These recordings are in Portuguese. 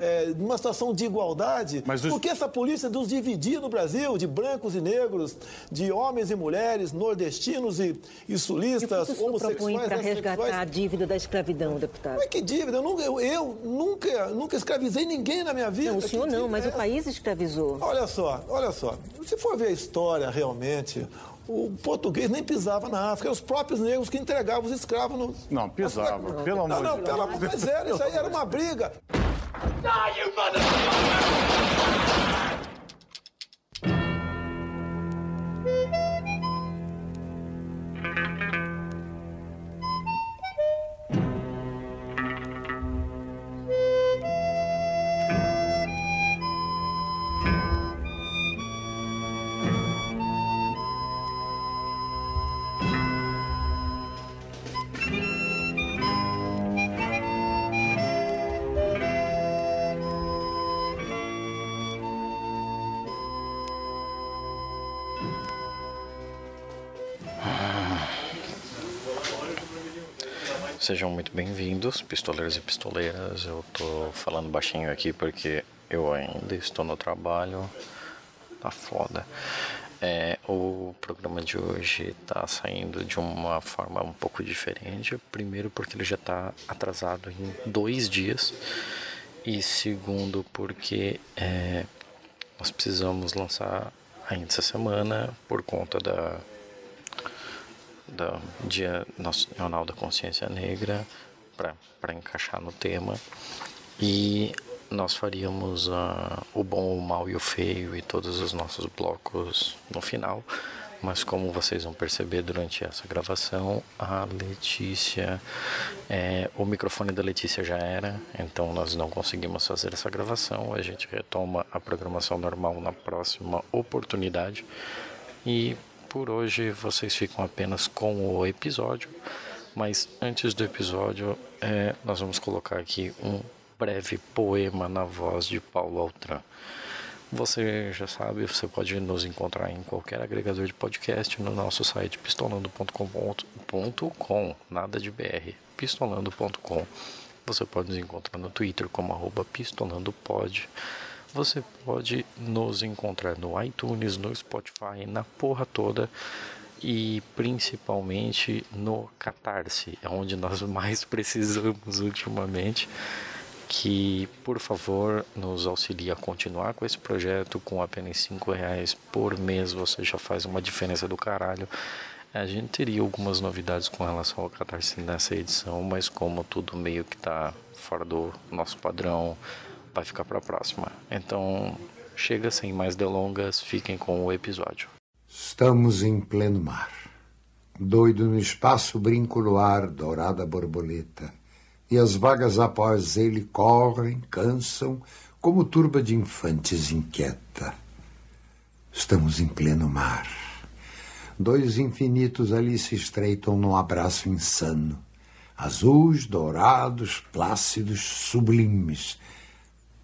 é, numa situação de igualdade. Mas Por que essa polícia nos dividia no Brasil, de brancos e negros, de homens e mulheres, nordestinos e, e sulistas, e o que propõe para resgatar a dívida da escravidão, deputado? Não é que dívida? Eu, nunca, eu, eu nunca, nunca escravizei ninguém na minha vida. Não, o senhor que não, mas é o país escravizou. Olha só, olha só. Se for ver a história realmente, o português nem pisava na África, eram os próprios negros que entregavam os escravos no. Não, pisava, não, pelo amor de Deus. Não, pela, mas era, isso aí era uma briga. Die, you Sejam muito bem-vindos, pistoleiros e pistoleiras. Eu tô falando baixinho aqui porque eu ainda estou no trabalho. Tá foda. É, o programa de hoje está saindo de uma forma um pouco diferente. Primeiro, porque ele já está atrasado em dois dias. E segundo, porque é, nós precisamos lançar ainda essa semana por conta da do Dia Nacional da Consciência Negra para encaixar no tema e nós faríamos uh, o bom, o mal e o feio e todos os nossos blocos no final. Mas como vocês vão perceber durante essa gravação, a Letícia, é, o microfone da Letícia já era, então nós não conseguimos fazer essa gravação. A gente retoma a programação normal na próxima oportunidade. E por hoje vocês ficam apenas com o episódio, mas antes do episódio, é, nós vamos colocar aqui um breve poema na voz de Paulo Altran. Você já sabe, você pode nos encontrar em qualquer agregador de podcast no nosso site pistolando.com.com, nada de BR, pistolando.com. Você pode nos encontrar no Twitter como arroba. Você pode nos encontrar no iTunes, no Spotify, na porra toda e principalmente no Catarse, é onde nós mais precisamos ultimamente. Que por favor nos auxilie a continuar com esse projeto com apenas cinco reais por mês. Você já faz uma diferença do caralho. A gente teria algumas novidades com relação ao Catarse nessa edição, mas como tudo meio que está fora do nosso padrão, vai ficar para a próxima. Então, chega sem mais delongas, fiquem com o episódio. Estamos em pleno mar. Doido no espaço brinco no ar, dourada borboleta. E as vagas após ele correm, cansam, como turba de infantes inquieta. Estamos em pleno mar. Dois infinitos ali se estreitam num abraço insano. Azuis, dourados, plácidos, sublimes,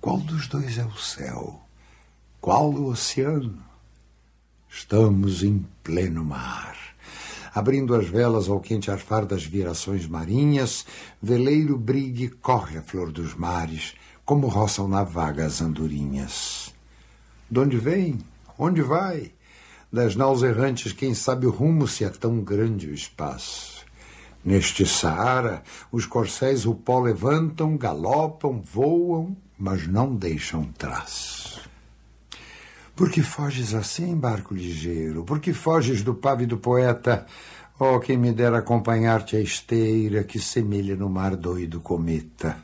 qual dos dois é o céu? Qual o oceano? Estamos em pleno mar. Abrindo as velas ao quente arfar das virações marinhas, veleiro brigue corre a flor dos mares, como roçam na vaga as andorinhas. De onde vem? Onde vai? Das naus errantes, quem sabe o rumo se é tão grande o espaço. Neste Saara, os corcéis o pó levantam, galopam, voam, mas não deixam traço. Por que foges assim, barco ligeiro? Por que foges do pávido poeta? Oh, quem me dera acompanhar-te a esteira que semelha no mar doido cometa.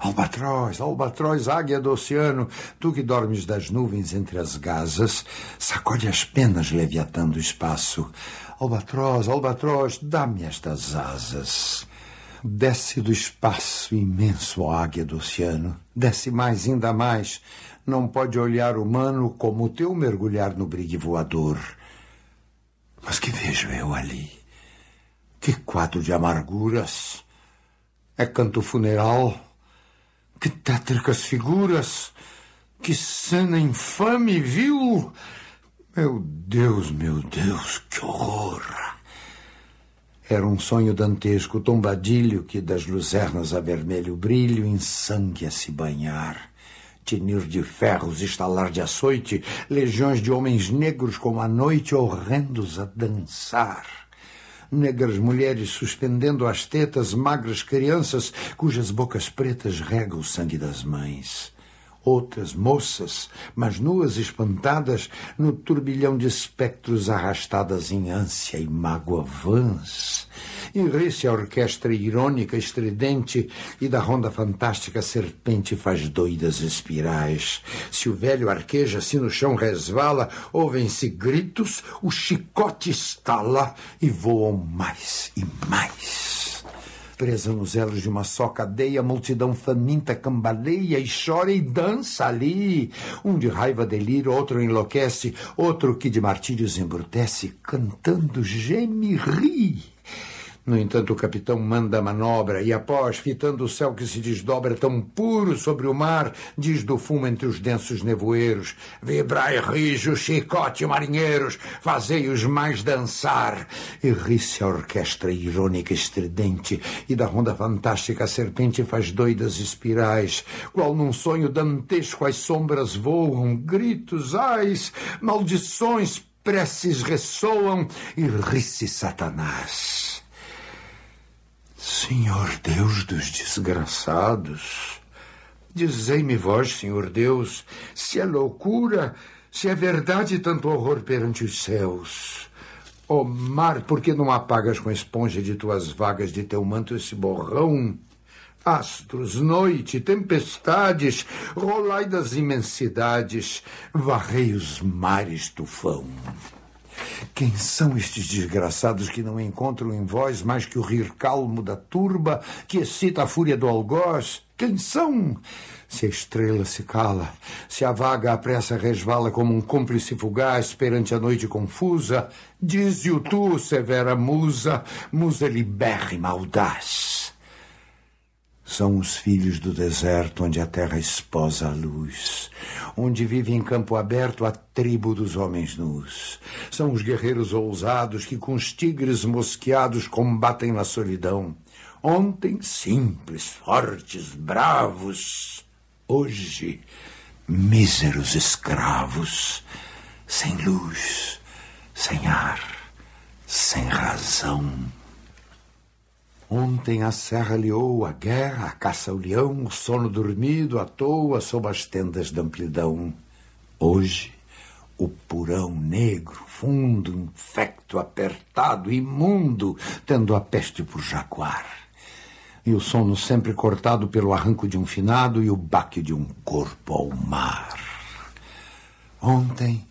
Albatroz, albatroz, águia do oceano, tu que dormes das nuvens entre as gazas, sacode as penas leviatando o espaço. Albatroz, albatroz, dá-me estas asas. Desce do espaço imenso, ó águia do oceano. Desce mais, ainda mais. Não pode olhar humano como o teu mergulhar no brigue voador. Mas que vejo eu ali? Que quadro de amarguras! É canto funeral? Que tétricas figuras! Que cena infame, viu? Meu Deus, meu Deus, que horror! Era um sonho dantesco, tombadilho que das luzernas a vermelho brilho em sangue a se banhar. tinir de ferros, estalar de açoite, legiões de homens negros como a noite horrendos a dançar. Negras mulheres suspendendo as tetas, magras crianças cujas bocas pretas regam o sangue das mães outras moças, mas nuas espantadas no turbilhão de espectros arrastadas em ânsia e mágoa vãs. E ri-se a orquestra irônica, estridente, e da ronda fantástica serpente faz doidas espirais. Se o velho arqueja, se no chão resvala, ouvem-se gritos, o chicote estala e voam mais e mais. Presa nos elos de uma só cadeia, a multidão faminta cambaleia e chora e dança ali. Um de raiva delira, outro enlouquece, outro que de martírios embrutece, cantando geme ri. No entanto, o capitão manda a manobra e, após, fitando o céu que se desdobra tão puro sobre o mar, diz do fumo entre os densos nevoeiros: Vibrai rijo, chicote, marinheiros, fazei-os mais dançar. E ri-se a orquestra irônica estridente, e da ronda fantástica a serpente faz doidas espirais, qual num sonho dantesco as sombras voam, gritos, ais, maldições, preces ressoam, e ri-se Satanás. Senhor Deus dos desgraçados, dizei-me vós, Senhor Deus, se é loucura, se é verdade tanto horror perante os céus. Ó oh, mar, por que não apagas com a esponja de tuas vagas de teu manto esse borrão? Astros, noite, tempestades, rolai das imensidades, varrei os mares tufão. Quem são estes desgraçados que não encontram em vós mais que o rir calmo da turba que excita a fúria do algoz? Quem são? Se a estrela se cala, se a vaga à pressa resvala como um cúmplice fugaz perante a noite confusa, dize-o tu, severa musa, musa libérrima audaz. São os filhos do deserto onde a terra esposa a luz, onde vive em campo aberto a tribo dos homens nus. São os guerreiros ousados que com os tigres mosqueados combatem na solidão. Ontem simples, fortes, bravos. Hoje míseros escravos, sem luz, sem ar, sem razão. Ontem a serra liou a guerra, a caça ao leão, o sono dormido à toa sob as tendas da amplidão. Hoje, o purão negro, fundo, infecto, apertado, imundo, tendo a peste por jaguar. E o sono sempre cortado pelo arranco de um finado e o baque de um corpo ao mar. Ontem,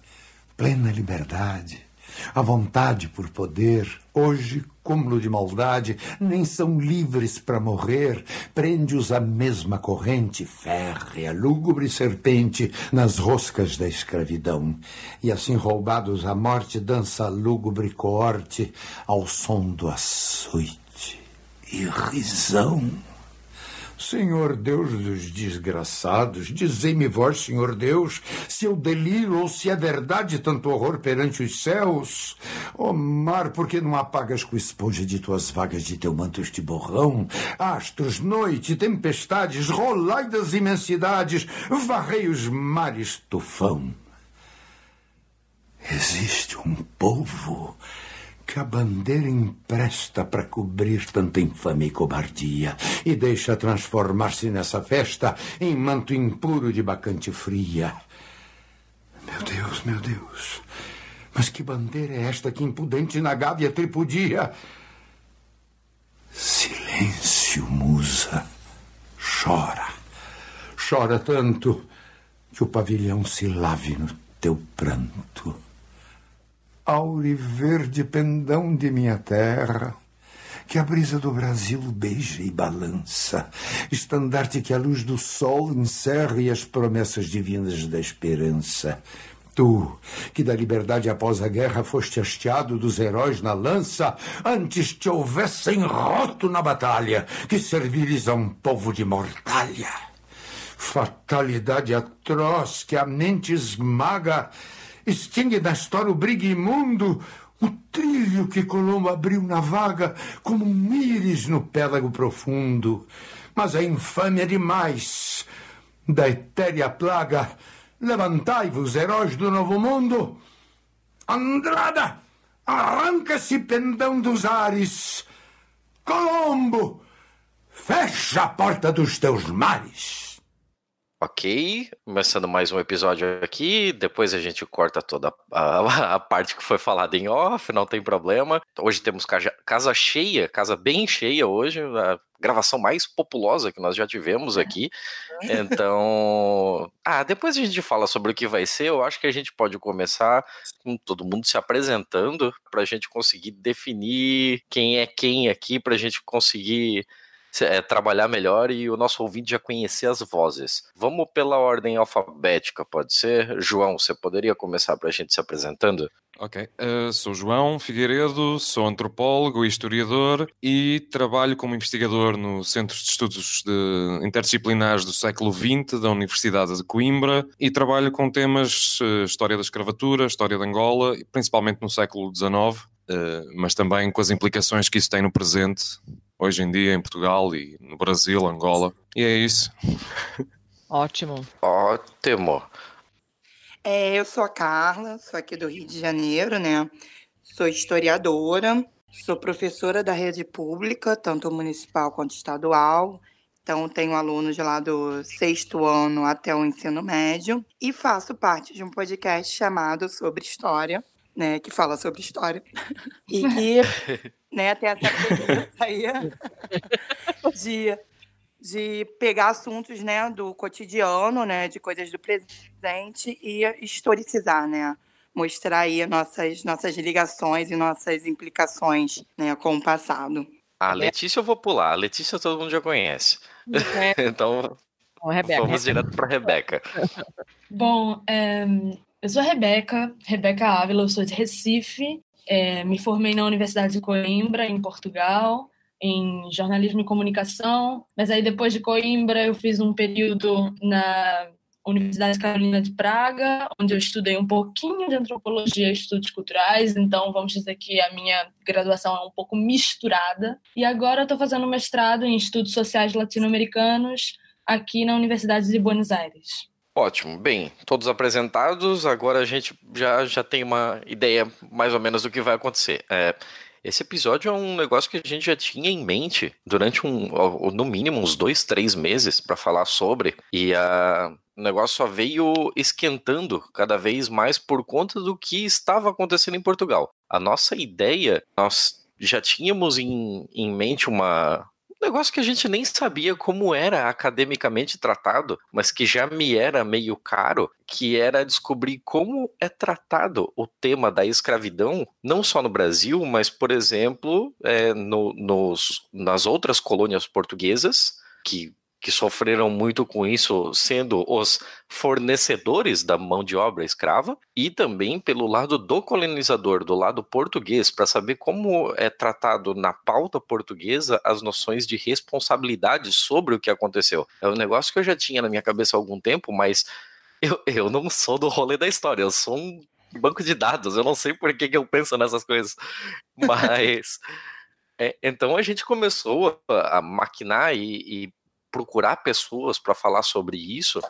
plena liberdade, a vontade por poder, hoje cúmulo de maldade, nem são livres para morrer, prende-os a mesma corrente férrea, lúgubre serpente nas roscas da escravidão. E assim roubados à morte, dança a lúgubre coorte ao som do açoite e risão. Senhor Deus dos desgraçados, dizei-me vós, Senhor Deus, se eu deliro ou se é verdade tanto horror perante os céus. Ó oh, mar, por que não apagas com esponja de tuas vagas de teu manto este borrão? Astros, noite, tempestades, rolai das imensidades, varrei os mares tufão. Existe um povo que a bandeira empresta para cobrir tanta infame e cobardia e deixa transformar-se nessa festa em manto impuro de bacante fria. Meu Deus, meu Deus, mas que bandeira é esta que impudente na gávea tripudia? Silêncio, musa, chora, chora tanto que o pavilhão se lave no teu pranto auriverde pendão de minha terra, que a brisa do Brasil beija e balança, estandarte que a luz do sol encerra e as promessas divinas da esperança. Tu, que da liberdade após a guerra foste hasteado dos heróis na lança, antes te houvessem roto na batalha, que servires a um povo de mortalha. Fatalidade atroz que a mente esmaga extingue da história o brigue imundo, o trilho que Colombo abriu na vaga como um íris no pélago profundo. Mas a infâmia demais. da etérea plaga, levantai-vos, heróis do novo mundo. Andrada, arranca-se pendão dos ares. Colombo, fecha a porta dos teus mares. Ok, começando mais um episódio aqui. Depois a gente corta toda a, a, parte que foi falada em off, não tem problema. Hoje temos casa, casa cheia, casa bem cheia hoje, a gravação mais populosa que nós já tivemos aqui. Então, ah, depois a gente fala sobre o que vai ser. Eu acho que a gente pode começar com todo mundo se apresentando para a gente conseguir definir quem é quem aqui, para a gente conseguir é, trabalhar melhor e o nosso ouvinte já conhecer as vozes. Vamos pela ordem alfabética, pode ser? João, você poderia começar para a gente se apresentando? Ok, uh, sou João Figueiredo, sou antropólogo e historiador e trabalho como investigador no Centro de Estudos de Interdisciplinares do século XX da Universidade de Coimbra e trabalho com temas uh, história da escravatura, história de Angola, principalmente no século XIX, uh, mas também com as implicações que isso tem no presente hoje em dia em Portugal e no Brasil, Angola. E é isso. Ótimo. Ótimo. É, eu sou a Carla, sou aqui do Rio de Janeiro, né? Sou historiadora, sou professora da rede pública, tanto municipal quanto estadual. Então, tenho alunos lá do sexto ano até o ensino médio e faço parte de um podcast chamado Sobre História, né, que fala sobre história e que né, tem essa premissa aí de, de pegar assuntos né, do cotidiano, né, de coisas do presente e historicizar, né? Mostrar aí nossas, nossas ligações e nossas implicações né, com o passado. A Letícia eu vou pular, a Letícia todo mundo já conhece. É. então vamos direto para a Rebeca. Bom, é, eu sou a Rebeca, Rebeca Ávila, eu sou de Recife, é, me formei na Universidade de Coimbra, em Portugal, em jornalismo e comunicação, mas aí depois de Coimbra eu fiz um período na Universidade Carolina de Praga, onde eu estudei um pouquinho de antropologia e estudos culturais, então vamos dizer que a minha graduação é um pouco misturada. E agora estou fazendo mestrado em estudos sociais latino-americanos aqui na Universidade de Buenos Aires. Ótimo. Bem, todos apresentados, agora a gente já, já tem uma ideia mais ou menos do que vai acontecer. É, esse episódio é um negócio que a gente já tinha em mente durante um, no mínimo, uns dois, três meses para falar sobre, e a, o negócio só veio esquentando cada vez mais por conta do que estava acontecendo em Portugal. A nossa ideia, nós já tínhamos em, em mente uma, negócio que a gente nem sabia como era academicamente tratado, mas que já me era meio caro, que era descobrir como é tratado o tema da escravidão, não só no Brasil, mas, por exemplo, é, no, nos, nas outras colônias portuguesas, que que sofreram muito com isso, sendo os fornecedores da mão de obra escrava, e também pelo lado do colonizador, do lado português, para saber como é tratado na pauta portuguesa as noções de responsabilidade sobre o que aconteceu. É um negócio que eu já tinha na minha cabeça há algum tempo, mas eu, eu não sou do rolê da história, eu sou um banco de dados, eu não sei por que, que eu penso nessas coisas, mas. É, então a gente começou a, a maquinar e, e procurar pessoas para falar sobre isso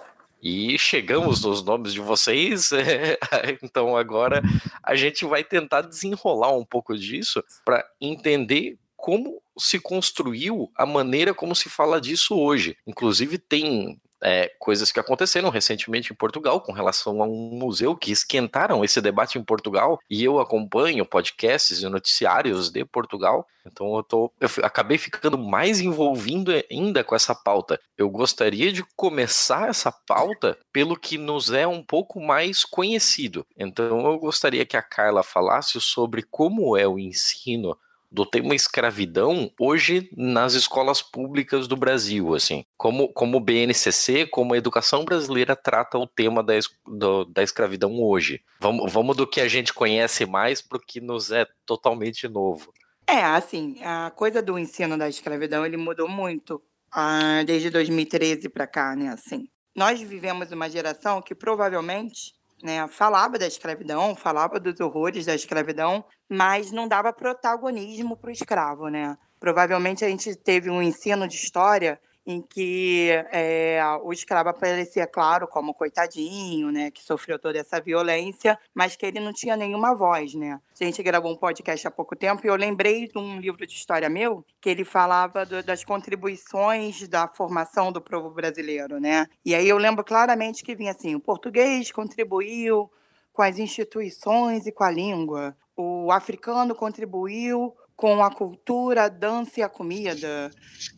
e chegamos nos nomes de vocês, é, então agora a gente vai tentar desenrolar um pouco disso para entender como se construiu a maneira como se fala disso hoje. Inclusive tem é, coisas que aconteceram recentemente em Portugal com relação a um museu que esquentaram esse debate em Portugal e eu acompanho podcasts e noticiários de Portugal, então eu, tô, eu acabei ficando mais envolvido ainda com essa pauta. Eu gostaria de começar essa pauta pelo que nos é um pouco mais conhecido. Então eu gostaria que a Carla falasse sobre como é o ensino do tema escravidão hoje nas escolas públicas do Brasil, assim, como, como o BNCC, como a educação brasileira trata o tema da, do, da escravidão hoje. Vamos, vamos do que a gente conhece mais para o que nos é totalmente novo. É, assim, a coisa do ensino da escravidão, ele mudou muito ah, desde 2013 para cá, né, assim. Nós vivemos uma geração que provavelmente né, falava da escravidão, falava dos horrores da escravidão, mas não dava protagonismo para o escravo, né? Provavelmente a gente teve um ensino de história em que é, o escravo aparecia, claro, como coitadinho, né, que sofreu toda essa violência, mas que ele não tinha nenhuma voz, né. A gente gravou um podcast há pouco tempo e eu lembrei de um livro de história meu que ele falava do, das contribuições da formação do povo brasileiro, né. E aí eu lembro claramente que vinha assim, o português contribuiu com as instituições e com a língua, o africano contribuiu com a cultura, a dança e a comida,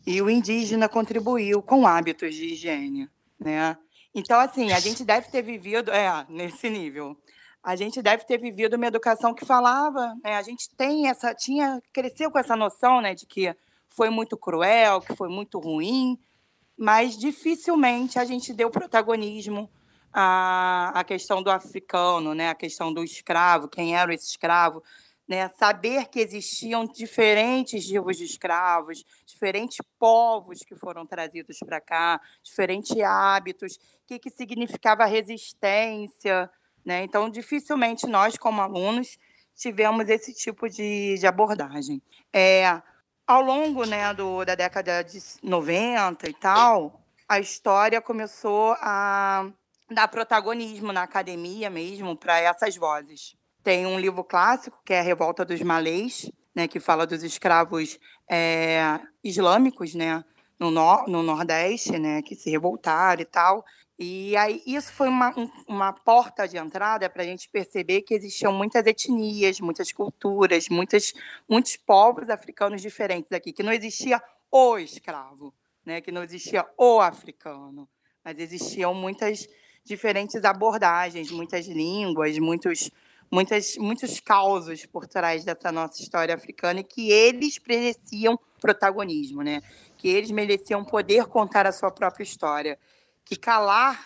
e o indígena contribuiu com hábitos de higiene, né? Então, assim, a gente deve ter vivido, é, nesse nível. A gente deve ter vivido uma educação que falava, né? A gente tem essa, tinha, cresceu com essa noção, né, de que foi muito cruel, que foi muito ruim, mas dificilmente a gente deu protagonismo à, à questão do africano, né? A questão do escravo, quem era esse escravo, né? Saber que existiam diferentes tipos de escravos, diferentes povos que foram trazidos para cá, diferentes hábitos, o que, que significava resistência. Né? Então, dificilmente nós, como alunos, tivemos esse tipo de, de abordagem. É, ao longo né, do, da década de 90 e tal, a história começou a dar protagonismo na academia mesmo para essas vozes. Tem um livro clássico, que é A Revolta dos Malês, né, que fala dos escravos é, islâmicos né, no, no, no Nordeste, né, que se revoltaram e tal. E aí isso foi uma, uma porta de entrada para a gente perceber que existiam muitas etnias, muitas culturas, muitas, muitos povos africanos diferentes aqui, que não existia o escravo, né, que não existia o africano, mas existiam muitas diferentes abordagens, muitas línguas, muitos muitas, muitos causos por trás dessa nossa história africana e que eles mereciam protagonismo, né? Que eles mereciam poder contar a sua própria história. Que calar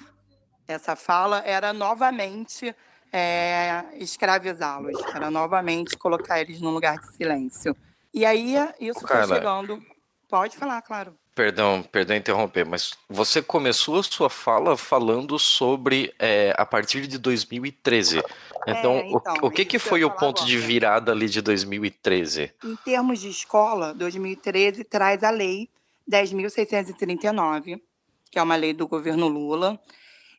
essa fala era novamente é, escravizá-los, era novamente colocar eles num lugar de silêncio. E aí isso Carla, foi chegando. Pode falar, claro. Perdão, perdão interromper, mas você começou a sua fala falando sobre é, a partir de 2013. Então, é, então o, o, que, que foi o ponto agora. de virada ali de 2013? Em termos de escola, 2013 traz a lei 10.639, que é uma lei do governo Lula,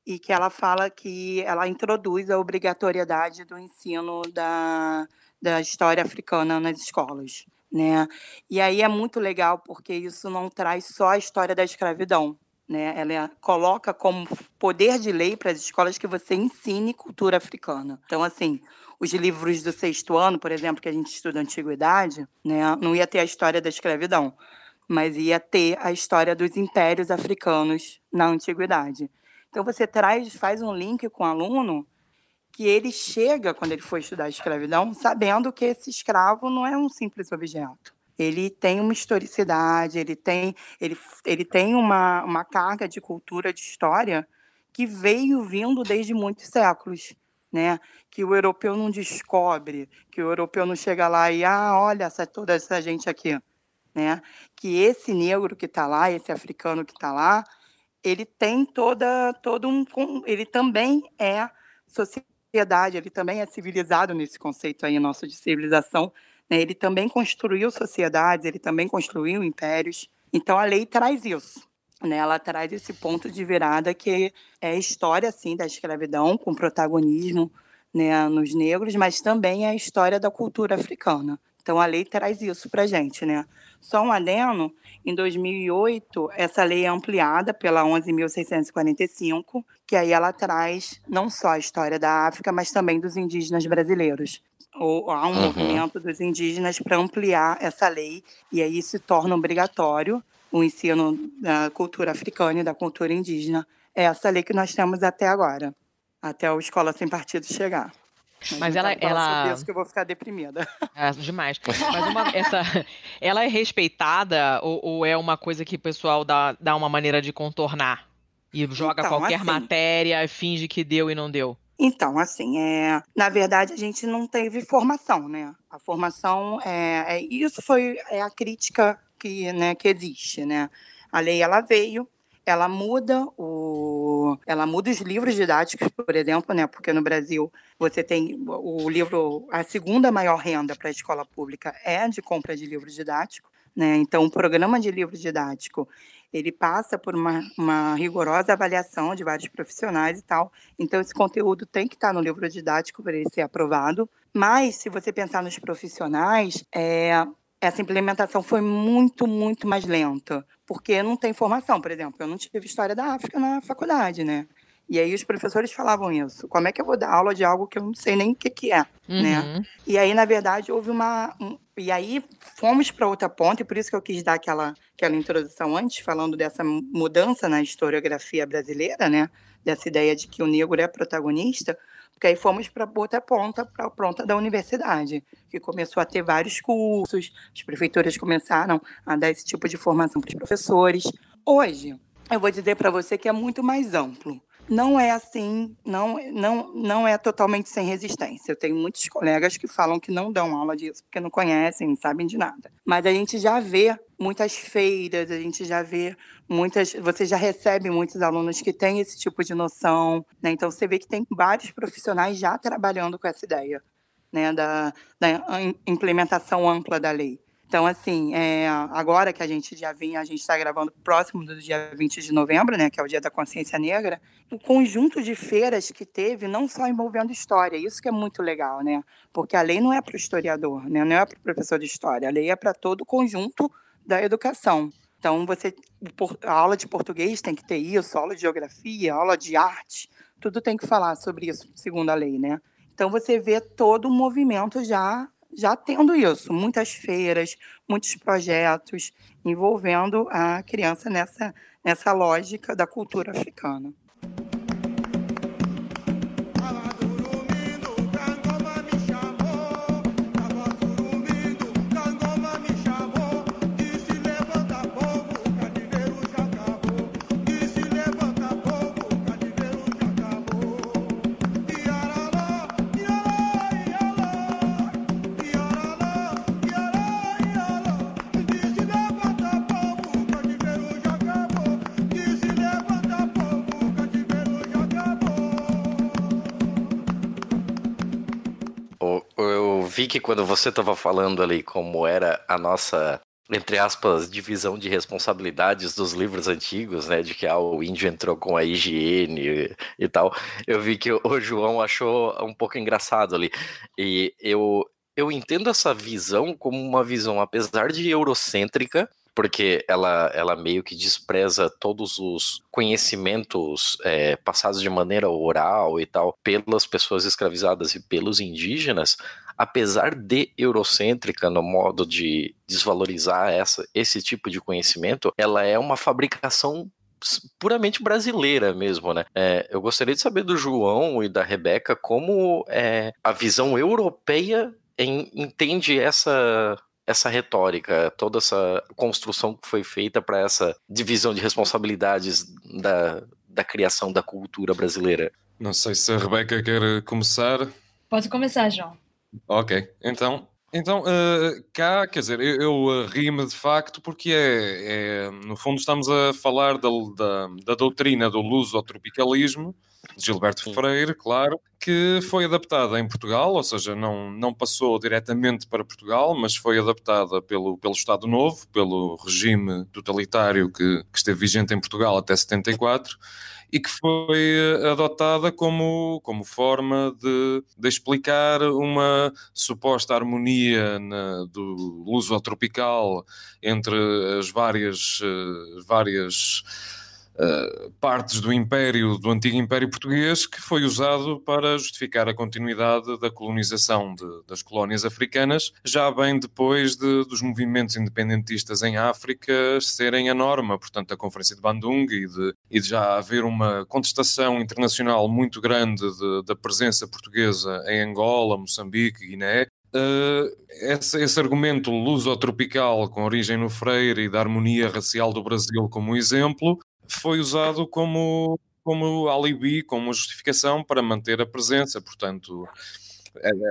e que ela fala que ela introduz a obrigatoriedade do ensino da, da história africana nas escolas né? E aí é muito legal porque isso não traz só a história da escravidão, né? Ela coloca como poder de lei para as escolas que você ensine cultura africana. Então, assim, os livros do sexto ano, por exemplo, que a gente estuda antiguidade, né? Não ia ter a história da escravidão, mas ia ter a história dos impérios africanos na antiguidade. Então, você traz, faz um link com o aluno que ele chega, quando ele foi estudar a escravidão, sabendo que esse escravo não é um simples objeto. Ele tem uma historicidade, ele tem, ele, ele tem uma, uma carga de cultura, de história, que veio vindo desde muitos séculos. Né? Que o europeu não descobre, que o europeu não chega lá e, ah, olha essa, toda essa gente aqui. Né? Que esse negro que está lá, esse africano que está lá, ele tem toda, todo um. Ele também é social ele também é civilizado nesse conceito aí nosso de civilização, né? ele também construiu sociedades, ele também construiu impérios. Então a lei traz isso, né? Ela traz esse ponto de virada que é a história assim da escravidão com protagonismo, né, nos negros, mas também é a história da cultura africana. Então a lei traz isso para gente, né? Só um adeno, em 2008, essa lei é ampliada pela 11.645, que aí ela traz não só a história da África, mas também dos indígenas brasileiros. Ou há um uhum. movimento dos indígenas para ampliar essa lei, e aí se torna obrigatório o ensino da cultura africana e da cultura indígena. É essa lei que nós temos até agora, até o Escola Sem Partido chegar. Mas ela. ela... Que eu vou ficar deprimida. É, demais. Mas uma, essa, ela é respeitada ou, ou, é uma coisa que o pessoal dá, dá uma maneira de contornar? E joga então, qualquer assim, matéria e finge que deu e não deu? Então, assim, é, na verdade, a gente não teve formação, né? A formação, é, é isso foi é a crítica que, né, que existe, né? A lei, ela veio, ela muda o ela muda os livros didáticos, por exemplo, né? Porque no Brasil você tem o livro a segunda maior renda para a escola pública é de compra de livro didático, Né? Então, o programa de livro didático ele passa por uma, uma, rigorosa avaliação de vários profissionais e tal. Então, esse conteúdo tem que estar no livro didático para ele ser aprovado. Mas, se você pensar nos profissionais, é, essa implementação foi muito, muito mais lenta, porque não tem formação. Por exemplo, eu não tive história da África na faculdade, né? E aí os professores falavam isso. Como é que eu vou dar aula de algo que eu não sei nem o que, que é, né? uhum. né? E aí, na verdade, houve uma... Um, e aí fomos para outra ponta, e por isso que eu quis dar aquela, aquela introdução antes, falando dessa mudança na historiografia brasileira, né? Dessa ideia de que o negro é protagonista, porque aí fomos para outra ponta, para a ponta da universidade, que começou a ter vários cursos, as prefeituras começaram a dar esse tipo de formação para os professores. Hoje, eu vou dizer para você que é muito mais amplo não é assim, não, não, não é totalmente sem resistência. Eu tenho muitos colegas que falam que não dão aula disso porque não conhecem, não sabem de nada. Mas a gente já vê muitas feiras, a gente já vê muitas, você já recebe muitos alunos que têm esse tipo de noção, né? Então você vê que tem vários profissionais já trabalhando com essa ideia, né, da, da implementação ampla da lei. Então, assim, é, agora que a gente já vinha, a gente está gravando próximo do dia 20 de novembro, né, que é o Dia da Consciência Negra, o conjunto de feiras que teve, não só envolvendo história, isso que é muito legal, né? Porque a lei não é para o historiador, né? não é para o professor de história, a lei é para todo o conjunto da educação. Então, você, a aula de português tem que ter isso, aula de geografia, aula de arte, tudo tem que falar sobre isso, segundo a lei, né? Então, você vê todo o movimento já já tendo isso, muitas feiras, muitos projetos envolvendo a criança nessa, nessa lógica da cultura africana. Vi que quando você estava falando ali como era a nossa entre aspas, divisão de responsabilidades dos livros antigos, né? De que ah, o índio entrou com a higiene e, tal. Eu vi que o João achou um pouco engraçado ali. E eu, eu entendo essa visão como uma visão, apesar de eurocêntrica, porque ela, ela meio que despreza todos os conhecimentos é, passados de maneira oral e tal pelas pessoas escravizadas e pelos indígenas, apesar de eurocêntrica no modo de desvalorizar essa, esse tipo de conhecimento, ela é uma fabricação puramente brasileira mesmo, né? É, eu gostaria de saber do João e da Rebeca como é, a visão europeia em, entende essa essa retórica, toda essa construção que foi feita para essa divisão de responsabilidades da, da criação da cultura brasileira. Não sei se a Rebeca quer começar. Pode começar, João. Ok, então então, uh, cá, quer dizer, eu, eu uh, ri-me de facto porque é, é, no fundo estamos a falar da, da, da doutrina do luso-tropicalismo, de Gilberto Freire, claro, que foi adaptada em Portugal, ou seja, não, não passou diretamente para Portugal, mas foi adaptada pelo, pelo Estado Novo, pelo regime totalitário que, que esteve vigente em Portugal até 74, e que foi eh, adotada como, como forma de, de explicar uma suposta harmonia na, do luso-tropical entre as várias, uh, várias uh, partes do Império, do antigo Império Português, que foi usado para justificar a continuidade da colonização de, das colónias africanas, já bem depois de, dos movimentos independentistas em África serem a norma, portanto, a Conferência de Bandung e de, e de já haver uma contestação internacional muito grande de, da presença portuguesa em Angola, Moçambique, Guiné, Uh, esse, esse, argumento luso-tropical com origem no Freire e da harmonia racial do Brasil como exemplo foi usado como, como alibi, como justificação para manter a presença. Portanto,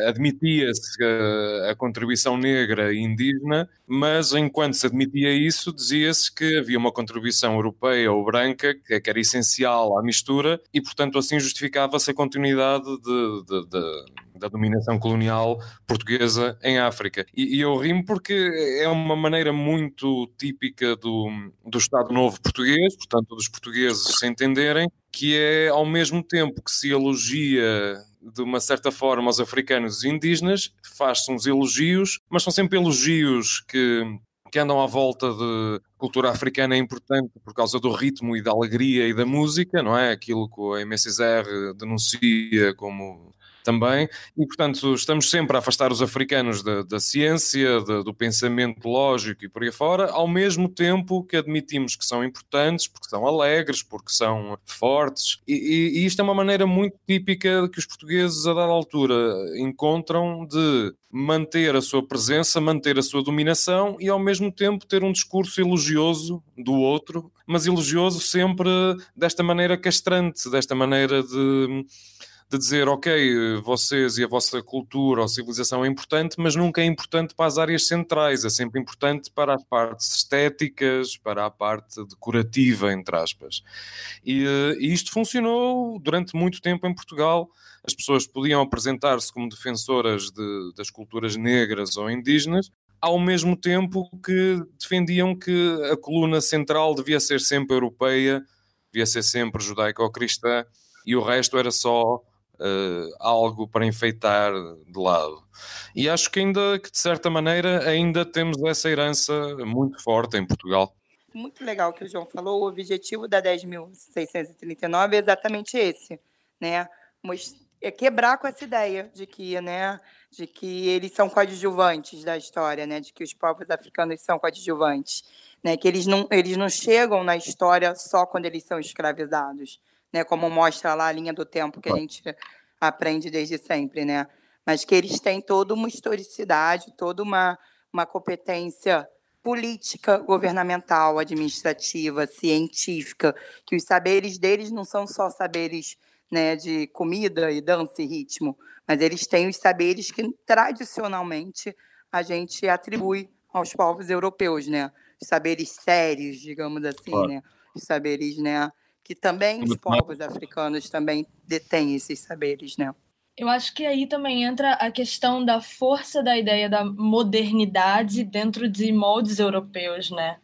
admitia-se a, a, contribuição negra e indígena, mas enquanto se admitia isso, dizia-se que havia uma contribuição europeia ou branca que, que era essencial à mistura e, portanto, assim justificava-se a continuidade de, de, de da dominação colonial portuguesa em África. E, e eu rimo porque é uma maneira muito típica do, do Estado Novo português, portanto, dos portugueses se entenderem, que é ao mesmo tempo que se elogia de uma certa forma aos africanos e indígenas, faz-se uns elogios, mas são sempre elogios que, que andam à volta de cultura africana é importante por causa do ritmo e da alegria e da música, não é? Aquilo que a MSR denuncia como também, e portanto estamos sempre a afastar os africanos da, da ciência, do pensamento lógico e por aí fora, ao mesmo tempo que admitimos que são importantes, porque são alegres, porque são fortes, e, e, e isto é uma maneira muito típica que os portugueses a dada altura encontram de manter a sua presença, manter a sua dominação e ao mesmo tempo ter um discurso elogioso do outro, mas elogioso sempre desta maneira castrante, desta maneira de de dizer, ok, vocês e a vossa cultura ou civilização é importante, mas nunca é importante para as áreas centrais, é sempre importante para as partes estéticas, para a parte decorativa, entre aspas. E, eh, e isto funcionou durante muito tempo em Portugal. As pessoas podiam apresentar-se como defensoras de, das culturas negras ou indígenas, ao mesmo tempo que defendiam que a coluna central devia ser sempre europeia, devia ser sempre judaico-cristã, e o resto era só uh, algo para enfeitar de lado. E acho que ainda que de certa maneira ainda temos essa herança muito forte em Portugal. Muito legal que o João falou. O objetivo da 10.639 é exatamente esse, né? É quebrar com essa ideia de que, né, de que eles são coadjuvantes da história, né, de que os povos africanos são coadjuvantes, né, que eles não, eles não chegam na história só quando eles são escravizados, né, como mostra lá a linha do tempo que a gente aprende desde sempre, né? Mas que eles têm toda uma historicidade, toda uma, uma competência política, governamental, administrativa, científica, que os saberes deles não são só saberes né, de comida e dança e ritmo, mas eles têm os saberes que tradicionalmente a gente atribui aos povos europeus, né? Os saberes sérios, digamos assim, claro. né? Os saberes, né? Que também os povos africanos também detêm esses saberes, né? Eu acho que aí também entra a questão da força da ideia da modernidade dentro de moldes europeus, né?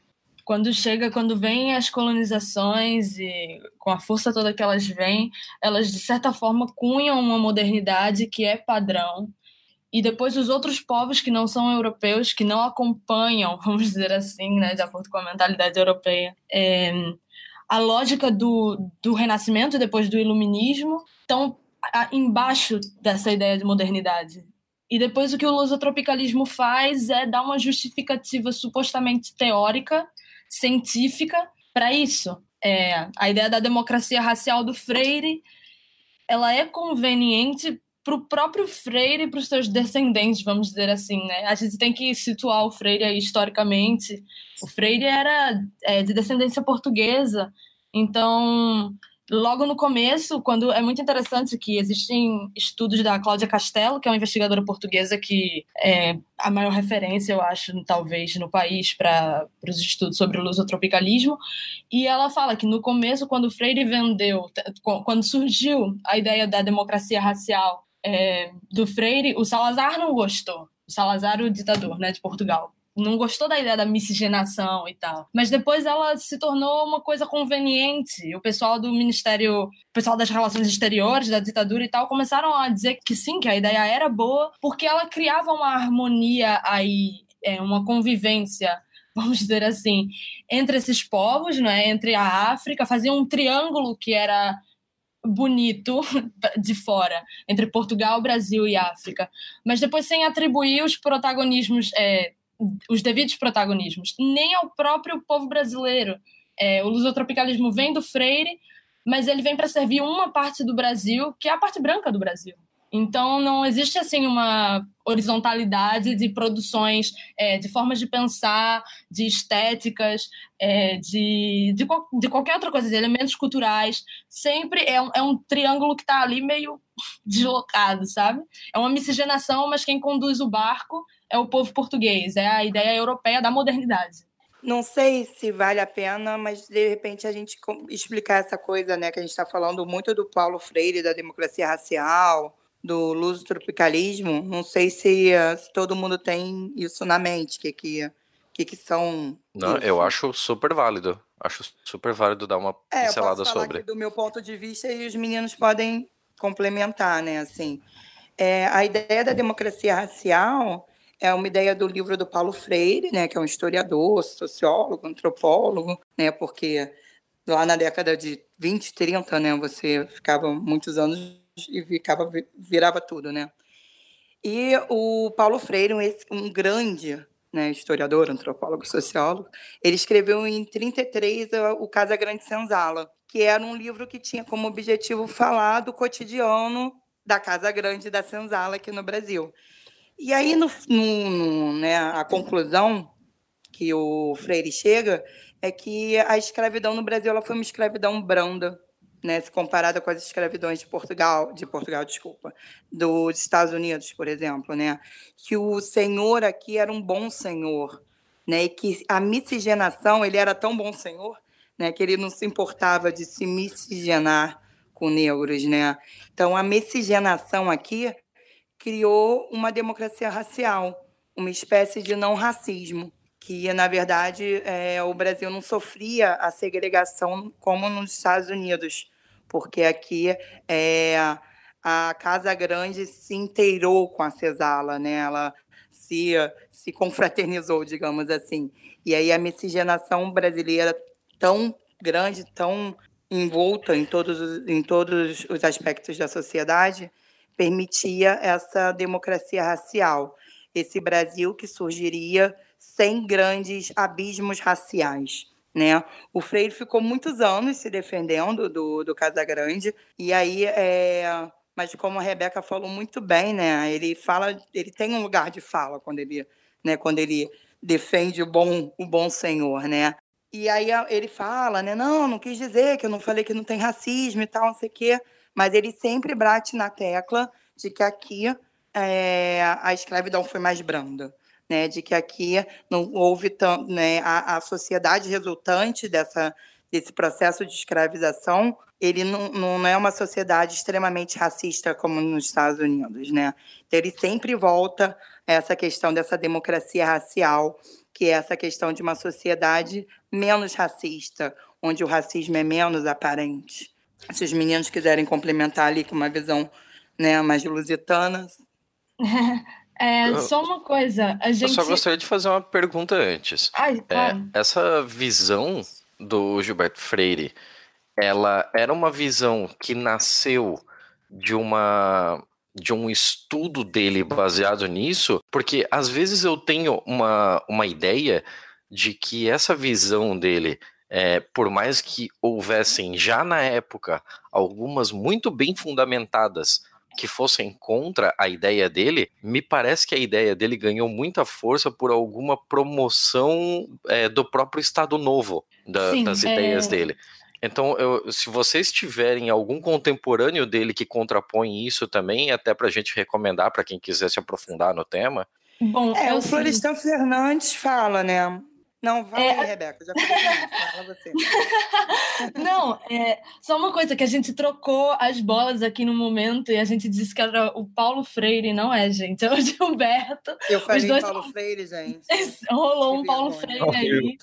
Quando chega, quando vem as colonizações e com a força toda que elas vêm, elas de certa forma cunham uma modernidade que é padrão. E depois os outros povos que não são europeus, que não acompanham, vamos dizer assim, né, de acordo com a mentalidade europeia, é, a lógica do, do Renascimento, depois do Iluminismo, estão embaixo dessa ideia de modernidade. E depois o que o lusotropicalismo faz é dar uma justificativa supostamente teórica, científica, para isso. É, a ideia da democracia racial do Freire ela é conveniente para o próprio Freire e para os seus descendentes, vamos dizer assim, né? A gente tem que situar o Freire aí historicamente. O Freire era é, de descendência portuguesa, então logo no começo, quando é muito interessante que existem estudos da Cláudia Castelo, que é uma investigadora portuguesa que é a maior referência, eu acho, talvez no país para os estudos sobre o lusotropicalismo, e ela fala que no começo, quando Freire vendeu, quando surgiu a ideia da democracia racial é, do Freire, o Salazar não gostou. O Salazar, o ditador né, de Portugal. Não gostou da ideia da miscigenação e tal. Mas depois ela se tornou uma coisa conveniente. O pessoal do Ministério, o pessoal das Relações Exteriores, da ditadura e tal, começaram a dizer que sim, que a ideia era boa, porque ela criava uma harmonia aí, é, uma convivência vamos dizer assim, entre esses povos, né, entre a África, fazia um triângulo que era bonito de fora, entre Portugal, Brasil e África, mas depois sem atribuir os protagonismos, é, os devidos protagonismos, nem ao próprio povo brasileiro. É, o lusotropicalismo vem do Freire, mas ele vem para servir uma parte do Brasil, que é a parte branca do Brasil. Então, não existe assim uma horizontalidade de produções, é, de formas de pensar, de estéticas, é, de, de, de, qualquer outra coisa, de elementos culturais. Sempre é um, é um triângulo que está ali meio deslocado, sabe? É uma miscigenação, mas quem conduz o barco é o povo português, é a ideia europeia da modernidade. Não sei se vale a pena, mas de repente a gente explicar essa coisa, né? Que a gente está falando muito do Paulo Freire, da democracia racial, do luso-tropicalismo, não sei se, uh, se, todo mundo tem isso na mente, que que, que, que são... Não, isso. eu acho super válido. Acho super válido dar uma é, pincelada sobre. do meu ponto de vista e os meninos podem complementar, né? Assim, é, a ideia da democracia racial é uma ideia do livro do Paulo Freire, né? Que é um historiador, sociólogo, antropólogo, né? Porque lá na década de 20, 30, né? Você ficava muitos anos e ficava, virava tudo, né? E o Paulo Freire, um, um grande né, historiador, antropólogo, sociólogo, ele escreveu em 33 o Casa Grande Senzala, que era um livro que tinha como objetivo falar do cotidiano da Casa Grande da Senzala aqui no Brasil. E aí, no, no, no, né, a conclusão que o Freire chega é que a escravidão no Brasil ela foi uma escravidão branda, né, se comparada com as escravidões de Portugal, de Portugal, desculpa, dos Estados Unidos, por exemplo, né, que o senhor aqui era um bom senhor, né, e que a miscigenação, ele era tão bom senhor, né, que ele não se importava de se miscigenar com negros, né. Então a miscigenação aqui criou uma democracia racial, uma espécie de não racismo, que na verdade é, o Brasil não sofria a segregação como nos Estados Unidos, porque aqui é, a Casa Grande se inteirou com a Cesala, né? Ela se, se confraternizou, digamos assim. E aí a miscigenação brasileira tão grande, tão envolta em todos, em todos os aspectos da sociedade, permitia essa democracia racial. Esse Brasil que surgiria sem grandes abismos raciais. Né? O Freire ficou muitos anos se defendendo do, do Casagrande, e aí, é... mas como a Rebeca falou muito bem, né? ele fala, ele tem um lugar de fala quando ele, né? quando ele defende o bom, o bom senhor, né? E aí ele fala, né? Não, não quis dizer que eu não falei que não tem racismo e tal, não sei o quê, mas ele sempre bate na tecla de que aqui é, a escravidão foi mais branda né, de que aqui não houve tão, né, a, a sociedade resultante dessa, desse processo de escravização, ele não, não é uma sociedade extremamente racista como nos Estados Unidos, né? Então, ele sempre volta a essa questão dessa democracia racial, que é essa questão de uma sociedade menos racista, onde o racismo é menos aparente. Se os meninos quiserem complementar ali com uma visão né, mais lusitana. É, só uma coisa, a gente... Eu só gostaria de fazer uma pergunta antes. Ai, claro. é, essa visão do Gilberto Freire, ela era uma visão que nasceu de uma de um estudo dele baseado nisso, porque às vezes eu tenho uma, uma ideia de que essa visão dele, é, por mais que houvessem já na época algumas muito bem fundamentadas que fossem contra a ideia dele, me parece que a ideia dele ganhou muita força por alguma promoção é, do próprio Estado Novo da, Sim, das ideias é... dele. Então, eu, se vocês tiverem algum contemporâneo dele que contrapõe isso também, até para a gente recomendar para quem quiser se aprofundar no tema. Bom, é, o Florestan Fernandes fala, né? Não, vai, é... Rebeca, já fala você. Não, é só uma coisa que a gente trocou as bolas aqui no momento e a gente disse que era o Paulo Freire, não é, gente? É o Gilberto. Eu falei dois... Paulo Freire, gente. Rolou um Paulo Freire aí.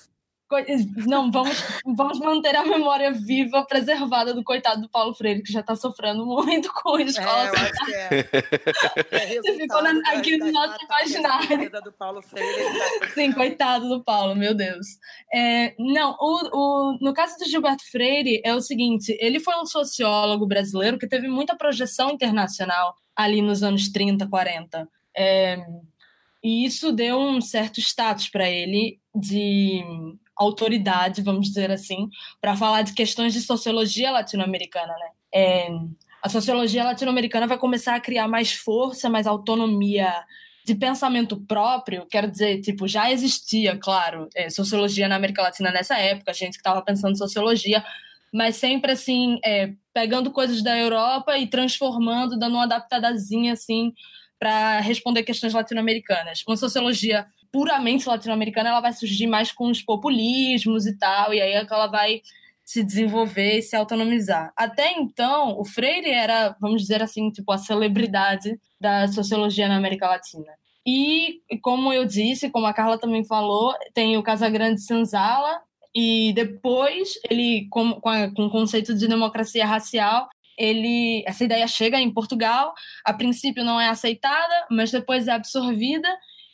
Não, vamos, vamos manter a memória viva, preservada do coitado do Paulo Freire, que já está sofrendo muito com a escola. É, eu acho que é. é Você ficou na, aqui no nosso imaginário. Do Paulo Freire, tá Sim, coitado do Paulo, meu Deus. É, não, o, o, no caso do Gilberto Freire, é o seguinte: ele foi um sociólogo brasileiro que teve muita projeção internacional ali nos anos 30, 40. É, e isso deu um certo status para ele de autoridade, vamos dizer assim, para falar de questões de sociologia latino-americana, né? É, a sociologia latino-americana vai começar a criar mais força, mais autonomia de pensamento próprio, quero dizer, tipo, já existia, claro, é, sociologia na América Latina nessa época, gente que estava pensando em sociologia, mas sempre assim, é, pegando coisas da Europa e transformando, dando uma adaptadazinha assim para responder questões latino-americanas. Uma sociologia puramente latino-americana, ela vai surgir mais com os populismos e tal, e aí é que ela vai se desenvolver e se autonomizar. Até então, o Freire era, vamos dizer assim, tipo a celebridade da sociologia na América Latina. E, como eu disse, como a Carla também falou, tem o Casagrande Senzala, e depois ele, com, com, a, com o conceito de democracia racial, ele, essa ideia chega em Portugal, a princípio não é aceitada, mas depois é absorvida.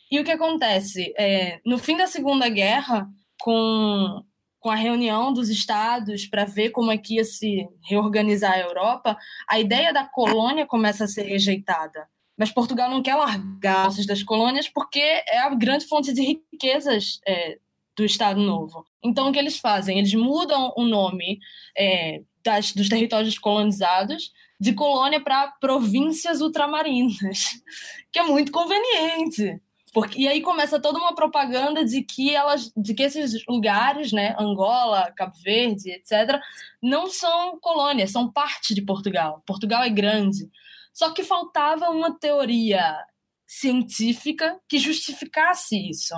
E o que acontece? É, no fim da Segunda Guerra, com com a reunião dos estados para ver como é que ia se reorganizar a Europa, a ideia da colônia começa a ser rejeitada. Mas Portugal não quer largar os das colônias porque é a grande fonte de riquezas é, do Estado Novo. Então, o que eles fazem? Eles mudam o nome é, das, dos territórios colonizados de colônia para províncias ultramarinas, que é muito conveniente. Porque, e aí começa toda uma propaganda de que elas, de que esses lugares, né, Angola, Cabo Verde, etc., não são colônias, são parte de Portugal. Portugal é grande. Só que faltava uma teoria científica que justificasse isso.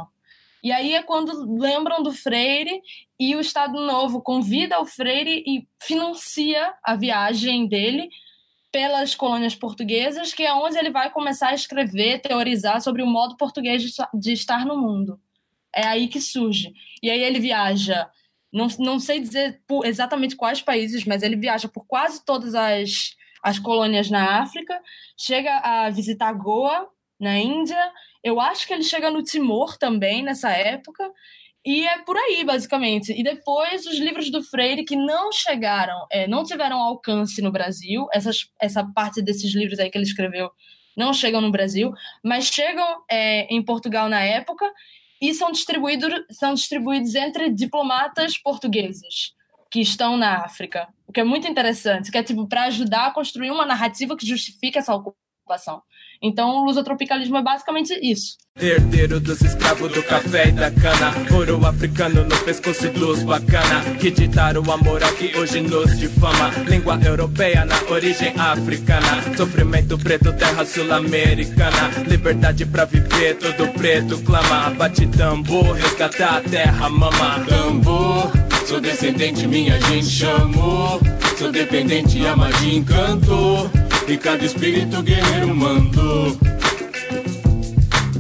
E aí é quando lembram do Freire e o Estado Novo convida o Freire e financia a viagem dele pelas colônias portuguesas, que é onde ele vai começar a escrever, teorizar sobre o modo português de estar no mundo. É aí que surge. E aí ele viaja, não, não sei dizer exatamente quais países, mas ele viaja por quase todas as, as colônias na África, chega a visitar Goa, na Índia, eu acho que ele chega no Timor também nessa época, e é por aí, basicamente. E depois, os livros do Freire que não chegaram, é, não tiveram alcance no Brasil, essas, essa parte desses livros aí que ele escreveu não chegam no Brasil, mas chegam é, em Portugal na época e são distribuídos, são distribuídos entre diplomatas portugueses que estão na África, o que é muito interessante, que é tipo para ajudar a construir uma narrativa que justifique essa ocupação. Então, o lusotropicalismo é basicamente isso. Herdeiro dos escravos do café e da cana Ouro africano no pescoço e luz bacana Que ditaram a moral que hoje nos difama. Língua europeia na origem africana Sofrimento preto, terra sul-americana. Liberdade pra viver, todo preto clama. Bate tambor, resgatar a terra, mama. Tambor, sou descendente, minha gente chamou Sou dependente, a magia encantou e cada espírito guerreiro mandou.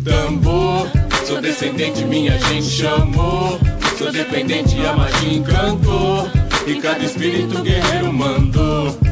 Tambor, sou descendente, minha gente chamou. Sou dependente, a magia encantou. E cada espírito guerreiro mandou.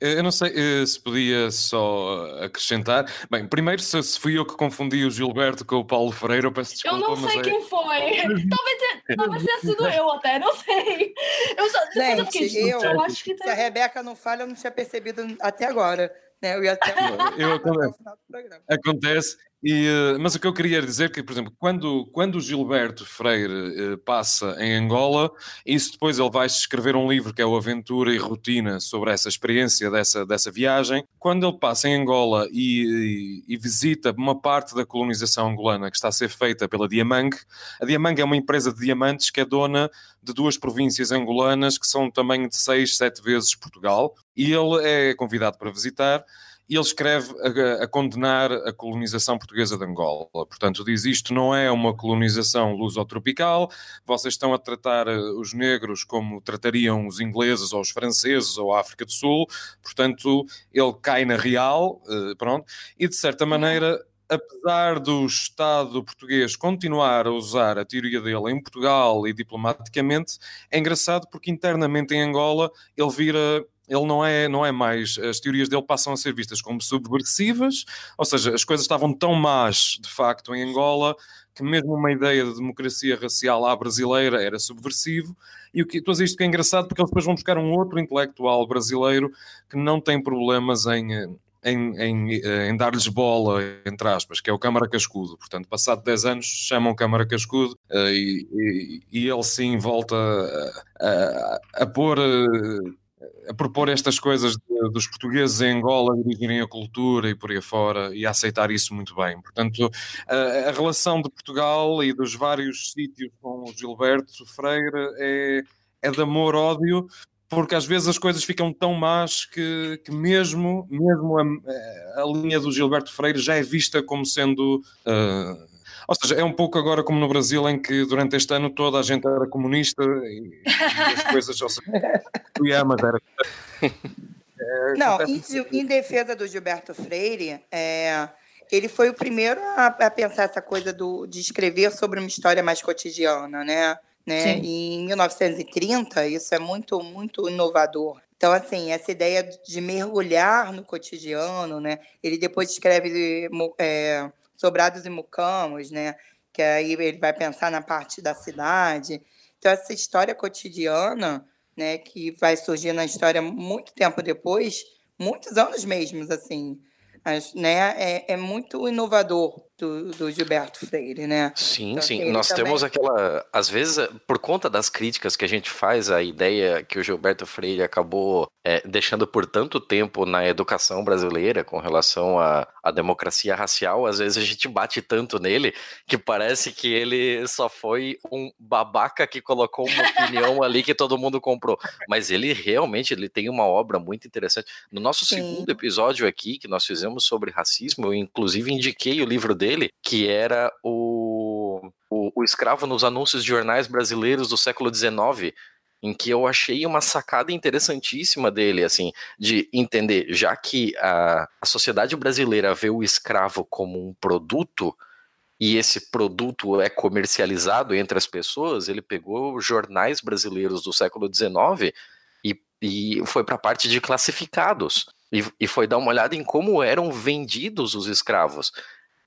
Eu não sei eh, se podia só acrescentar. Bem, primeiro, se fui eu que confundi o Gilberto com o Paulo Freire, eu peço desculpa. Eu não sei é... quem foi. Talvez, tenha sido eu até, não sei. Eu só, Gente, eu, fiquei, eu, eu acho que se a Rebeca não falha, eu não tinha percebido até agora. Né? Eu ia até, eu, até o final do programa. Acontece. E, eh, mas o que eu queria dizer é que, por exemplo, quando, quando o Gilberto Freire uh, passa em Angola, isso depois ele vai escrever um livro que é o Aventura e Rotina sobre essa experiência dessa, dessa viagem. Quando ele passa em Angola e, e, e visita uma parte da colonização angolana que está a ser feita pela Diamang, a Diamang é uma empresa de diamantes que é dona de duas províncias angolanas que são tamanho de seis, sete vezes Portugal, e ele é convidado para visitar e ele escreve a, a, condenar a colonização portuguesa de Angola. Portanto, diz isto não é uma colonização lusotropical, vocês estão a tratar eh, os negros como tratariam os ingleses ou os franceses ou a África do Sul, portanto, ele cai na real, eh, pronto, e de certa maneira apesar do Estado português continuar a usar a teoria dele em Portugal e diplomaticamente, é engraçado porque internamente em Angola ele vira ele não é, não é mais, as teorias dele passam a ser vistas como subversivas, ou seja, as coisas estavam tão más, de facto, em Angola, que mesmo uma ideia de democracia racial à brasileira era subversivo, e o que, dizer isto que é engraçado, porque eles depois vão buscar um outro intelectual brasileiro que não tem problemas em, em, em, em dar-lhes bola, entre aspas, que é o Câmara Cascudo. Portanto, passado 10 anos, chamam Câmara Cascudo uh, e, e, e, ele sim volta a, a, a pôr... A propor estas coisas de, dos portugueses em Angola dirigirem a cultura e por aí fora e a aceitar isso muito bem. Portanto, a, a relação de Portugal e dos vários sítios com o Gilberto Freire é, é de amor-ódio, porque às vezes as coisas ficam tão más que, que mesmo, mesmo a, a, linha do Gilberto Freire já é vista como sendo. Uh, ou seja, é um pouco agora como no Brasil, em que durante este ano toda a gente era comunista e, e as coisas. Ou seja, mas era. É, Não, em, em, defesa do Gilberto Freire, é, ele foi o primeiro a, a, pensar essa coisa do, de escrever sobre uma história mais cotidiana, né? né? em 1930, isso é muito, muito inovador. Então, assim, essa ideia de mergulhar no cotidiano, né? Ele depois escreve é, Sobrados e Mucamos, né? Que aí ele vai pensar na parte da cidade. Então, essa história cotidiana, né? Que vai surgir na história muito tempo depois, muitos anos mesmo, assim, né? É, é muito inovador do, do, Gilberto Freire, né? Sim, então, sim. Assim, Nós também... temos aquela. Às vezes, por conta das críticas que a gente faz à ideia que o Gilberto Freire acabou é, deixando por tanto tempo na educação brasileira com relação à, à democracia racial, às vezes a gente bate tanto nele que parece que ele só foi um babaca que colocou uma opinião ali que todo mundo comprou. Mas ele realmente ele tem uma obra muito interessante. No nosso sim. segundo episódio aqui, que nós fizemos sobre racismo, eu inclusive indiquei o livro dele dele, que era o, o, o escravo nos anúncios de jornais brasileiros do século XIX, em que eu achei uma sacada interessantíssima dele, assim, de entender, já que a, a sociedade brasileira vê o escravo como um produto, e esse produto é comercializado entre as pessoas, ele pegou jornais brasileiros do século XIX e, e foi para a parte de classificados. E, e foi dar uma olhada em como eram vendidos os escravos.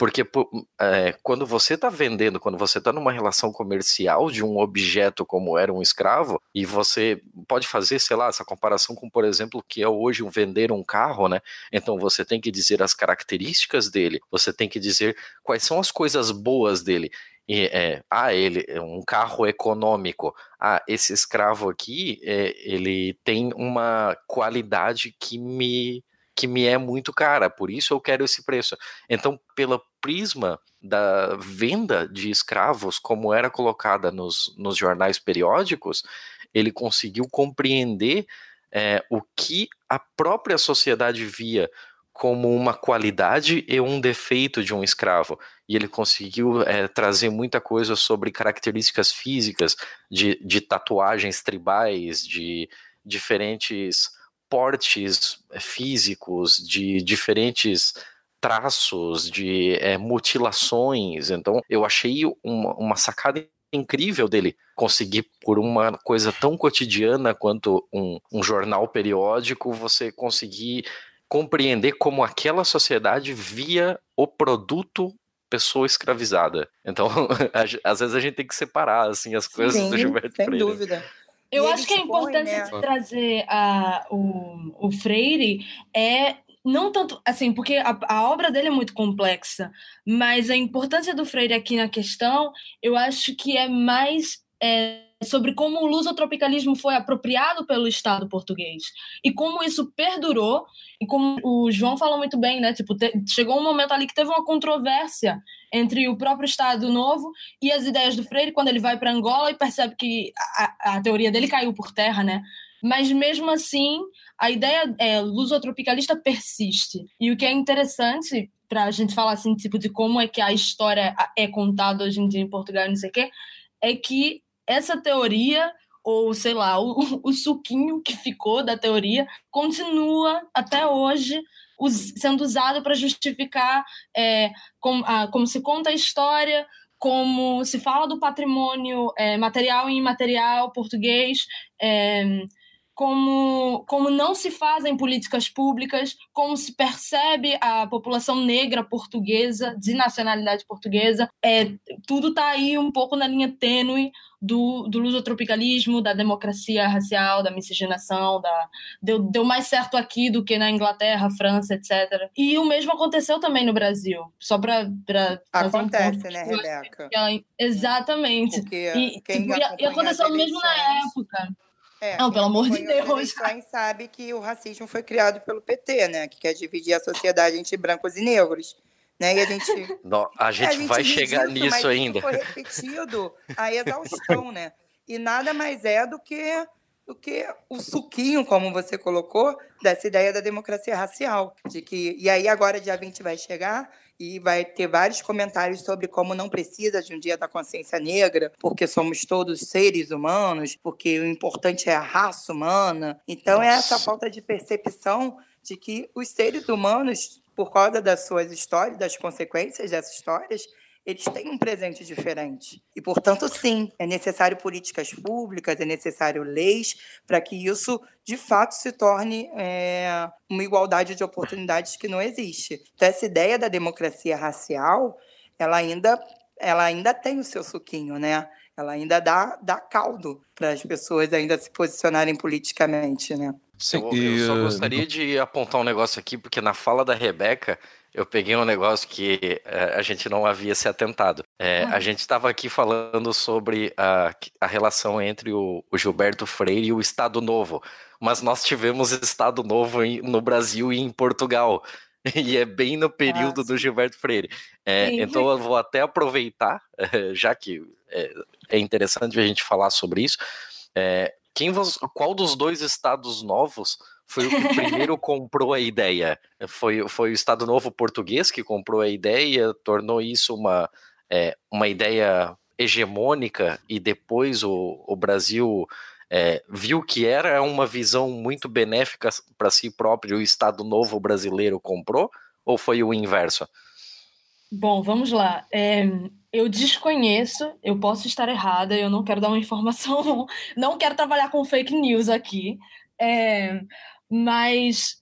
Porque é, quando você está vendendo, quando você está numa relação comercial de um objeto como era um escravo, e você pode fazer, sei lá, essa comparação com, por exemplo, que é hoje um vender um carro, né? Então você tem que dizer as características dele, você tem que dizer quais são as coisas boas dele. E, é, ah, ele é um carro econômico. Ah, esse escravo aqui, é, ele tem uma qualidade que me que me é muito cara, por isso eu quero esse preço. Então, pelo prisma da venda de escravos, como era colocada nos, nos jornais periódicos, ele conseguiu compreender é, o que a própria sociedade via como uma qualidade e um defeito de um escravo. E ele conseguiu é, trazer muita coisa sobre características físicas, de, de tatuagens tribais, de diferentes portes eh, físicos, de diferentes traços, de é, mutilações. Então, eu achei uma, uma sacada incrível dele conseguir, por uma coisa tão cotidiana quanto um, um jornal periódico, você conseguir compreender como aquela sociedade via o produto pessoa escravizada. Então, às vezes a gente tem que separar assim as coisas Sim, do Gilberto sem Freire. Sem dúvida. Eu acho que a importância né? de trazer a, o, o Freire é não tanto assim, porque a, a, obra dele é muito complexa, mas a importância do Freire aqui na questão, eu acho que é mais é, sobre como o lusotropicalismo foi apropriado pelo Estado português e como isso perdurou e como o João falou muito bem, né? Tipo, te, chegou um momento ali que teve uma controvérsia entre o próprio Estado Novo e as ideias do Freire quando ele vai para Angola e percebe que a, a teoria dele caiu por terra, né? Mas mesmo assim, a ideia é, lusotropicalista persiste. E o que é interessante para a gente falar assim, tipo, de como é que a história é contada hoje em dia em Portugal, não sei o quê, é que essa teoria ou sei lá, o, o suquinho que ficou da teoria continua até hoje us, sendo usado para justificar é, com, a, como se conta a história, como se fala do patrimônio é, material e imaterial português. É, como, como não se fazem políticas públicas, como se percebe a população negra portuguesa, de nacionalidade portuguesa. É, tudo está aí um pouco na linha tênue do, do lusotropicalismo, da democracia racial, da miscigenação, da, deu, deu mais certo aqui do que na Inglaterra, França, etc. E o mesmo aconteceu também no Brasil. Só para Acontece, um né, Rebeca? Exatamente. Porque e, tipo, e, e aconteceu mesmo na época É, não, pelo amor de Deus. Quem sabe que o racismo foi criado pelo PT, né? Que quer dividir a sociedade entre brancos e negros. Né? E a gente, não, a gente, a gente vai chegar disso, nisso ainda. Foi repetido a exaustão, né? E nada mais é do que do que o suquinho, como você colocou, dessa ideia da democracia racial. De que, e aí agora dia 20 vai chegar e vai ter vários comentários sobre como não precisa de um dia da consciência negra, porque somos todos seres humanos, porque o importante é a raça humana. Então Nossa. é essa falta de percepção de que os seres humanos, por causa das suas histórias, das consequências dessas histórias, eles têm um presente diferente. E, portanto, sim, é necessário políticas públicas, é necessário leis para que isso, de fato, se torne é, uma igualdade de oportunidades que não existe. Então, essa ideia da democracia racial, ela ainda, ela ainda tem o seu suquinho, né? Ela ainda dá, dá caldo para as pessoas ainda se posicionarem politicamente, né? Sim, eu, eu só gostaria de apontar um negócio aqui, porque na fala da Rebeca, eu peguei um negócio que é, a gente não havia se atentado. É, a gente estava aqui falando sobre a, a relação entre o, o, Gilberto Freire e o Estado Novo, mas nós tivemos Estado Novo em, no Brasil e em Portugal. E é bem no período Nossa. do Gilberto Freire. É, então eu vou até aproveitar, já que é, é, interessante a gente falar sobre isso. É, quem, qual dos dois estados novos foi o que primeiro comprou a ideia. Foi, foi o Estado Novo Português que comprou a ideia, tornou isso uma, é, uma ideia hegemônica e depois o, o Brasil é, viu que era uma visão muito benéfica para si próprio o Estado Novo brasileiro comprou? Ou foi o inverso? Bom, vamos lá. É, eu desconheço, eu posso estar errada, eu não quero dar uma informação, não quero trabalhar com fake news aqui. É, mas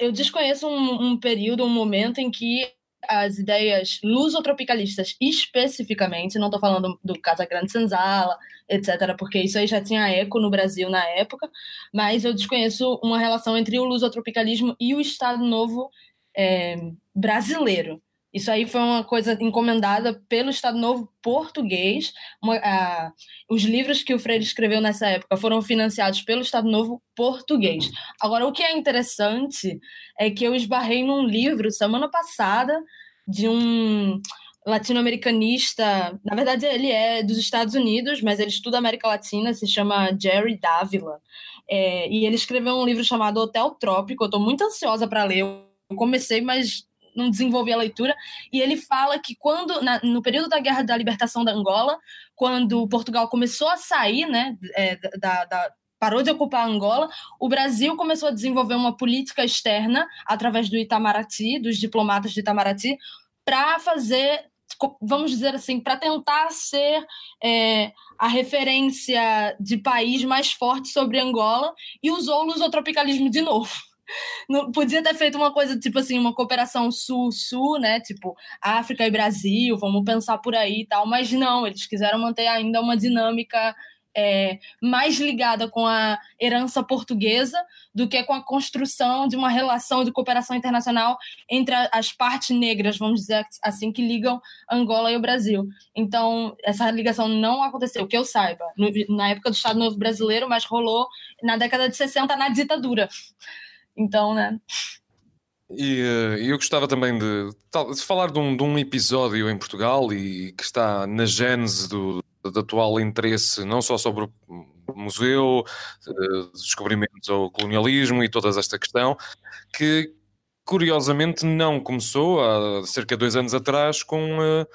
eu desconheço um, um período, um momento em que as ideias lusotropicalistas especificamente, não estou falando do Casa Grande Senzala, etc., porque isso aí já tinha eco no Brasil na época, mas eu desconheço uma relação entre o lusotropicalismo e o Estado Novo é, brasileiro. Isso aí foi uma coisa encomendada pelo Estado Novo português. Uma, a, os livros que o Freire escreveu nessa época foram financiados pelo Estado Novo português. Agora, o que é interessante é que eu esbarrei num livro semana passada de um latino-americanista. Na verdade, ele é dos Estados Unidos, mas ele estuda América Latina, se chama Jerry Davila. É, e ele escreveu um livro chamado Hotel Trópico. Eu estou muito ansiosa para ler. Eu comecei, mas não desenvolvi a leitura, e ele fala que quando, na, no período da Guerra da Libertação da Angola, quando Portugal começou a sair, né, é, da, da parou de ocupar Angola, o Brasil começou a desenvolver uma política externa através do Itamaraty, dos diplomatas de Itamaraty, para fazer, vamos dizer assim, para tentar ser é, a referência de país mais forte sobre Angola e usou o lusotropicalismo de novo. Não, podia ter feito uma coisa, tipo assim, uma cooperação sul-sul, né? Tipo, África e Brasil, vamos pensar por aí e tal. Mas não, eles quiseram manter ainda uma dinâmica é, mais ligada com a herança portuguesa do que com a construção de uma relação de cooperação internacional entre as partes negras, vamos dizer assim, que ligam Angola e o Brasil. Então, essa ligação não aconteceu, que eu saiba, no, na época do Estado Novo Brasileiro, mas rolou na década de 60 na ditadura. Então, né? E uh, eu gostava também de, de falar de um, de um, episódio em Portugal e que está na gênese do, do atual interesse, não só sobre o museu, uh, descobrimentos ao colonialismo e toda esta questão, que curiosamente não começou há cerca de dois anos atrás com.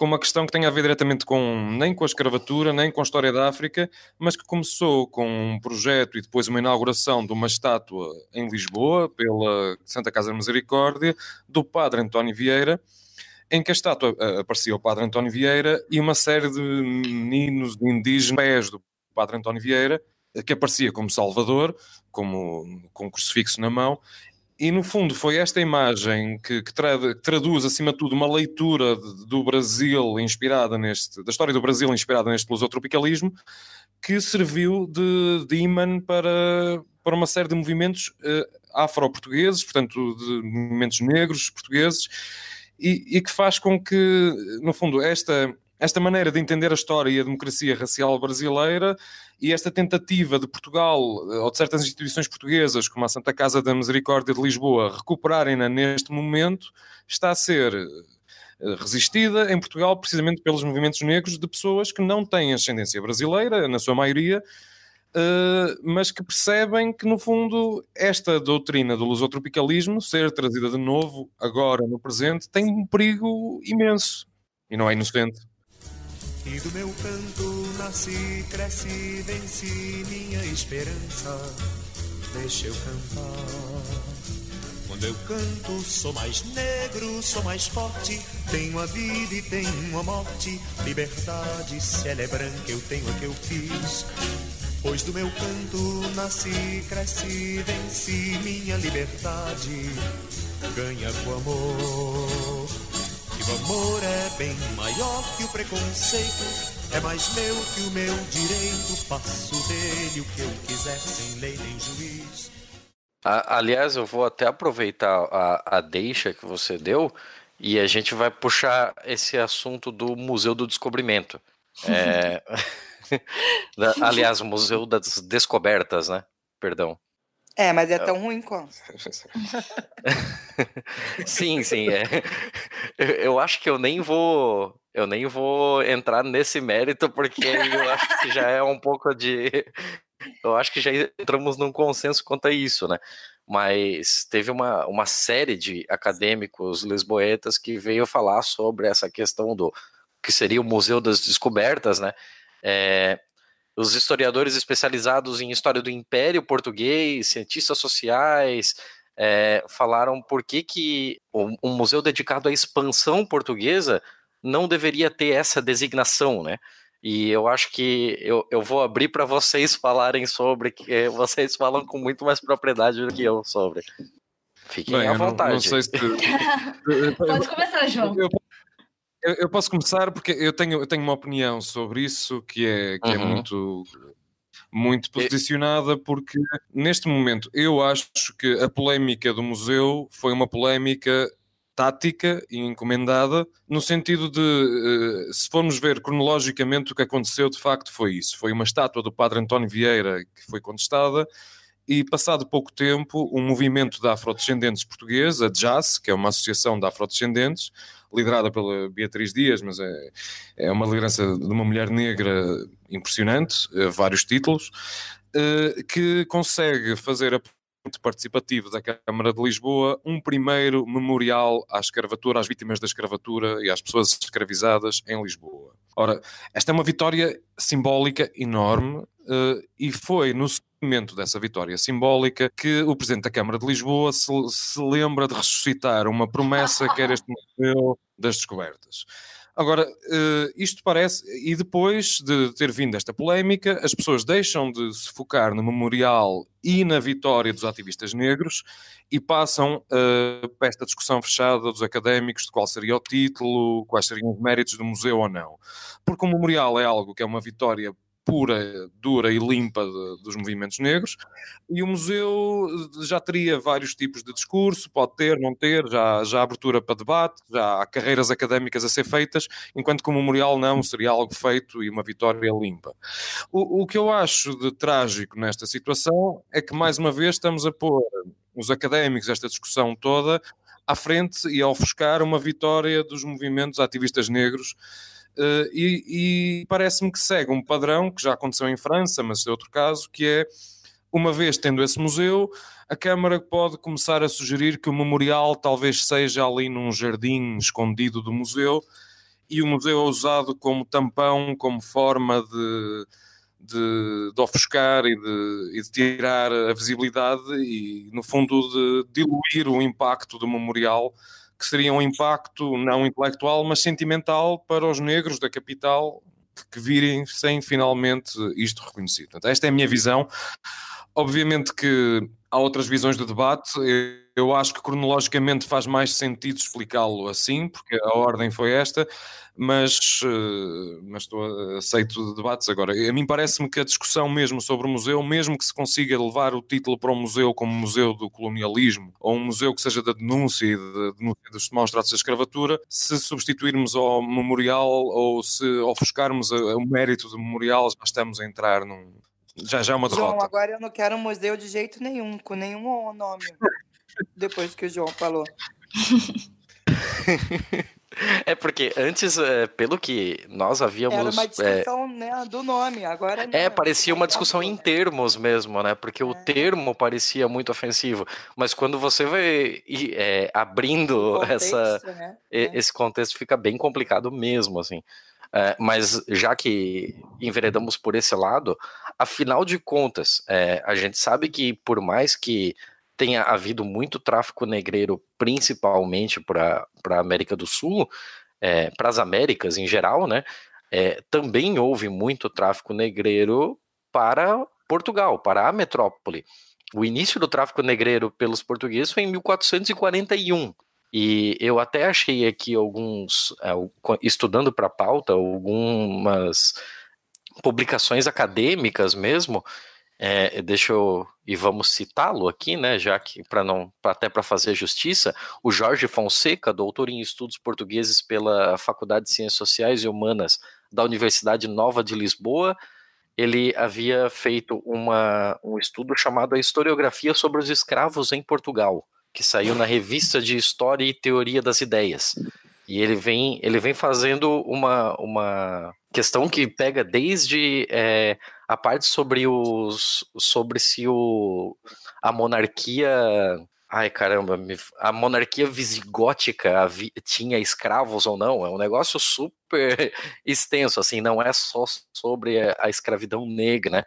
Com uma questão que tem a ver diretamente com nem com a escravatura, nem com a história da África, mas que começou com um projeto e depois uma inauguração de uma estátua em Lisboa, pela Santa Casa de Misericórdia, do padre António Vieira, em que a estátua eh, aparecia o padre António Vieira e uma série de meninos indígenas pés do padre António Vieira, que aparecia como Salvador, como, com um crucifixo na mão, e no fundo foi esta imagem que, que, traduz, acima de tudo, uma leitura do Brasil inspirada neste, da história do Brasil inspirada neste lusotropicalismo, que serviu de, de imã para, para uma série de movimentos uh, afro-portugueses, portanto, de movimentos negros portugueses, e, e, que faz com que, no fundo, esta, esta maneira de entender a história e a democracia racial brasileira e esta tentativa de Portugal, ou de certas instituições portuguesas, como a Santa Casa da Misericórdia de Lisboa, recuperarem-na neste momento, está a ser eh, resistida em Portugal precisamente pelos movimentos negros de pessoas que não têm ascendência brasileira, na sua maioria, Uh, mas que percebem que, no fundo, esta doutrina do lusotropicalismo, ser trazida de novo, agora, no presente, tem um perigo imenso e não é inocente. E do meu canto nasci, cresci, venci minha esperança. Deixa eu cantar. Quando eu canto, sou mais negro, sou mais forte. Tenho a vida e tenho a morte. Liberdade, se ela é branca, eu tenho a que eu fiz. Pois do meu canto nasci, cresci, venci minha liberdade. Ganha com amor. E o amor é bem maior que o preconceito. É mais meu que o meu direito. Faço dele o que eu quiser, sem lei nem juiz. Aliás, eu vou até aproveitar a, a deixa que você deu e a gente vai puxar esse assunto do Museu do Descobrimento. É... Aliás, o Museu das Descobertas, né? Perdão. É, mas é tão ruim quanto. sim, sim. É. Eu acho que eu nem vou. Eu nem vou entrar nesse mérito, porque eu acho que já é um pouco de. Eu acho que já entramos num consenso quanto a isso, né? Mas teve uma, uma série de acadêmicos lisboetas que veio falar sobre essa questão do que seria o Museu das Descobertas, né? É, os historiadores especializados em história do Império Português, cientistas sociais, é, falaram por que, que um, um museu dedicado à expansão portuguesa não deveria ter essa designação, né? E eu acho que eu, eu vou abrir para vocês falarem sobre, que vocês falam com muito mais propriedade do que eu sobre. Fiquem Bem, à vontade. Não, não sei se... Pode começar, João. Eu, eu, eu, posso começar porque eu tenho, eu tenho uma opinião sobre isso que é, que é uhum. é muito muito posicionada porque neste momento eu acho que a polémica do museu foi uma polémica tática e encomendada no sentido de eh, se formos ver cronologicamente o que aconteceu de facto foi isso foi uma estátua do padre António Vieira que foi contestada e passado pouco tempo um movimento de afrodescendentes portugueses, a JAS, que é uma associação de afrodescendentes, liderada pela Beatriz Dias, mas é, é uma liderança de uma mulher negra impressionante, eh, vários títulos, eh, que consegue fazer a participativo da Câmara de Lisboa um primeiro memorial à escravatura, às vítimas da escravatura e às pessoas escravizadas em Lisboa. Ora, esta é uma vitória simbólica enorme uh, e foi no seguimento dessa vitória simbólica que o Presidente da Câmara de Lisboa se, se lembra de ressuscitar uma promessa que era este museu das descobertas. Agora, uh, isto parece, e depois de ter vindo esta polémica, as pessoas deixam de se focar no memorial e na vitória dos ativistas negros e passam uh, para esta discussão fechada dos académicos de qual seria o título, quais seriam os méritos do museu ou não. Porque o memorial é algo que é uma vitória pura, dura e limpa de, dos movimentos negros, e o museu já teria vários tipos de discurso, pode ter, não ter, já, já há abertura para debate, já há carreiras académicas a ser feitas, enquanto que o memorial não, seria algo feito e uma vitória limpa. O, o que eu acho de trágico nesta situação é que, mais uma vez, estamos a pôr os académicos, esta discussão toda, à frente e a ofuscar uma vitória dos movimentos ativistas negros Uh, e, e parece-me que segue um padrão que já aconteceu em França, mas é outro caso, que é uma vez tendo esse museu, a Câmara pode começar a sugerir que o memorial talvez seja ali num jardim escondido do museu e o museu é usado como tampão, como forma de, de, de ofuscar e de, e de, tirar a visibilidade e, no fundo, de diluir o impacto do memorial que seria um impacto não intelectual, mas sentimental para os negros da capital que virem sem finalmente isto reconhecido. Portanto, esta é a minha visão. Obviamente que há outras visões do debate. Eu acho que cronologicamente faz mais sentido explicá-lo assim, porque a ordem foi esta, mas, eh, mas estou aceito debates agora. A mim parece-me que a discussão mesmo sobre o museu, mesmo que se consiga levar o título para um museu como Museu do Colonialismo, ou um museu que seja da denúncia e dos maus tratos da escravatura, se substituirmos ao memorial ou se ofuscarmos o mérito do memorial, já estamos a entrar num, já, já é uma derrota. João, agora eu não quero um museu de jeito nenhum, com nenhum nome. depois que o João falou. É porque antes, é, pelo que nós havíamos. Era uma é, discussão é, né, do nome, agora não. É, parecia uma discussão em termos mesmo, né? Porque é. o termo parecia muito ofensivo. Mas quando você vai é, abrindo contexto, essa, né? esse contexto, fica bem complicado mesmo, assim. É, mas já que enveredamos por esse lado, afinal de contas, é, a gente sabe que por mais que tenha havido muito tráfico negreiro, principalmente para a América do Sul, é, para as Américas em geral, né? É, também houve muito tráfico negreiro para Portugal, para a metrópole. O início do tráfico negreiro pelos portugueses foi em 1441. E eu até achei aqui alguns, é, estudando para a pauta, algumas publicações acadêmicas mesmo, é, deixa eu e vamos citá-lo aqui, né, já que para não até para fazer justiça, o Jorge Fonseca, doutor em estudos portugueses pela Faculdade de Ciências Sociais e Humanas da Universidade Nova de Lisboa, ele havia feito uma, um estudo chamado a historiografia sobre os escravos em Portugal, que saiu na revista de História e Teoria das Ideias. E ele vem, ele vem fazendo uma, uma questão que pega desde é, a parte sobre os sobre se o a monarquia Ai, caramba, a monarquia visigótica tinha escravos ou não? É um negócio super extenso, assim, não é só sobre a escravidão negra, né?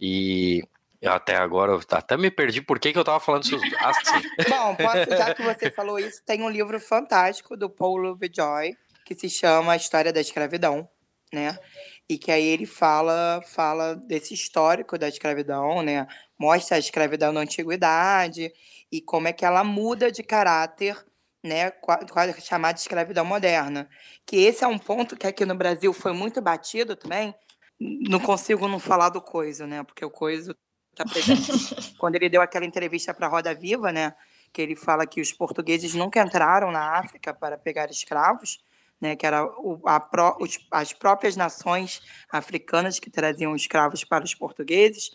E até agora, até me perdi por que, que eu tava falando isso assim. Bom, posso, já que você falou isso, tem um livro fantástico do Paul Lovejoy, que se chama A História da Escravidão, né? e que aí ele fala fala desse histórico da escravidão, né? Mostra a escravidão na antiguidade e como é que ela muda de caráter, né? Quase chamada de escravidão moderna. Que esse é um ponto que aqui no Brasil foi muito batido também. Não consigo não falar do Coiso, né? Porque o Coiso está presente. Quando ele deu aquela entrevista para a Roda Viva, né? Que ele fala que os portugueses nunca entraram na África para pegar escravos né, que era o, a, os, as próprias nações africanas que traziam escravos para os portugueses.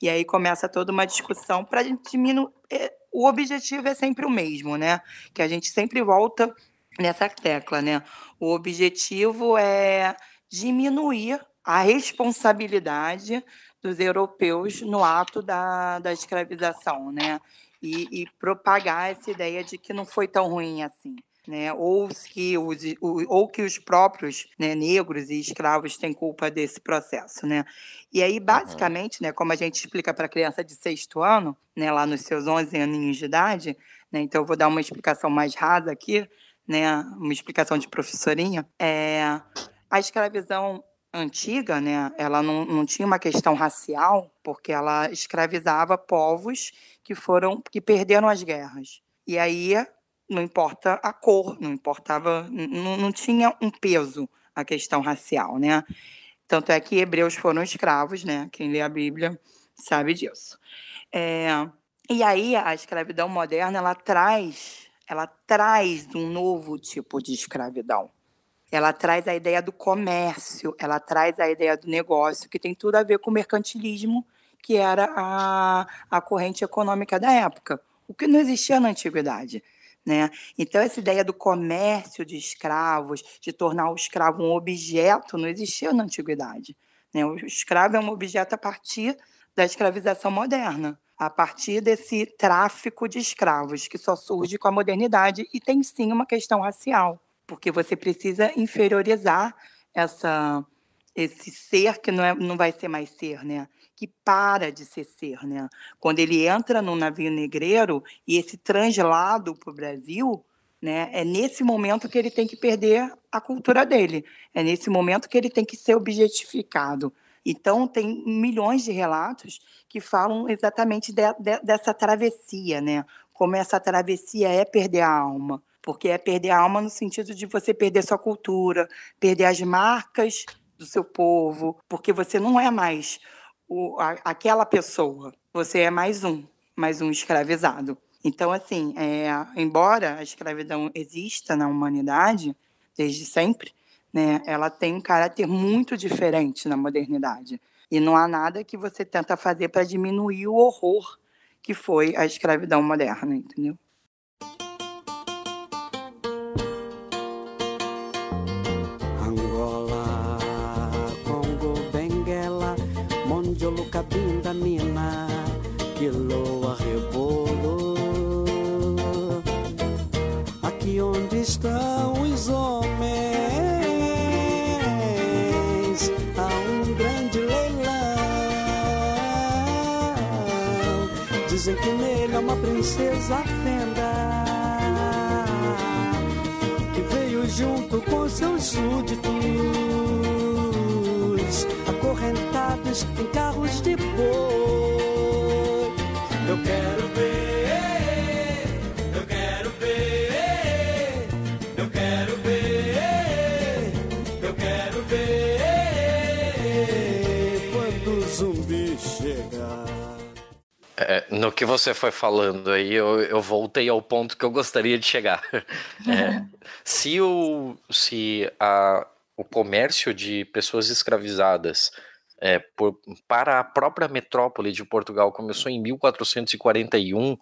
E aí começa toda uma discussão para diminuir. É, o objetivo é sempre o mesmo, né? Que a gente sempre volta nessa tecla, né? O objetivo é diminuir a responsabilidade dos europeus no ato da, da escravização, né? E, e propagar essa ideia de que não foi tão ruim assim né? ou, que os, ou que os próprios né, negros e escravos têm culpa desse processo. Né? E aí, basicamente, né, como a gente explica para a criança de sexto ano, né, lá nos seus 11 aninhos de idade, né, então eu vou dar uma explicação mais rasa aqui, né, uma explicação de professorinha, é, a escravidão antiga, né, ela não, não tinha uma questão racial, porque ela escravizava povos que foram que perderam as guerras. E aí não importa a cor, não importava, não, não tinha um peso a questão racial, né? Tanto é que hebreus foram escravos, né? Quem lê a Bíblia sabe disso. É, e aí a escravidão moderna ela traz, ela traz um novo tipo de escravidão. Ela traz a ideia do comércio, ela traz a ideia do negócio, que tem tudo a ver com o mercantilismo, que era a, a corrente econômica da época, o que não existia na antiguidade. Né? Então, essa ideia do comércio de escravos, de tornar o escravo um objeto, não existia na antiguidade. Né? O escravo é um objeto a partir da escravização moderna, a partir desse tráfico de escravos, que só surge com a modernidade e tem sim uma questão racial, porque você precisa inferiorizar essa, esse ser que não, é, não vai ser mais ser, né? que para de ser ser, né? Quando ele entra no navio negreiro e esse translado para o Brasil, né? É nesse momento que ele tem que perder a cultura dele. É nesse momento que ele tem que ser objetificado, Então, tem milhões de relatos que falam exatamente de, de, dessa travessia, né? Como essa travessia é perder a alma. Porque é perder a alma no sentido de você perder sua cultura, perder as marcas do seu povo, porque você não é mais o, a, aquela pessoa, você é mais um, mais um escravizado. Então, assim, é, embora a escravidão exista na humanidade desde sempre, né, ela tem um caráter muito diferente na modernidade. E não há nada que você tenta fazer para diminuir o horror que foi a escravidão moderna, entendeu? Mondiolo, Cabinda, Mina, Quiloa, Rebolo. Aqui onde estão os homens Dizem que nele é uma princesa fenda que veio junto com seus súditos, acorrentados em carros de boi. Eu quero ver, eu quero ver, eu quero ver, eu quero ver quando o zumbi chegar. É, no que você foi falando aí, eu, eu, voltei ao ponto que eu gostaria de chegar. É, se o, se a, o comércio de pessoas escravizadas é, por, para a própria metrópole de Portugal começou em 1441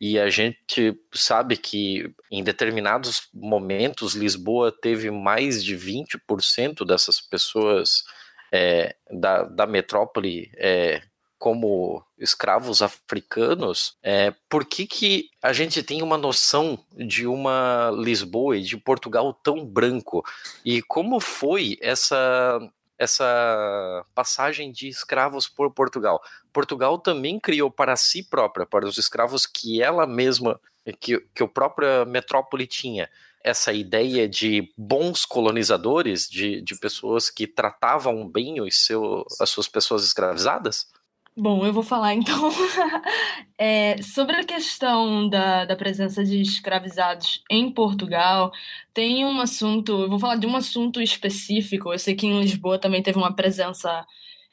e a gente sabe que em determinados momentos Lisboa teve mais de 20% dessas pessoas é, da, da metrópole é, como escravos africanos, é, por que, que a gente tem uma noção de uma Lisboa e de Portugal tão branco? E como foi essa, essa passagem de escravos por Portugal? Portugal também criou para si própria, para os escravos que ela mesma, que, que o própria metrópole tinha, essa ideia de bons colonizadores, de, de pessoas que tratavam bem os seu, as suas pessoas escravizadas? Bom, eu vou falar então é, sobre a questão da, da presença de escravizados em Portugal. Tem um assunto, eu vou falar de um assunto específico. Eu sei que em Lisboa também teve uma presença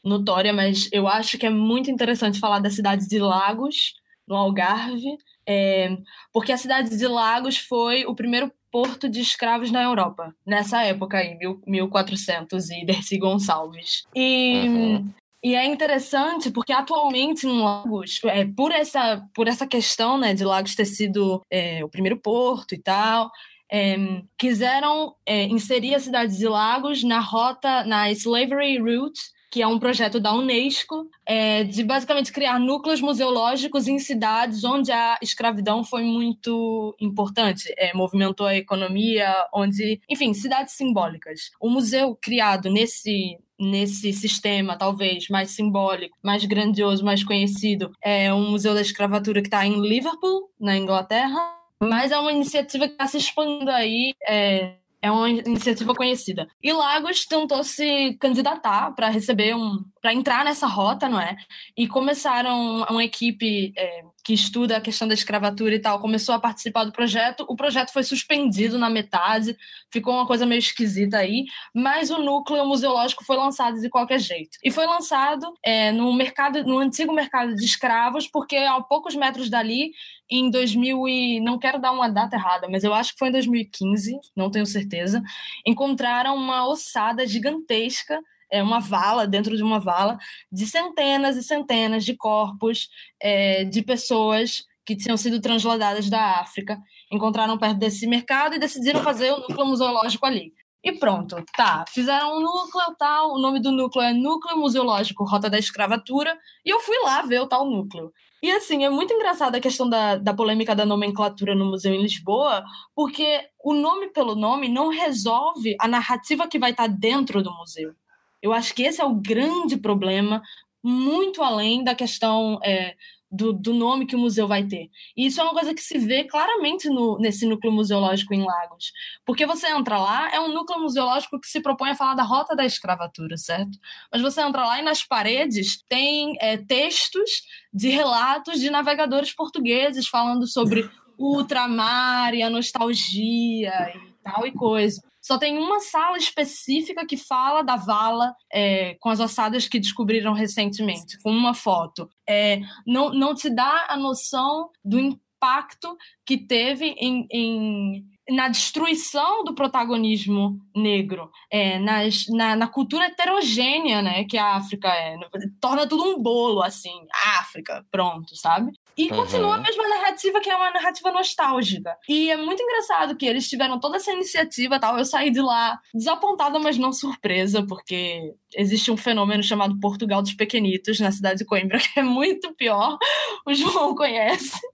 notória, mas eu acho que é muito interessante falar da cidade de Lagos, no Algarve, é, porque a cidade de Lagos foi o primeiro porto de escravos na Europa, nessa época aí, 1400 e Dercy Gonçalves. E uhum. E é interessante porque atualmente em Lagos, é, por, essa, por essa questão né, de Lagos ter sido é, o primeiro porto e tal, é, quiseram é, inserir a cidade de Lagos na rota, na Slavery Route, que é um projeto da Unesco, é, de basicamente criar núcleos museológicos em cidades onde a escravidão foi muito importante, é, movimentou a economia, onde, enfim, cidades simbólicas. O museu criado nesse nesse sistema, talvez mais simbólico, mais grandioso, mais conhecido, é um museu da escravatura que está em Liverpool, na Inglaterra. Mas é uma iniciativa que está se expandindo aí é, é uma iniciativa conhecida. E Lagos tentou se candidatar para receber um, para entrar nessa rota, não é? E começaram uma equipe é, que estuda a questão da escravatura e tal, começou a participar do projeto. O projeto foi suspendido na metade, ficou uma coisa meio esquisita aí, mas o núcleo museológico foi lançado de qualquer jeito. E foi lançado é, no mercado, no antigo mercado de escravos, porque a poucos metros dali em 2000 e não quero dar uma data errada, mas eu acho que foi em 2015, não tenho certeza, encontraram uma ossada gigantesca, é uma vala dentro de uma vala de centenas e centenas de corpos é, de pessoas que tinham sido transladadas da África, encontraram perto desse mercado e decidiram fazer o núcleo museológico ali. E pronto, tá. Fizeram um núcleo tal, o nome do núcleo é Núcleo Museológico Rota da Escravatura, e eu fui lá ver o tal núcleo. E assim, é muito engraçada a questão da, da polêmica da nomenclatura no museu em Lisboa, porque o nome pelo nome não resolve a narrativa que vai estar dentro do museu. Eu acho que esse é o grande problema, muito além da questão é, do, do, nome que o museu vai ter. E isso é uma coisa que se vê claramente no, nesse núcleo museológico em Lagos. Porque você entra lá, é um núcleo museológico que se propõe a falar da rota da escravatura, certo? Mas você entra lá e nas paredes tem é, textos de relatos de navegadores portugueses falando sobre o ultramar e a nostalgia e tal e coisa. Só tem uma sala específica que fala da vala é, com as ossadas que descobriram recentemente, com uma foto. É, não, não te dá a noção do impacto que teve em, em na destruição do protagonismo negro, é, nas, na, na, cultura heterogênea né, que a África é. Torna tudo um bolo, assim, África, pronto, sabe? E uhum. continua a mesma narrativa, que é uma narrativa nostálgica. E é muito engraçado que eles tiveram toda essa iniciativa tal. Eu saí de lá desapontada, mas não surpresa, porque existe um fenômeno chamado Portugal dos Pequenitos na cidade de Coimbra, que é muito pior. O João conhece.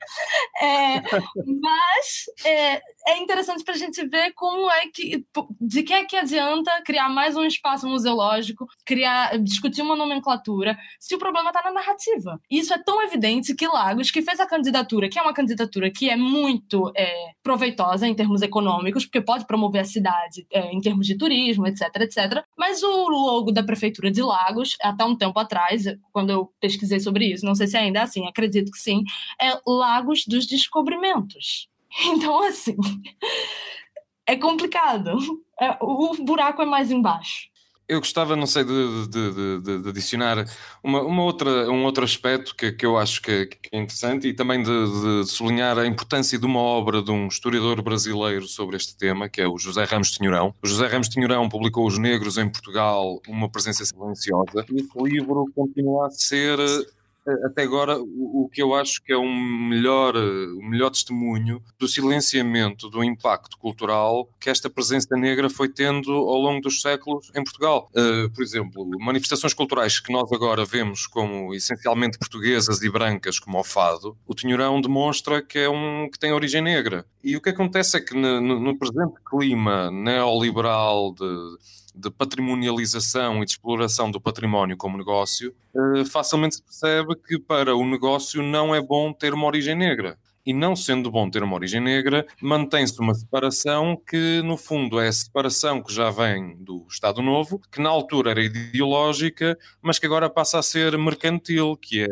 É, mas é, é interessante para a gente ver como é que. De que é que adianta criar mais um espaço museológico, criar, discutir uma nomenclatura, se o problema está na narrativa. Isso é tão evidente que Lagos, que fez a candidatura, que é uma candidatura que é muito é, proveitosa em termos econômicos, porque pode promover a cidade é, em termos de turismo, etc, etc. Mas o logo da Prefeitura de Lagos, até um tempo atrás, quando eu pesquisei sobre isso, não sei se ainda é assim, acredito que sim, é Lagos dos Descobrimentos. Então, assim, é complicado. É, o buraco é mais embaixo. Eu gostava, não sei, de, de, de, de adicionar uma, uma, outra, um outro aspecto que, que eu acho que, que é interessante e também de, sublinhar a importância de uma obra de um historiador brasileiro sobre este tema, que é o José Ramos Tinhorão. O José Ramos Tinhorão publicou Os Negros em Portugal, uma presença silenciosa, e esse livro continua a ser até agora o, o, que eu acho que é um melhor, o melhor testemunho do silenciamento do impacto cultural que esta presença negra foi tendo ao longo dos séculos em Portugal. Uh, por exemplo, manifestações culturais que nós agora vemos como essencialmente portuguesas e brancas, como o fado, o Tinhorão demonstra que, é um, que tem origem negra. E o que acontece é que no, no presente clima neoliberal de de patrimonialização e de exploração do património como negócio, eh, facilmente se percebe que para o negócio não é bom ter uma origem negra. E não sendo bom ter uma origem negra, mantém-se uma separação que, no fundo, é a separação que já vem do Estado Novo, que na altura era ideológica, mas que agora passa a ser mercantil, que é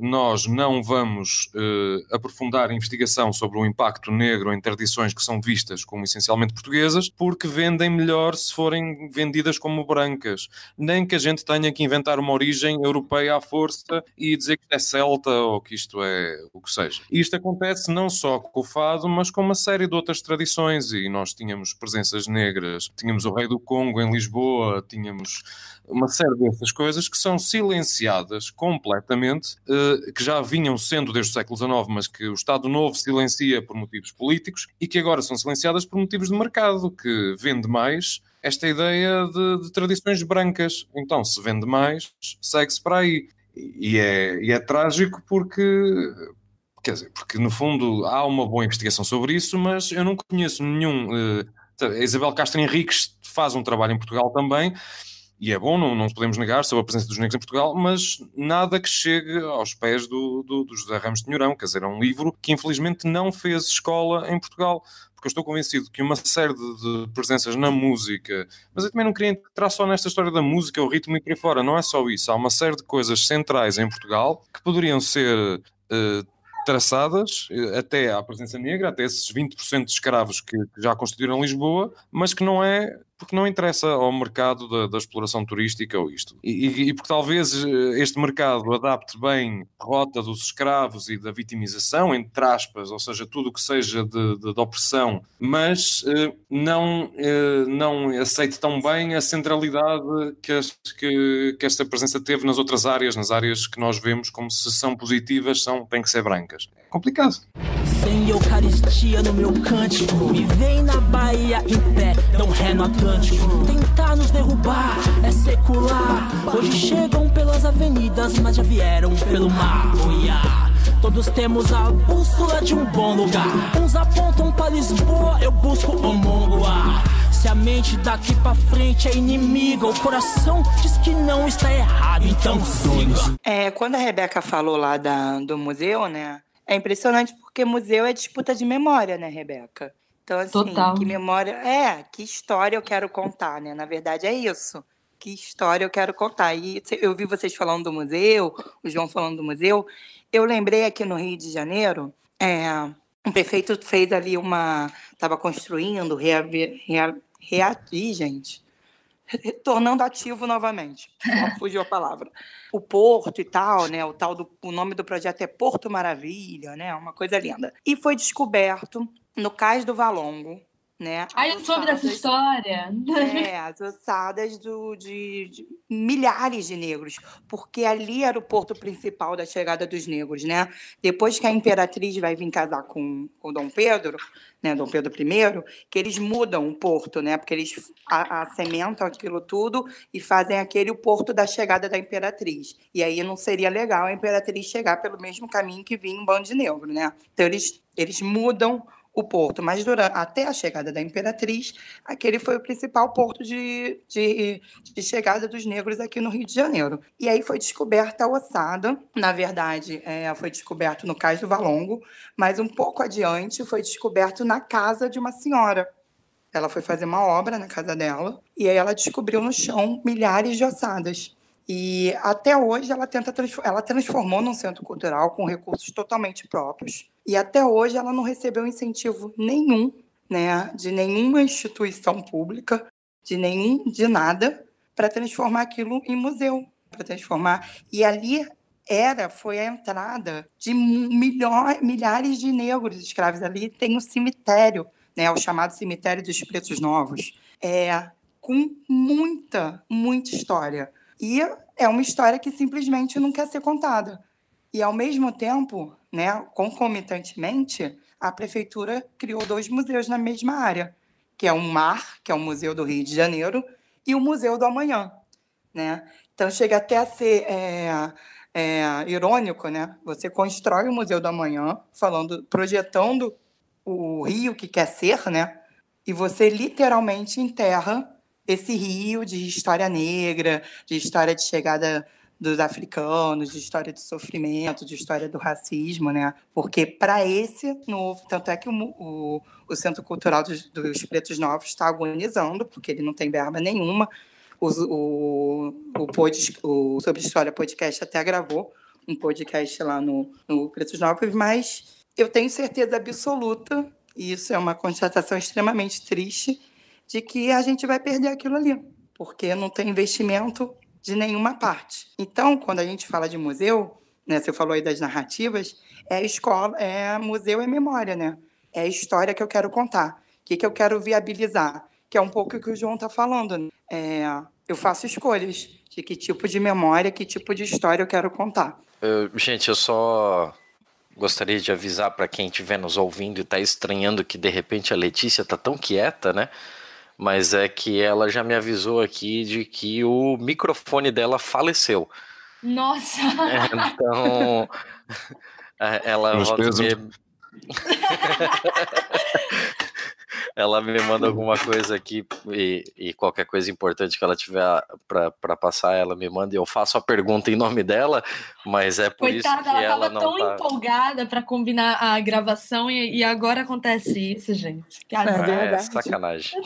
nós não vamos uh, aprofundar a investigação sobre o impacto negro em tradições que são vistas como essencialmente portuguesas, porque vendem melhor se forem vendidas como brancas. Nem que a gente tenha que inventar uma origem europeia à força e dizer que isto é celta ou que isto é o que seja. Isto acontece não só com o fado, mas com uma série de outras tradições. E nós tínhamos presenças negras, tínhamos o Rei do Congo em Lisboa, tínhamos uma série dessas coisas que são silenciadas completamente, eh, que já vinham sendo desde o século XIX, mas que o Estado Novo silencia por motivos políticos e que agora são silenciadas por motivos de mercado, que vende mais esta ideia de, de tradições brancas. Então, se vende mais, segue-se para aí. E é, e é trágico porque quer dizer, porque no fundo há uma boa investigação sobre isso, mas eu não conheço nenhum. Uh, Isabel Castro Henriques faz um trabalho em Portugal também, e é bom, não, não podemos negar sobre a presença dos negros em Portugal, mas nada que chegue aos pés do, do, do José Ramos de Tinhorão, quer dizer, é um livro que infelizmente não fez escola em Portugal porque eu estou convencido que uma série de, presenças na música, mas eu também não queria entrar só nesta história da música, o ritmo e por aí fora, não é só isso, há uma série de coisas centrais em Portugal que poderiam ser uh, traçadas eh, até à presença negra, até esses 20% de escravos que, que já constituíram Lisboa, mas que não é porque não interessa ao mercado da, da exploração turística ou isto. E, e, e, porque talvez eh, este mercado adapte bem a rota dos escravos e da vitimização, entre aspas, ou seja, tudo o que seja de, de, de opressão, mas eh, não, eh, não aceite tão bem a centralidade que, que, que, esta presença teve nas outras áreas, nas áreas que nós vemos como se são positivas, são, têm que ser brancas. Complicado. Sem Eucaristia no meu cântico, me vem na Bahia em pé, dão ré no Atlântico. Tentar nos derrubar é secular. Hoje chegam pelas avenidas, mas já vieram pelo mar. Yeah. Todos temos a bússola de um bom lugar. Uns apontam para Lisboa, eu busco o Mongoá. Se a mente daqui pra frente é inimiga, o coração diz que não está errado, então siga. É, quando a Rebeca falou lá da, do museu, né? É impressionante porque museu é disputa de memória, né, Rebeca? Então, assim, Total. que memória. É, que história eu quero contar, né? Na verdade, é isso. Que história eu quero contar. E eu vi vocês falando do museu, o João falando do museu. Eu lembrei aqui no Rio de Janeiro, é, o prefeito fez ali uma. Estava construindo, reabrir. Rea, reabrir, gente tornando ativo novamente. Fugiu a palavra. O Porto e tal, né? O tal do o nome do projeto é Porto Maravilha, né? Uma coisa linda. E foi descoberto no Cais do Valongo, né? Ah, eu soube dessa história. É, as ossadas do, de, de, milhares de negros, porque ali era o porto principal da chegada dos negros, né? Depois que a imperatriz vai vir casar com o Dom Pedro, né, Dom Pedro I, que eles mudam o porto, né? Porque eles assementam aquilo tudo e fazem aquele o porto da chegada da imperatriz. E aí não seria legal a imperatriz chegar pelo mesmo caminho que vinha um bando de negro, né? Então eles, eles mudam o porto, mas durante, até a chegada da imperatriz, aquele foi o principal porto de, de, de, chegada dos negros aqui no Rio de Janeiro. E aí foi descoberta a ossada, na verdade, é, foi descoberto no Cais do Valongo, mas um pouco adiante foi descoberto na casa de uma senhora. Ela foi fazer uma obra na casa dela e aí ela descobriu no chão milhares de ossadas. E até hoje ela tenta ela transformou num centro cultural com recursos totalmente próprios. E até hoje ela não recebeu incentivo nenhum, né, de nenhuma instituição pública, de nenhum de nada para transformar aquilo em museu, para transformar. E ali era foi a entrada de milhões, milhares de negros escravos ali tem um cemitério, né, o chamado cemitério dos pretos novos, é com muita, muita história e é uma história que simplesmente não quer ser contada. E, ao mesmo tempo, né, concomitantemente, a prefeitura criou dois museus na mesma área, que é o MAR, que é o Museu do Rio de Janeiro, e o Museu do Amanhã. Né? Então, chega até a ser é, é, irônico, né? Você constrói o Museu do Amanhã, falando, projetando o Rio que quer ser, né? E você literalmente enterra esse rio de história negra, de história de chegada dos africanos, de história de sofrimento, de história do racismo, né? Porque para esse novo, tanto é que o, o, o Centro Cultural dos, dos Pretos Novos está agonizando, porque ele não tem verba nenhuma. O, o, o, pod, o Sobre História Podcast até gravou um podcast lá no, no Pretos Novos, mas eu tenho certeza absoluta, e isso é uma constatação extremamente triste, de que a gente vai perder aquilo ali, porque não tem investimento de nenhuma parte. Então, quando a gente fala de museu, né, você falou aí das narrativas, é escola, é museu é memória, né? É a história que eu quero contar, o que, que eu quero viabilizar, que é um pouco o que o João está falando. Né? É, eu faço escolhas de que tipo de memória, que tipo de história eu quero contar. Eu, gente, eu só gostaria de avisar para quem estiver nos ouvindo e está estranhando que de repente a Letícia está tão quieta, né? Mas é que ela já me avisou aqui de que o microfone dela faleceu. Nossa! É, então, é, ela me... ela me manda alguma coisa aqui e, e qualquer coisa importante que ela tiver para passar, ela me manda e eu faço a pergunta em nome dela, mas é por Coitada, isso que ela, ela não tão tá... empolgada para combinar a gravação e, e, agora acontece isso, gente. Que é, é sacanagem.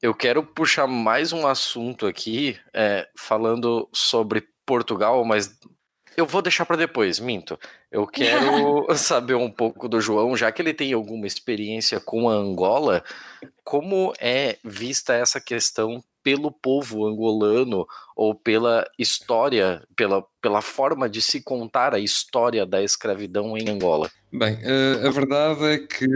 eu quero puxar mais um assunto aqui, é, falando sobre Portugal, mas eu vou deixar para depois, minto. Eu quero saber um pouco do João, já que ele tem alguma experiência com a Angola, como é vista essa questão pelo povo angolano ou pela história, pela, pela forma de se contar a história da escravidão em Angola? Bem, a, a verdade é que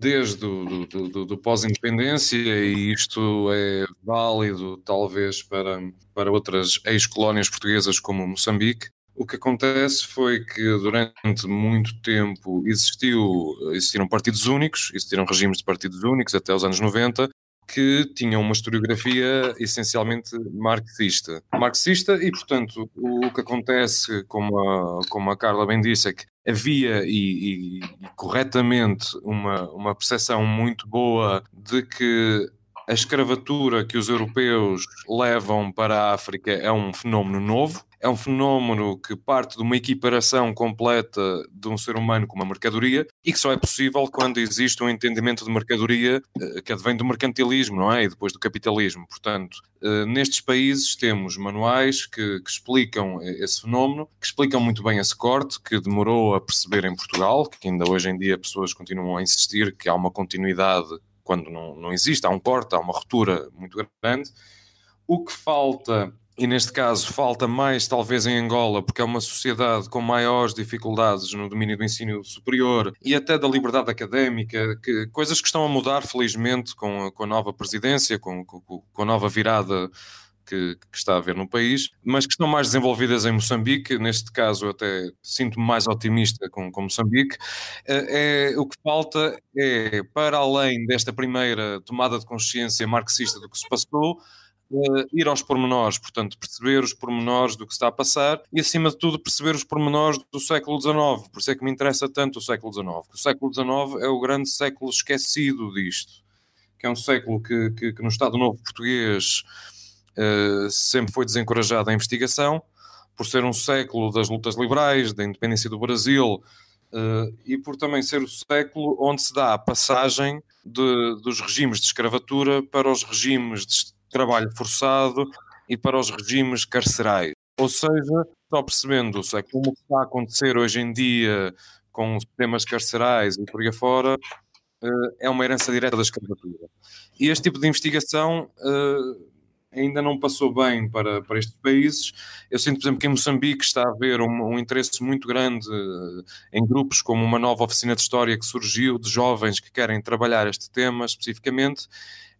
desde o do, do, do pós-independência, e isto é válido talvez para, para outras ex-colónias portuguesas como Moçambique, o que acontece foi que durante muito tempo existiu, existiram partidos únicos, existiram regimes de partidos únicos até os anos 90, que tinham uma historiografia essencialmente marxista. Marxista e, portanto, o que acontece, como a, como a Carla bem disse, é que havia e, e, e corretamente uma, uma percepção muito boa de que a escravatura que os europeus levam para a África é um fenómeno novo, é um fenómeno que parte de uma equiparação completa de um ser humano com uma mercadoria e que só é possível quando existe um entendimento de mercadoria eh, que advém do mercantilismo, não é? E depois do capitalismo. Portanto, eh, nestes países temos manuais que, que explicam esse fenómeno, que explicam muito bem esse corte, que demorou a perceber em Portugal, que ainda hoje em dia pessoas continuam a insistir que há uma continuidade quando não, não existe, há um corte, há uma ruptura muito grande. O que falta e neste caso falta mais talvez em Angola, porque é uma sociedade com maiores dificuldades no domínio do ensino superior e até da liberdade académica, que, coisas que estão a mudar felizmente com, com a nova presidência, com, com, com a nova virada que, que, está a haver no país, mas que estão mais desenvolvidas em Moçambique. Neste caso, até sinto-me mais otimista com, com Moçambique. É, é, o que falta é, para além desta primeira tomada de consciência marxista do que se passou, uh, ir aos pormenores, portanto, perceber os pormenores do que está a passar e, acima de tudo, perceber os pormenores do século XIX. Por isso é que me interessa tanto o século XIX. O século XIX é o grande século esquecido disto, que é um século que, que, que no Estado Novo português uh, sempre foi desencorajado a investigação, por ser um século das lutas liberais, da independência do Brasil, Uh, e por também ser o século onde se dá a passagem de, dos regimes de escravatura para os regimes de, trabalho forçado e para os regimes carcerais. Ou seja, só percebendo é como está a acontecer hoje em dia com os sistemas carcerais e por aí afora, eh, é uma herança direta da escravatura. E este tipo de investigação eh, ainda não passou bem para, para estes países. Eu sinto, por exemplo, que em Moçambique está a haver um, um, interesse muito grande eh, em grupos como uma nova oficina de história que surgiu, de jovens que querem trabalhar este tema especificamente,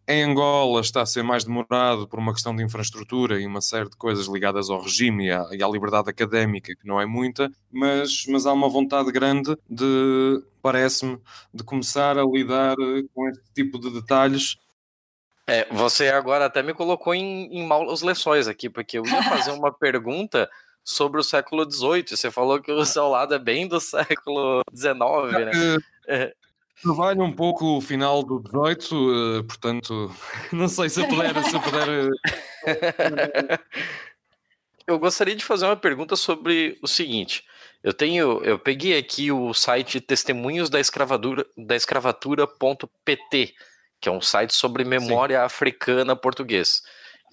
em Angola está a ser mais demorado por uma questão de infraestrutura e uma série de coisas ligadas ao regime e à, e à liberdade académica, que não é muita, mas, mas há uma vontade grande de, parece-me, de começar a lidar eh, com este tipo de detalhes é, você agora até me colocou em, em maus lençóis aqui, porque eu ia fazer uma pergunta sobre o século XVIII. Você falou que o seu lado é bem do século XIX, né? É, é trabalho um pouco o final do 18, uh, eh, portanto, não sei se eu puder. Se eu, puder uh... eu gostaria de fazer uma pergunta sobre o seguinte. Eu tenho, eu peguei aqui o site Testemunhos da Escravatura, da Escravatura.pt, que é um site sobre memória Sim. africana português.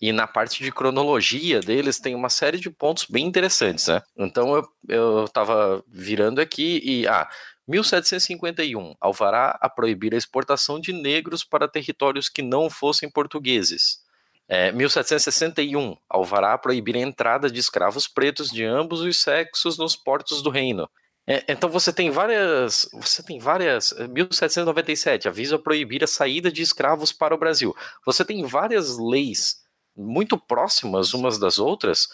E na parte de cronologia deles tem uma série de pontos bem interessantes, né? Então eu, eu tava virando aqui e ah, 1751, alvará a proibir a exportação de negros para territórios que não fossem portugueses. É, 1761, alvará a proibir a entrada de escravos pretos de ambos os sexos nos portos do reino. É, então você tem várias, você tem várias, 1797, aviso a proibir a saída de escravos para o Brasil. Você tem várias leis muito próximas umas das outras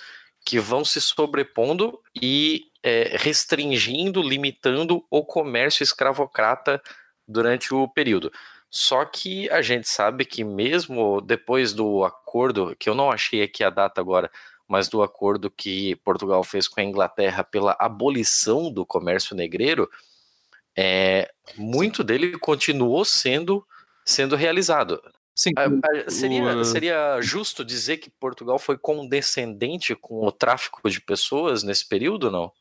que vão se sobrepondo e é, restringindo, limitando o comércio escravocrata durante o período. Só que a gente sabe que mesmo depois do acordo, que eu não achei aqui a data agora, mas do acordo que Portugal fez com a Inglaterra pela abolição do comércio negreiro, é, muito dele continuou sendo sendo realizado. Sim, seria, seria justo dizer que Portugal foi condescendente com o tráfico de pessoas nesse período, não?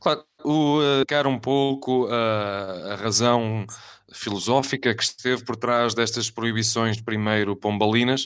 Claro, o, uh, um pouco uh, a razão filosófica que esteve por trás destas proibições, primeiro pombalinas.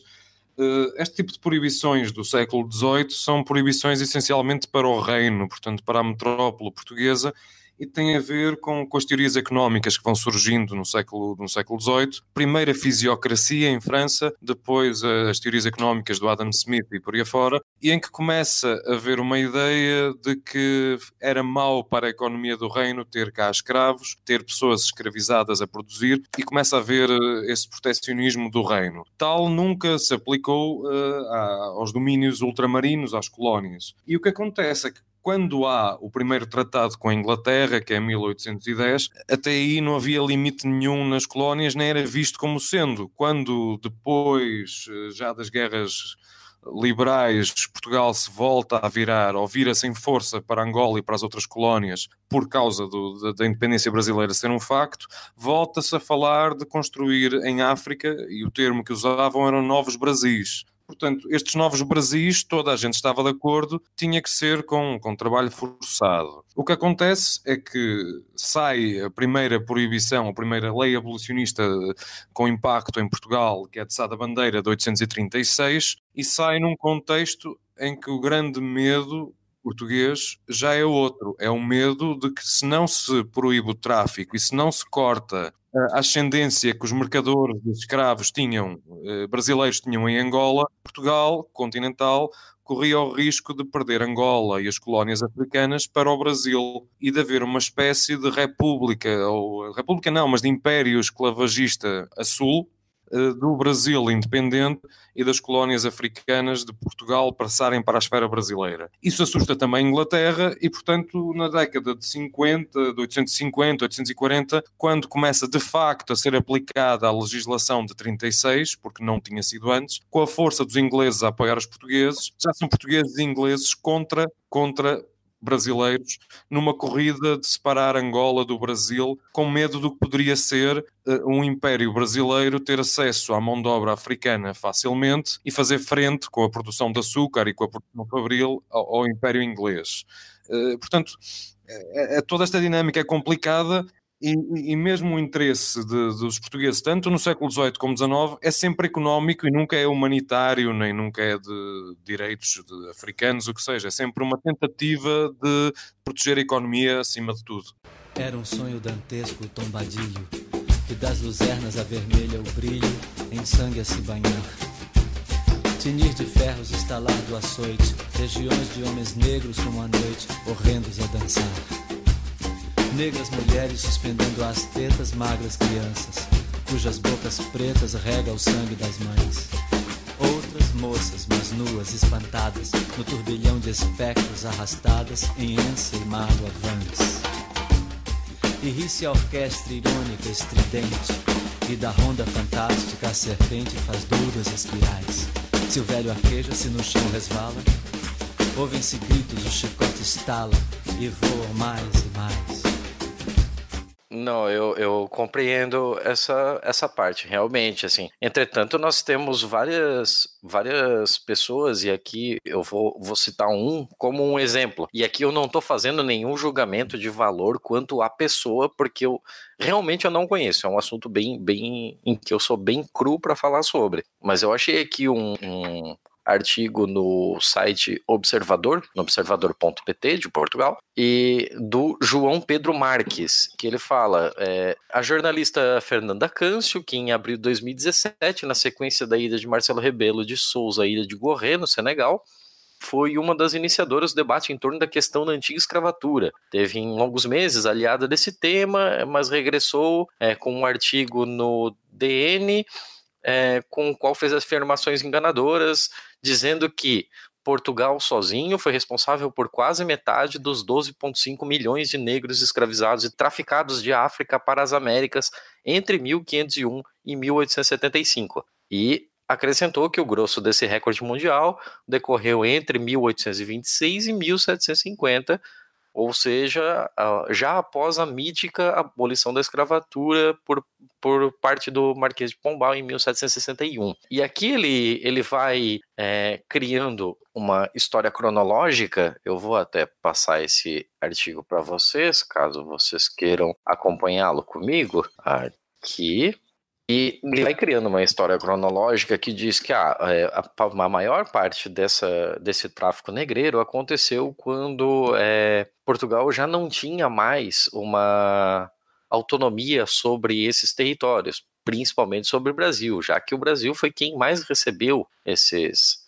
Uh, este tipo de proibições do século XVIII são proibições essencialmente para o reino, portanto, para a metrópole portuguesa, e tem a ver com, com as teorias económicas que vão surgindo no século, no século XVIII. Primeiro a fisiocracia em França, depois as teorias económicas do Adam Smith e por aí afora, e em que começa a haver uma ideia de que era mau para a economia do reino ter cá escravos, ter pessoas escravizadas a produzir, e começa a haver eh, esse proteccionismo do reino. Tal nunca se aplicou uh, aos domínios ultramarinos, às colónias. E o que acontece é que quando há o primeiro tratado com a Inglaterra, que é 1810, até aí não havia limite nenhum nas colónias, nem era visto como sendo. Quando depois, eh, já das guerras liberais, Portugal se volta a virar ou vira-se em força para Angola e para as outras colónias por causa do, da, da, independência brasileira ser um facto, volta-se a falar de construir em África, e o termo que usavam eram novos Brasis. Portanto, estes novos Brasis, toda a gente estava de acordo, tinha que ser com, com trabalho forçado. O que acontece é que sai a primeira proibição, a primeira lei abolicionista com impacto em Portugal, que é de Sá da Bandeira de 836, e sai num contexto em que o grande medo português já é outro. É o medo de que se não se proíbe o tráfico e se não se corta a ascendência que os mercadores de escravos tinham, eh, brasileiros tinham em Angola, Portugal continental corria o risco de perder Angola e as colónias africanas para o Brasil e de haver uma espécie de república, ou república não, mas de império esclavagista a sul, do Brasil independente e das colónias africanas de Portugal passarem para a esfera brasileira. Isso assusta também a Inglaterra e, portanto, na década de 50, de 850, 840, quando começa de facto a ser aplicada a legislação de 36, porque não tinha sido antes, com a força dos ingleses a apoiar os portugueses, já são portugueses e ingleses contra contra brasileiros numa corrida de separar Angola do Brasil, com medo do que poderia ser uh, um império brasileiro ter acesso à mão de obra africana facilmente e fazer frente com a produção de açúcar e com a produção fabril ao, ao império inglês. Uh, portanto, é, toda esta dinâmica é complicada e, e, mesmo o interesse de, dos portugueses, tanto no século XVIII como XIX, é sempre económico e nunca é humanitário, nem nunca é de direitos de africanos, o que seja. É sempre uma tentativa de proteger a economia acima de tudo. Era um sonho dantesco, tombadilho, que das luzernas a vermelha o brilho, em sangue a se banhar. Tinir de ferros, estalar do açoite, regiões de homens negros como a noite, horrendos a dançar. Negras mulheres suspendendo as tetas, magras crianças, cujas bocas pretas rega o sangue das mães. Outras moças, mas nuas, espantadas, no turbilhão de espectros arrastadas em ensa e mágoa vãs. E ri-se a orquestra irônica, estridente, e da ronda fantástica a serpente faz duras espirais. Se o velho arqueja, se no chão resvala, ouvem-se gritos, o chicote estala e e mais. Não, eu, eu compreendo essa, essa parte, realmente, assim. Entretanto, nós temos várias, várias pessoas, e aqui eu vou, vou citar um como um exemplo. E aqui eu não estou fazendo nenhum julgamento de valor quanto à pessoa, porque eu realmente eu não conheço. É um assunto bem, bem em que eu sou bem cru para falar sobre. Mas eu achei aqui um, um artigo no site Observador, no observador.pt de Portugal, e do João Pedro Marques, que ele fala: é, a jornalista Fernanda Câncio, que em abril de 2017, na sequência da ida de Marcelo Rebelo de Souza à ilha de Gorré, no Senegal, foi uma das iniciadoras do debate em torno da questão da antiga escravatura. Teve em longos meses aliada desse tema, mas regressou é, com um artigo no DN, é, com o qual fez afirmações enganadoras dizendo que Portugal sozinho foi responsável por quase metade dos 12,5 milhões de negros escravizados e traficados de África para as Américas entre 1501 e 1875. E acrescentou que o grosso desse recorde mundial decorreu entre 1826 e 1750, ou seja, já após a mítica abolição da escravatura por, por parte do Marquês de Pombal em 1761. E aqui ele, ele vai é, criando uma história cronológica. Eu vou até passar esse artigo para vocês, caso vocês queiram acompanhá-lo comigo. Aqui. E ele vai criando uma história cronológica que diz que ah, é, a, a, maior parte dessa, desse tráfico negreiro aconteceu quando é, Portugal já não tinha mais uma autonomia sobre esses territórios, principalmente sobre o Brasil, já que o Brasil foi quem mais recebeu esses,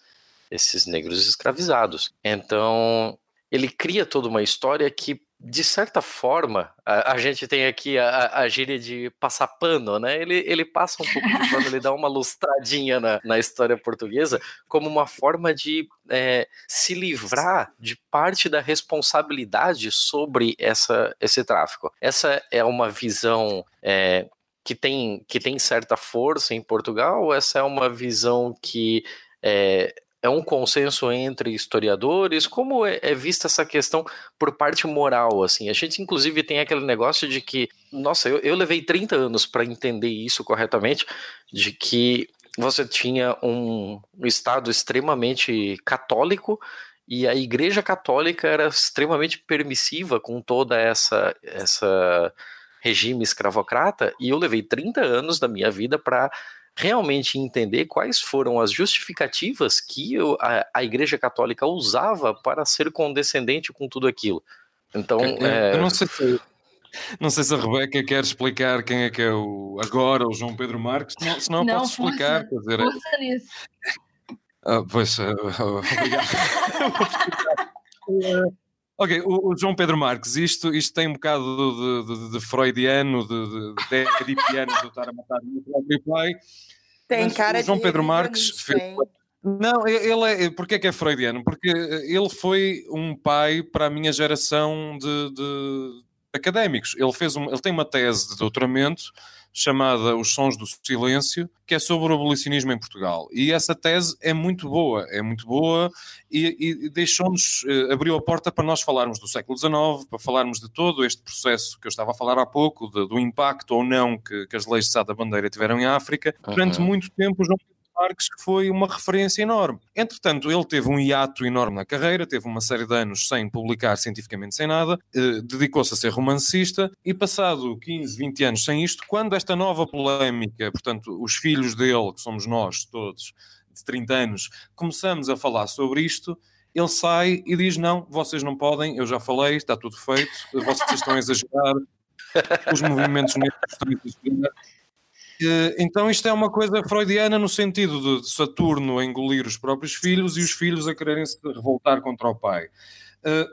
esses negros escravizados. Então, ele cria toda uma história que de certa forma, a, a, gente tem aqui a, a gíria de passar pano, né? Ele, ele passa um pouco de pano, ele dá uma lustradinha na, na história portuguesa como uma forma de é, se livrar de parte da responsabilidade sobre essa, esse tráfico. Essa é uma visão é, que, tem, que tem certa força em Portugal, ou essa é uma visão que é, é um consenso entre historiadores? Como é, é, vista essa questão por parte moral? Assim, a gente inclusive tem aquele negócio de que, nossa, eu, eu levei 30 anos para entender isso corretamente, de que você tinha um, um Estado extremamente católico e a Igreja Católica era extremamente permissiva com toda essa essa regime escravocrata e eu levei 30 anos da minha vida para realmente entender quais foram as justificativas que eu, a, a, Igreja Católica usava para ser condescendente com tudo aquilo. Então, eu, é... eu não sei se não sei se a Rebeca quer explicar quem é que é o agora o João Pedro Marques, se não, se não, posso explicar. Quer dizer, força nisso. Ah, pois, uh, obrigado. ok, o, o, João Pedro Marques, isto, isto tem um bocado de, de, de freudiano, de, de, de edipiano, de estar a matar o meu próprio pai. Tem cara o João Pedro Marques fez... Não, ele é. Porquê é que é freudiano? Porque ele foi um pai para a minha geração de, de académicos. Ele, fez um, ele tem uma tese de doutoramento chamada Os Sons do Silêncio, que é sobre o abolicionismo em Portugal. E essa tese é muito boa, é muito boa e, e deixou-nos, eh, abriu a porta para nós falarmos do século XIX, para falarmos de todo este processo que eu estava a falar há pouco, de, do impacto ou não que, que as leis de Sá da Bandeira tiveram em África. Durante uhum. muito tempo, João Marques, que foi uma referência enorme. Entretanto, ele teve um hiato enorme na carreira, teve uma série de anos sem publicar cientificamente sem nada, eh, dedicou-se a ser romancista e passado 15, 20 anos sem isto, quando esta nova polémica, portanto, os filhos dele, que somos nós todos, de 30 anos, começamos a falar sobre isto, ele sai e diz: Não, vocês não podem, eu já falei, está tudo feito, vocês estão a exagerar, os movimentos negros então isto é uma coisa freudiana no sentido de Saturno a engolir os próprios filhos e os filhos a quererem se revoltar contra o pai. Eh,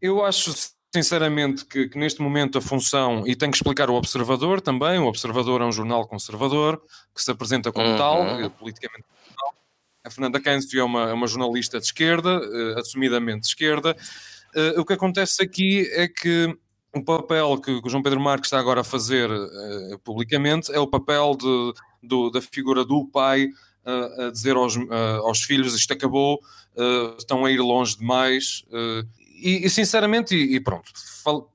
eu acho sinceramente que, que, neste momento a função, e tenho que explicar o Observador também, o Observador é um jornal conservador que se apresenta como uhum. tal, eh, politicamente a Fernanda Câncio é uma, é uma jornalista de esquerda, uh, assumidamente de esquerda. Uh, o que acontece aqui é que o papel que, o João Pedro Marques está agora a fazer uh, publicamente é o papel de, do, da figura do pai uh, a dizer aos, uh, aos filhos isto acabou, estão a ir longe demais. E, e, sinceramente, e, e, pronto,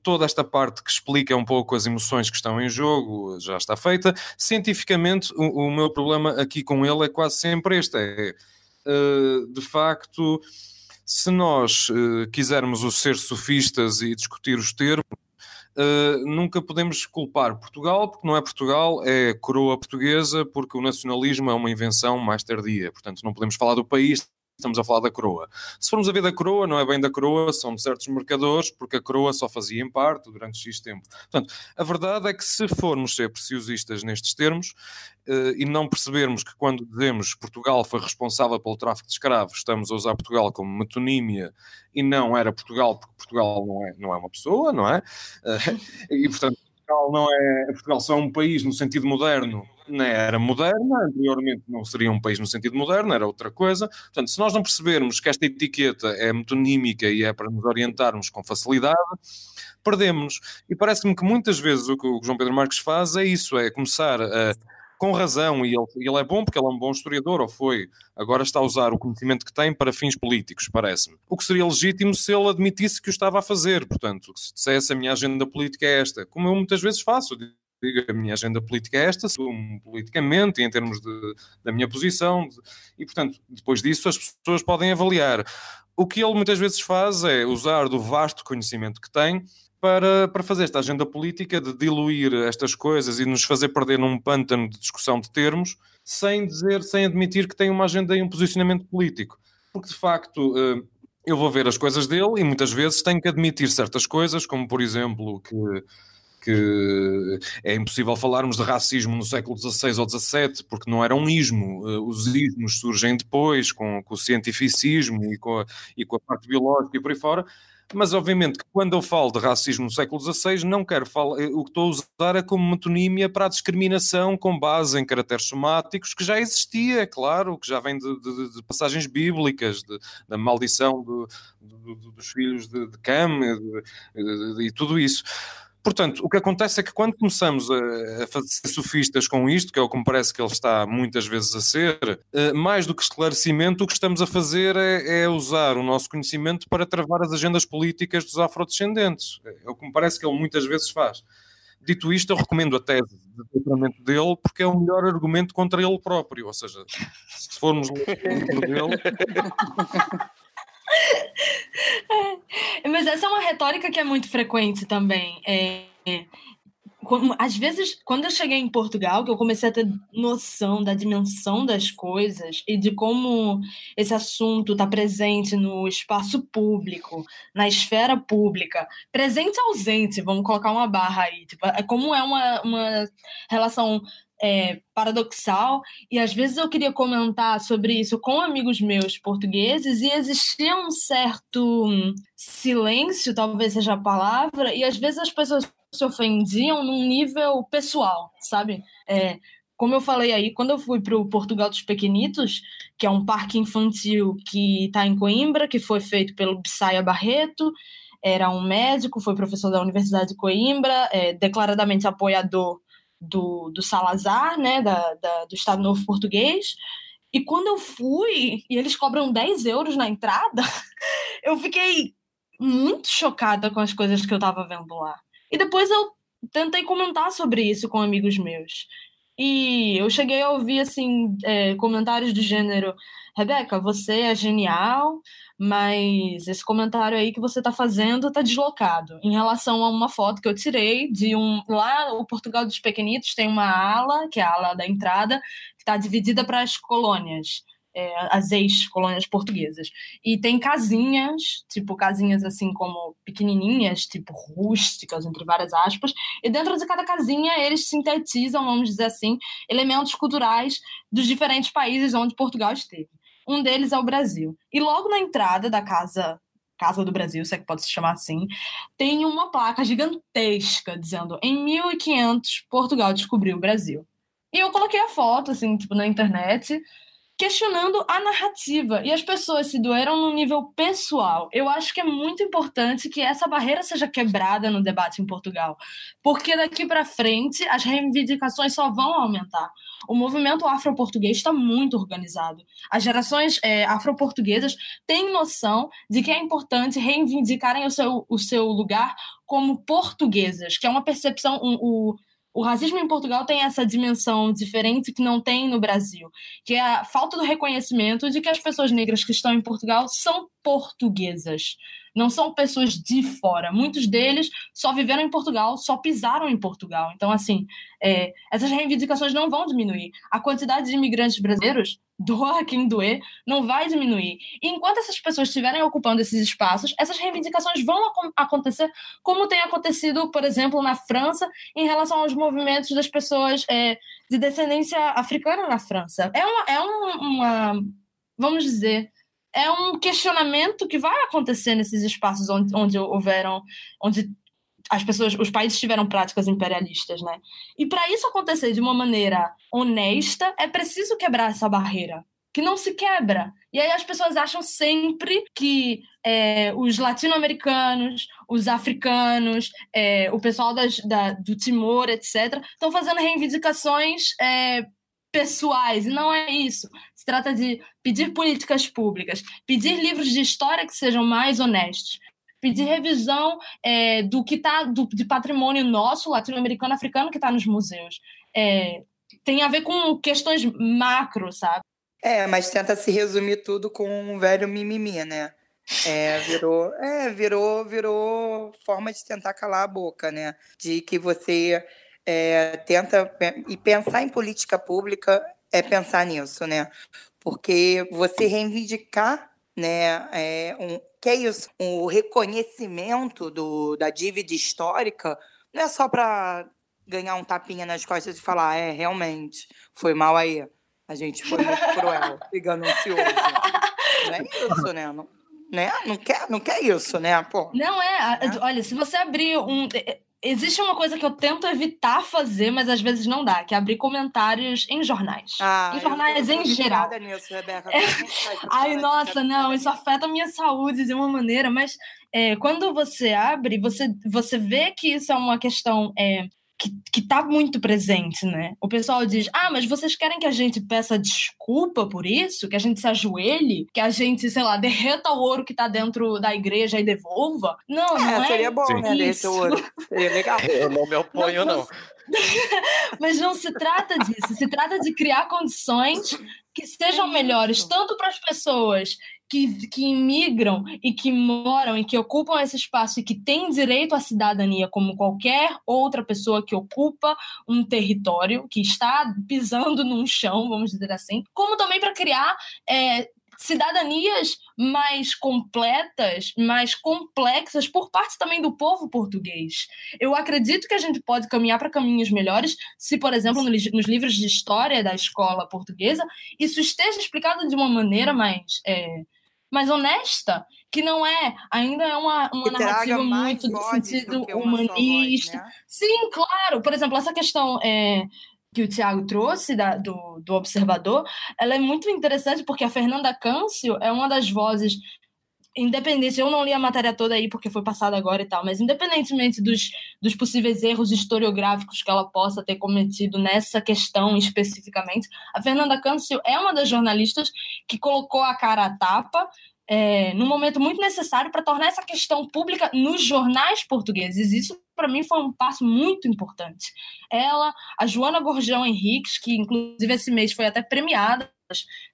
toda esta parte que explica um pouco as emoções que estão em jogo já está feita. Cientificamente, o, o meu problema aqui com ele é quase sempre este: é de facto se nós uh, quisermos o ser sofistas e discutir os termos, Uh, nunca podemos culpar Portugal, porque não é Portugal, é coroa portuguesa, porque o nacionalismo é uma invenção mais tardia. Portanto, não podemos falar do país, estamos a falar da coroa. Se formos a ver da coroa, não é bem da coroa, são certos mercadores, porque a coroa só fazia em parte durante X tempo. Portanto, a verdade é que se formos ser preciosistas nestes termos uh, e não percebermos que quando dizemos Portugal foi responsável pelo tráfico de escravos, estamos a usar Portugal como metonímia e não era Portugal, porque Portugal não é, não é uma pessoa, não é? E, portanto, Portugal não é. Portugal só é um país no sentido moderno, na era moderna, anteriormente não seria um país no sentido moderno, era outra coisa. Portanto, se nós não percebermos que esta etiqueta é metonímica e é para nos orientarmos com facilidade, perdemos. E parece-me que muitas vezes o que o João Pedro Marques faz é isso: é começar a com razão, e ele, ele, é bom porque ele é um bom historiador, ou foi, agora está a usar o conhecimento que tem para fins políticos, parece-me. O que seria legítimo se ele admitisse que o estava a fazer, portanto, se dissesse a minha agenda política é esta, como eu muitas vezes faço, digo a minha agenda política é esta, politicamente, em termos de, da minha posição, e portanto, depois disso as pessoas podem avaliar. O que ele muitas vezes faz é usar do vasto conhecimento que tem para, para fazer esta agenda política de diluir estas coisas e nos fazer perder num pântano de discussão de termos, sem dizer, sem admitir que tem uma agenda e um posicionamento político. Porque de facto eh, eu vou ver as coisas dele e muitas vezes tenho que admitir certas coisas, como por exemplo que que é impossível falarmos de racismo no século XVI ou XVII, porque não era um ismo. Eh, os ismos surgem depois, com, com o cientificismo e com, a, e com a parte biológica e por aí fora. Mas, obviamente, que quando eu falo de racismo no século XVI, não quero falar. O que estou a usar é como metonímia para a discriminação com base em caracteres somáticos, que já existia, é claro, que já vem de, de, de passagens bíblicas, de, da maldição do, do, dos filhos de, Cam e tudo isso. Portanto, o que acontece é que quando começamos a, fazer sofistas com isto, que é o que me parece que ele está muitas vezes a ser, uh, mais do que esclarecimento, o que estamos a fazer é, é, usar o nosso conhecimento para travar as agendas políticas dos afrodescendentes. É o que me parece que ele muitas vezes faz. Dito isto, eu recomendo a tese de doutoramento dele porque é o melhor argumento contra ele próprio. Ou seja, se formos ler o dele. É, mas essa é uma retórica que é muito frequente também. É, é, às vezes, quando eu cheguei em Portugal, que eu comecei a ter noção da dimensão das coisas e de como esse assunto está presente no espaço público, na esfera pública, presente ausente, vamos colocar uma barra aí, tipo, é como é uma, uma relação é, paradoxal, e às vezes eu queria comentar sobre isso com amigos meus portugueses, e existia um certo silêncio, talvez seja a palavra, e às vezes as pessoas se ofendiam num nível pessoal, sabe? É, como eu falei aí, quando eu fui para o Portugal dos Pequenitos, que é um parque infantil que está em Coimbra, que foi feito pelo Bissaia Barreto, era um médico, foi professor da Universidade de Coimbra, é, declaradamente apoiador do, do Salazar, né, da, da, do Estado Novo Português. E quando eu fui, e eles cobram 10 euros na entrada, eu fiquei muito chocada com as coisas que eu estava vendo lá. E depois eu tentei comentar sobre isso com amigos meus. E eu cheguei a ouvir assim é, comentários do gênero: Rebeca, você é genial, mas esse comentário aí que você está fazendo está deslocado em relação a uma foto que eu tirei de um lá o Portugal dos Pequenitos tem uma ala que é a ala da entrada que está dividida para as colônias é, as ex-colônias portuguesas. E tem casinhas, tipo casinhas assim como pequenininhas, tipo rústicas, entre várias aspas, e dentro de cada casinha eles sintetizam, vamos dizer assim, elementos culturais dos diferentes países onde Portugal esteve. Um deles é o Brasil. E logo na entrada da casa Casa do Brasil, se é que pode se chamar assim, tem uma placa gigantesca dizendo em 1500 Portugal descobriu o Brasil. E eu coloquei a foto assim, tipo na internet, questionando a narrativa. E as pessoas se doeram no nível pessoal. Eu acho que é muito importante que essa barreira seja quebrada no debate em Portugal, porque daqui para frente as reivindicações só vão aumentar. O movimento afro-português está muito organizado. As gerações é, afro-portuguesas têm noção de que é importante reivindicarem o seu, o seu lugar como portuguesas, que é uma percepção, um, o, o racismo em Portugal tem essa dimensão diferente que não tem no Brasil, que é a falta do reconhecimento de que as pessoas negras que estão em Portugal são portuguesas, não são pessoas de fora. Muitos deles só viveram em Portugal, só pisaram em Portugal. Então, assim, é, essas reivindicações não vão diminuir. A quantidade de imigrantes brasileiros doa quem doer, não vai diminuir. E enquanto essas pessoas estiverem ocupando esses espaços, essas reivindicações vão acontecer, como tem acontecido, por exemplo, na França, em relação aos movimentos das pessoas é, de descendência africana na França. É uma, é uma, vamos dizer, é um questionamento que vai acontecer nesses espaços onde, onde houveram, onde as pessoas, os países tiveram práticas imperialistas, né? E para isso acontecer de uma maneira honesta, é preciso quebrar essa barreira, que não se quebra. E aí as pessoas acham sempre que é, os latino-americanos, os africanos, é, o pessoal das, da, do Timor, etc., estão fazendo reivindicações é, pessoais, e não é isso. Se trata de pedir políticas públicas, pedir livros de história que sejam mais honestos, pedir revisão é, do que está de patrimônio nosso, latino-americano, africano, que está nos museus. É, tem a ver com questões macro, sabe? É, mas tenta se resumir tudo com um velho mimimi, né? É, virou, é, virou, virou forma de tentar calar a boca, né? De que você é, tenta e pensar em política pública é pensar nisso, né? Porque você reivindicar, né, é, um, que é isso, o reconhecimento do, da dívida histórica não é só para ganhar um tapinha nas costas e falar, é, realmente, foi mal aí. A gente foi muito cruel e ganancioso. Não é isso, né? Não, né? Não quer, não quer isso, né? Pô. Não é. é. Olha, se você abrir um. Existe uma coisa que eu tento evitar fazer, mas às vezes não dá, que é abrir comentários em jornais. Ah, em jornais em geral. Nisso, Rebeca. É... Ai, nossa, não, isso afeta a minha saúde de uma maneira, mas é, quando você abre, você, você vê que isso é uma questão é, que, que tá muito presente, né? O pessoal diz: ah, mas vocês querem que a gente peça desculpa por isso? Que a gente se ajoelhe? Que a gente, sei lá, derreta o ouro que tá dentro da igreja e devolva? Não, é, não é. Seria bom, Sim. né? Derreter o ouro. Seria legal. Eu não me oponho, não. não. Mas não se trata disso, se trata de criar condições que sejam melhores, tanto para as pessoas que, que imigram e que moram e que ocupam esse espaço e que têm direito à cidadania como qualquer outra pessoa que ocupa um território, que está pisando num chão, vamos dizer assim, como também para criar é, cidadanias mais completas, mais complexas por parte também do povo português. Eu acredito que a gente pode caminhar para caminhos melhores se, por exemplo, nos livros de história da escola portuguesa, isso esteja explicado de uma maneira mais. É, mais honesta, que não é, ainda é uma, uma narrativa muito no sentido humanista. Voz, né? Sim, claro. Por exemplo, essa questão é, que o Tiago trouxe da, do, do Observador, ela é muito interessante porque a Fernanda Câncio é uma das vozes independente, eu não li a matéria toda aí porque foi passada agora e tal, mas independentemente dos, dos possíveis erros historiográficos que ela possa ter cometido nessa questão especificamente, a Fernanda Câncio é uma das jornalistas que colocou a cara à tapa é, num momento muito necessário para tornar essa questão pública nos jornais portugueses. Isso, para mim, foi um passo muito importante. Ela, a Joana Gorjão Henriques, que inclusive esse mês foi até premiada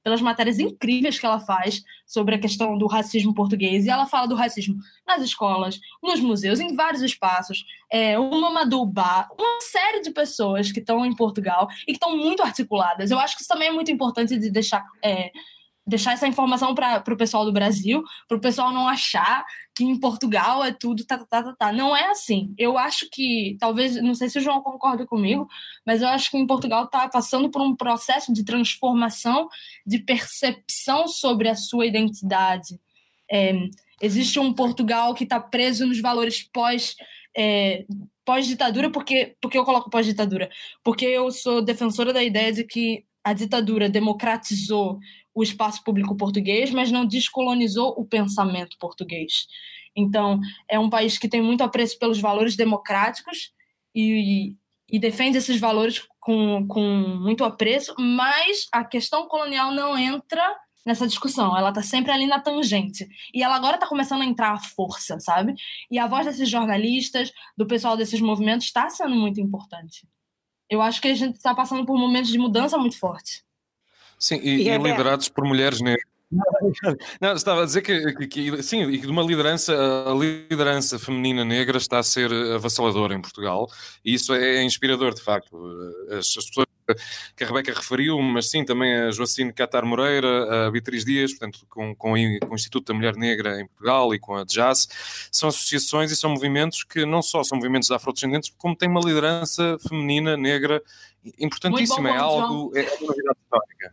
pelas matérias incríveis que ela faz sobre a questão do racismo português. E ela fala do racismo nas escolas, nos museus, em vários espaços. É, o uma série de pessoas que estão em Portugal e que estão muito articuladas. Eu acho que isso também é muito importante de deixar. É, deixar essa informação para o pessoal do Brasil, para o pessoal não achar que em Portugal é tudo tá, tá, tá, tá, tá. Não é assim. Eu acho que, talvez, não sei se o João concorda comigo, mas eu acho que em Portugal está passando por um processo de transformação, de percepção sobre a sua identidade. É, existe um Portugal que está preso nos valores pós. É, pós-ditadura, porque, porque eu coloco pós-ditadura? Porque eu sou defensora da ideia de que a ditadura democratizou o espaço público português, mas não descolonizou o pensamento português. Então, é um país que tem muito apreço pelos valores democráticos e, e defende esses valores com, com muito apreço, mas a questão colonial não entra nessa discussão. Ela está sempre ali na tangente. E ela agora está começando a entrar à força, sabe? E a voz desses jornalistas, do pessoal desses movimentos, está sendo muito importante. Eu acho que a gente está passando por momentos de mudança muito forte. Sim, e, e, e liderados por mulheres negras. Não, estava a dizer que, que, que sim, de uma liderança, a liderança feminina negra está a ser avassaladora em Portugal e isso é inspirador, de facto. As, as pessoas que a Rebeca referiu, mas sim também a Joacine Catar Moreira, a Beatriz Dias, portanto, com, com, com, o Instituto da Mulher Negra em Portugal e com a DJAS, são associações e são movimentos que não só são movimentos afrodescendentes, como têm uma liderança feminina negra importantíssima, bom, é algo, é uma novidade histórica.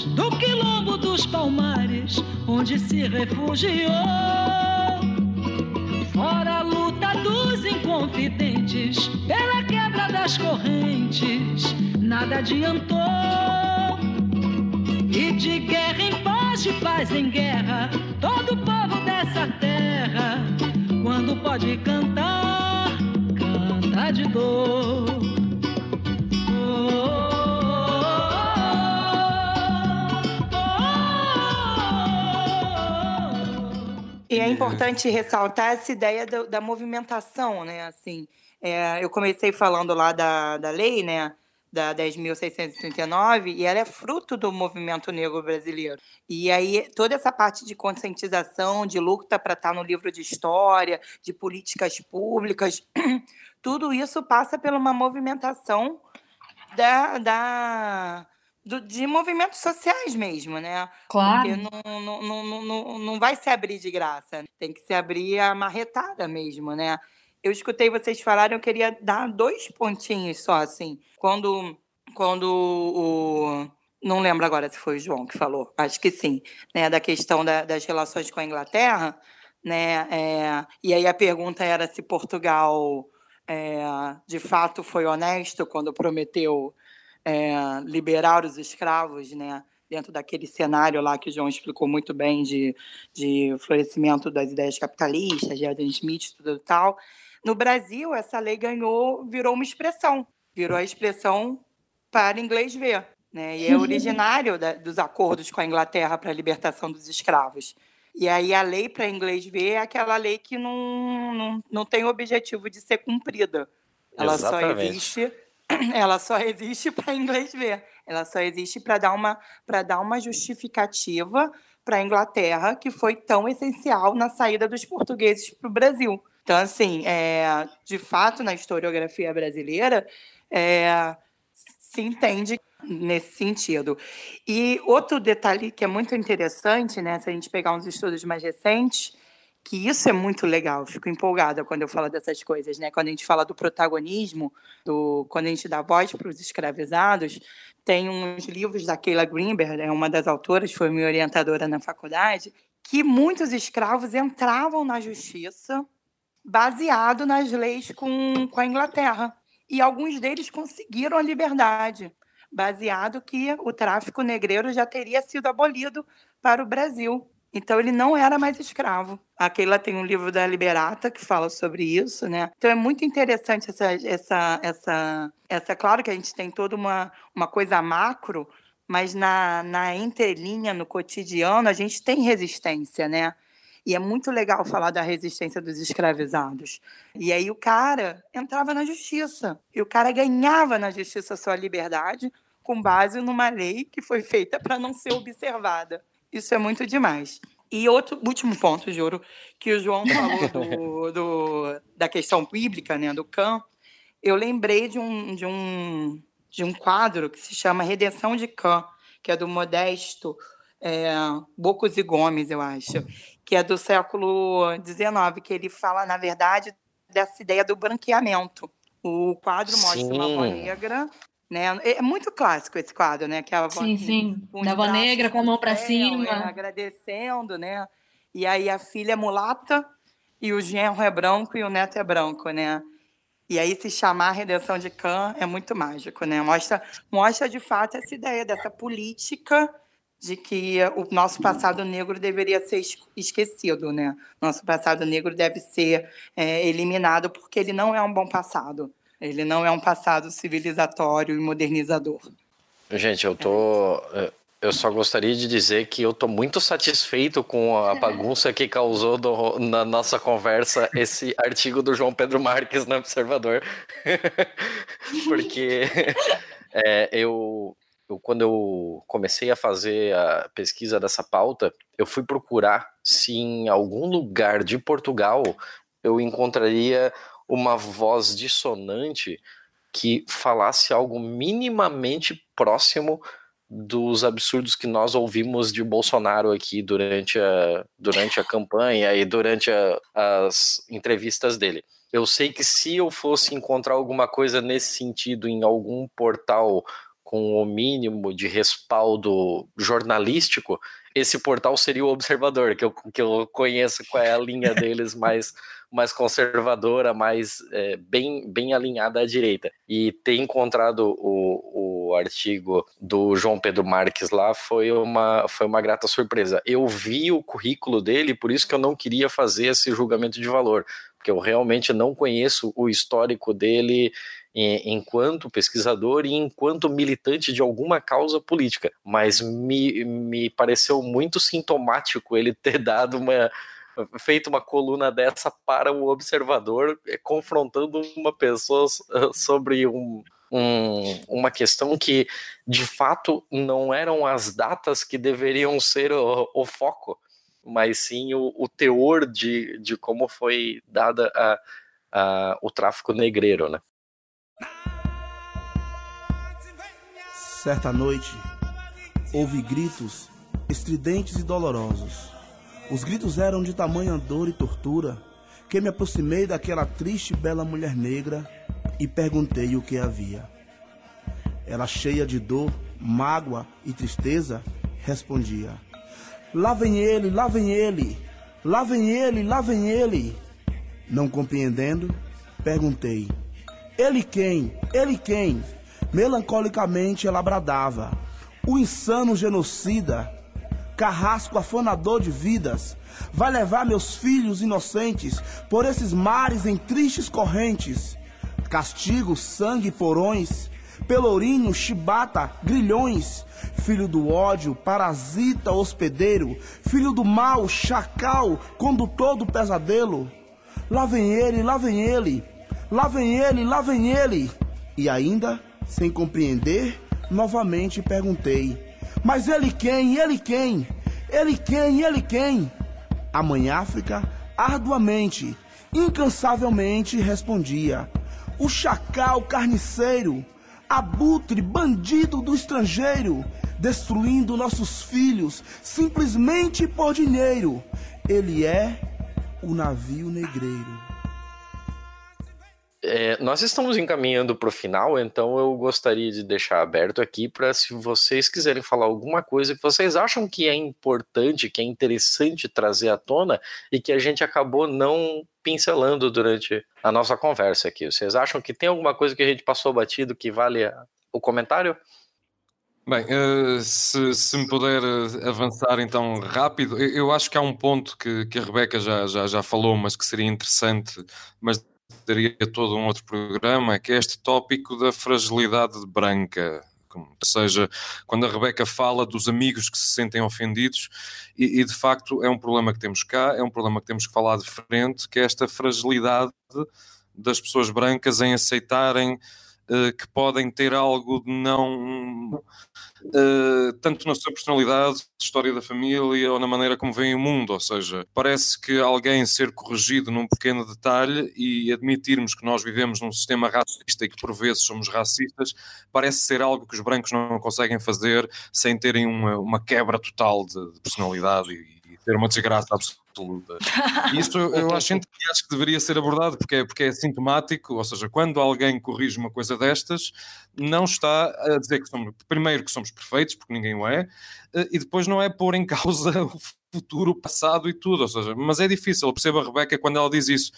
dos palmares, onde se refugiou. Fora a luta dos inconfidentes, pela quebra das correntes, nada adiantou. E de guerra em paz, de paz em guerra, todo povo dessa terra, quando pode cantar, canta de dor. Oh, E é importante ressaltar essa ideia da, da movimentação, né? Assim, é, eu comecei falando lá da, da lei, né? da 10.639 e ela é fruto do movimento negro brasileiro. E aí toda essa parte de conscientização, de luta para estar tá no livro de história, de políticas públicas, tudo isso passa por uma movimentação da, da do, de movimentos sociais mesmo, né? Claro. Porque não, não, não, não, não vai se abrir de graça, tem que se abrir a marretada mesmo, né? eu escutei vocês falarem, eu queria dar dois pontinhos só, assim. Quando, quando o. Não lembro agora se foi o João que falou, acho que sim, né? Da questão da, das relações com a Inglaterra, né? É, e aí a pergunta era se Portugal é, de fato foi honesto quando prometeu é, liberar os escravos, né? dentro daquele cenário lá que o João explicou muito bem de, de florescimento das ideias capitalistas, de Adam Smith, tudo tal. No Brasil, essa lei ganhou, virou uma expressão, virou a expressão para inglês ver, né? E é originário da, dos acordos com a Inglaterra para a libertação dos escravos. E aí a lei para inglês ver é aquela lei que não, não, não tem o objetivo de ser cumprida. Ela Exatamente. só existe ela só existe para inglês ver. Ela só existe para dar uma para dar uma justificativa para a Inglaterra que foi tão essencial na saída dos portugueses para o Brasil. Então, assim, é, de fato, na historiografia brasileira, é, se entende nesse sentido. E outro detalhe que é muito interessante, né, se a gente pegar uns estudos mais recentes, que isso é muito legal, fico empolgada quando eu falo dessas coisas, né? Quando a gente fala do protagonismo, do quando a gente dá voz para os escravizados, tem uns livros da Keila Greenberg, é uma das autoras, foi minha orientadora na faculdade, que muitos escravos entravam na justiça baseado nas leis com, com a Inglaterra. E alguns deles conseguiram a liberdade, baseado que o tráfico negreiro já teria sido abolido para o Brasil. Então ele não era mais escravo. A Keila tem um livro da Liberata que fala sobre isso, né? Então é muito interessante essa essa essa essa claro que a gente tem toda uma uma coisa macro, mas na na entrelinha no cotidiano a gente tem resistência, né? E é muito legal falar da resistência dos escravizados. E aí o cara entrava na justiça. E o cara ganhava na justiça sua liberdade com base numa lei que foi feita para não ser observada. Isso é muito demais. E outro último ponto, Juro, que o João falou do, do, da questão bíblica, né, do Cã, eu lembrei de um, de, um, de um quadro que se chama Redenção de Cã, que é do Modesto é, Bocos e Gomes, eu acho, que é do século XIX, que ele fala, na verdade, dessa ideia do branqueamento. O quadro mostra sim. uma avó negra, né? É muito clássico esse quadro, né? Que é a avó, sim, sim. Da avó negra com a mão para cima, é, agradecendo, né? E aí a filha é mulata e o genro é branco e o neto é branco, né? E aí se chamar a redenção de Khan é muito mágico, né? Mostra, mostra de fato essa ideia dessa política de que o nosso passado negro deveria ser esquecido, né? Nosso passado negro deve ser é, eliminado porque ele não é um bom passado. Ele não é um passado civilizatório e modernizador. Gente, eu tô. Eu só gostaria de dizer que eu tô muito satisfeito com a bagunça que causou do, na nossa conversa esse artigo do João Pedro Marques no Observador. Porque é, eu, eu, quando eu comecei a fazer a pesquisa dessa pauta, eu fui procurar se em algum lugar de Portugal eu encontraria uma voz dissonante que falasse algo minimamente próximo dos absurdos que nós ouvimos de Bolsonaro aqui durante a, durante a campanha e durante a, as entrevistas dele. Eu sei que se eu fosse encontrar alguma coisa nesse sentido em algum portal com o mínimo de respaldo jornalístico, esse portal seria o Observador, que eu, que eu conheço qual é a linha deles mais, mais conservadora, mais é, bem, bem alinhada à direita. E ter encontrado o, o artigo do João Pedro Marques lá foi uma, foi uma grata surpresa. Eu vi o currículo dele, por isso que eu não queria fazer esse julgamento de valor, porque eu realmente não conheço o histórico dele enquanto pesquisador e enquanto militante de alguma causa política, mas me, me pareceu muito sintomático ele ter dado uma feito uma coluna dessa para o observador, eh, confrontando uma pessoa sobre um, um, uma questão que, de fato, não eram as datas que deveriam ser o, o foco, mas sim o, o, teor de, de como foi dada a, a, o tráfico negreiro, né? Certa noite, houve gritos estridentes e dolorosos. Os gritos eram de tamanha dor e tortura que me aproximei daquela triste e bela mulher negra e perguntei o que havia. Ela, cheia de dor, mágoa e tristeza, respondia: Lá vem ele, lá vem ele, lá vem ele, lá vem ele. Não compreendendo, perguntei: Ele quem? Ele quem? Melancolicamente ela bradava: O insano genocida, carrasco afanador de vidas, vai levar meus filhos inocentes por esses mares em tristes correntes. Castigo, sangue, porões, pelourinho, chibata, grilhões, filho do ódio, parasita, hospedeiro, filho do mal, chacal, condutor do pesadelo. Lá vem ele, lá vem ele, lá vem ele, lá vem ele. E ainda, sem compreender, novamente perguntei: Mas ele quem? Ele quem? Ele quem? Ele quem? A mãe África, arduamente, incansavelmente respondia: O chacal carniceiro, abutre, bandido do estrangeiro, destruindo nossos filhos simplesmente por dinheiro. Ele é o navio negreiro. É, nós estamos encaminhando para o final, então eu gostaria de deixar aberto aqui para se vocês quiserem falar alguma coisa que vocês acham que é importante, que é interessante trazer à tona e que a gente acabou não pincelando durante a nossa conversa aqui. Vocês acham que tem alguma coisa que a gente passou batido que vale o comentário? Bem, uh, se, se, me puder eh, avançar então rápido, eu, eu acho que há um ponto que, que a Rebeca já, já, já falou, mas que seria interessante, mas daria todo um outro programa, que é este tópico da fragilidade branca. Ou seja, quando a Rebeca fala dos amigos que se sentem ofendidos, e, e, de facto é um problema que temos cá, é um problema que temos que falar de frente, que é esta fragilidade das pessoas brancas em aceitarem uh, que podem ter algo de não uh, tanto na sua personalidade, história da família ou na maneira como veem o mundo. Ou seja, parece que alguém ser corrigido num pequeno detalhe e admitirmos que nós vivemos num sistema racista e que por vezes somos racistas, parece ser algo que os brancos não conseguem fazer sem terem uma, uma quebra total de, de personalidade e, ter uma desgraça absoluta. Isso eu, acho, acho que deveria ser abordado porque é, porque é sintomático, ou seja, quando alguém corrige uma coisa destas, não está a dizer que somos, primeiro que somos perfeitos, porque ninguém o é, eh, e depois não é pôr em causa o futuro, o passado e tudo, ou seja, mas é difícil, eu percebo a Rebeca quando ela diz isso.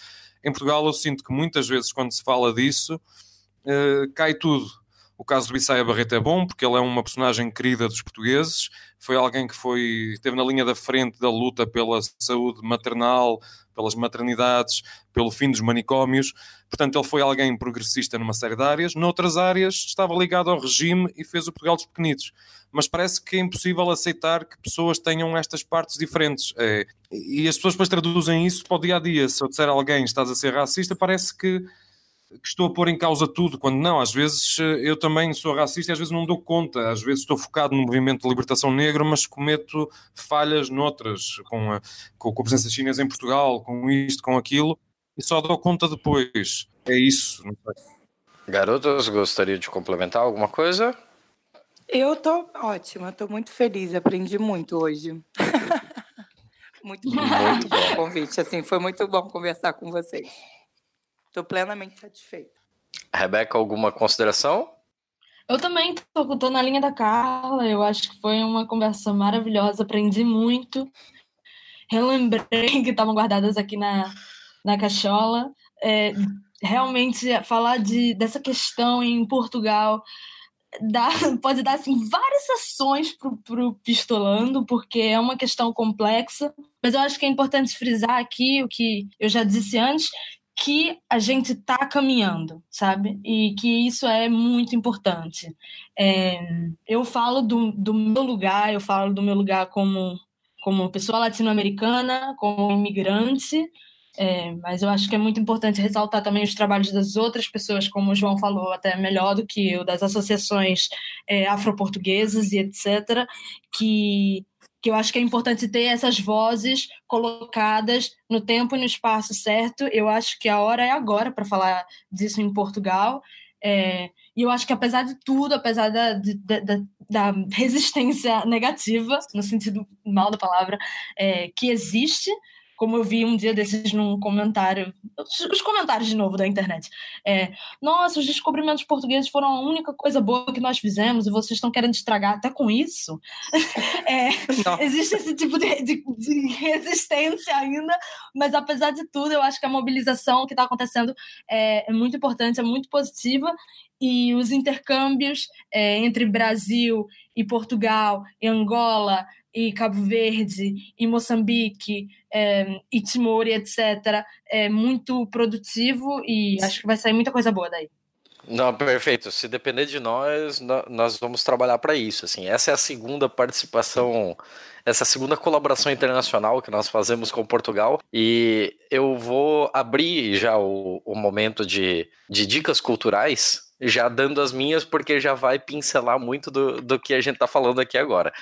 Em Portugal eu sinto que muitas vezes quando se fala disso, uh, cai tudo o caso do Bissaia Barreto é bom porque ele é uma personagem querida dos portugueses, foi alguém que foi, esteve na linha da frente da luta pela saúde maternal, pelas maternidades, pelo fim dos manicômios. Portanto, ele foi alguém progressista numa série de áreas. Noutras áreas, estava ligado ao regime e fez o Portugal dos Pequenitos. Mas parece que é impossível aceitar que pessoas tenham estas partes diferentes. É, e as pessoas depois traduzem isso para o dia a dia. Se eu disser a alguém estás a ser racista, parece que que estou a pôr em causa tudo, quando não, às vezes eh, eu também sou racista e às vezes não dou conta, às vezes estou focado no movimento de libertação negra, mas cometo falhas noutras, com a, com a presença chinesa em Portugal, com isto, com aquilo, e só dou conta depois. É isso. Garotas, gostaria de complementar alguma coisa? Eu tô ótima, tô muito feliz, aprendi muito hoje. muito bom, muito bom o convite, assim, foi muito bom conversar com vocês. Estou plenamente satisfeita. Rebeca, alguma consideração? Eu também estou na linha da Carla. Eu acho que foi uma conversa maravilhosa. Aprendi muito. Relembrei que estavam guardadas aqui na, na cachola. É, realmente, falar de, dessa questão em Portugal dá, pode dar assim, várias sessões para o Pistolando, porque é uma questão complexa. Mas eu acho que é importante frisar aqui o que eu já disse antes, que a gente está caminhando, sabe? E que isso é muito importante. É, eu falo do, do meu lugar, eu falo do meu lugar como, como pessoa latino-americana, como imigrante, É, mas eu acho que é muito importante ressaltar também os trabalhos das outras pessoas, como o João falou, até melhor do que eu, das associações é, afroportuguesas e etc., que, que eu acho que é importante ter essas vozes colocadas no tempo e no espaço certo. Eu acho que a hora é agora para falar disso em Portugal. É, e eu acho que, apesar de tudo, apesar da, da, da resistência negativa, no sentido mal da palavra, é, que existe, como eu vi um dia desses num comentário, os comentários de novo da internet. É, Nossa, os descobrimentos portugueses foram a única coisa boa que nós fizemos e vocês estão querendo estragar até com isso. É, existe esse tipo de, de, de, resistência ainda, mas apesar de tudo, eu acho que a mobilização que está acontecendo é, é, muito importante, é muito positiva e os intercâmbios é, entre Brasil e Portugal, e Angola, e Cabo Verde, e Moçambique, é, e Timor, etc., é muito produtivo e acho que vai sair muita coisa boa daí. Não, perfeito. Se depender de nós, nós vamos trabalhar para isso. Assim, essa é a segunda participação, essa segunda colaboração internacional que nós fazemos com Portugal. E eu vou abrir já o, o momento de, de dicas culturais, já dando as minhas, porque já vai pincelar muito do, do que a gente está falando aqui agora.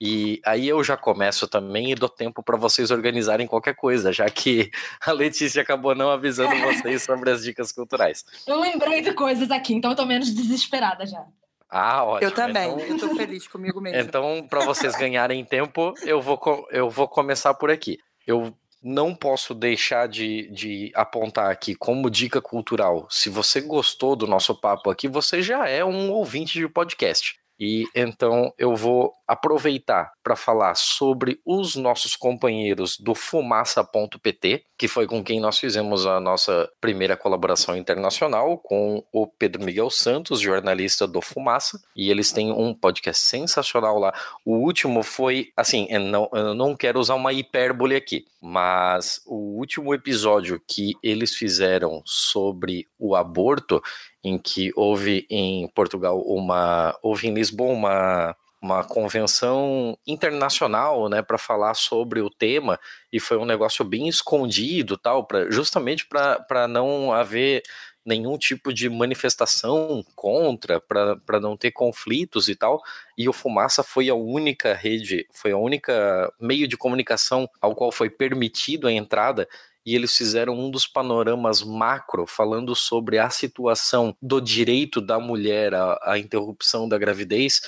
E aí eu já começo também e dou tempo para vocês organizarem qualquer coisa, já que a Letícia acabou não avisando vocês sobre as dicas culturais. Eu lembrei de coisas aqui, então eu tô menos desesperada já. Ah, ótimo. Eu também, então, eu tô feliz comigo mesmo. Então, para vocês ganharem tempo, eu vou, eu vou começar por aqui. Eu não posso deixar de, de apontar aqui como dica cultural. Se você gostou do nosso papo aqui, você já é um ouvinte de podcast. E então eu vou aproveitar para falar sobre os nossos companheiros do fumaça.pt, que foi com quem nós fizemos a nossa primeira colaboração internacional com o Pedro Miguel Santos, jornalista do Fumaça, e eles têm um podcast sensacional lá. O último foi, assim, eu não, eu não quero usar uma hipérbole aqui, mas o último episódio que eles fizeram sobre o aborto, em que houve em Portugal uma, houve em Lisboa uma uma convenção internacional, né, para falar sobre o tema e foi um negócio bem escondido, tal, pra, justamente para não haver nenhum tipo de manifestação contra, para não ter conflitos e tal. E o Fumaça foi a única rede, foi a única meio de comunicação ao qual foi permitido a entrada e eles fizeram um dos panoramas macro falando sobre a situação do direito da mulher à, à interrupção da gravidez,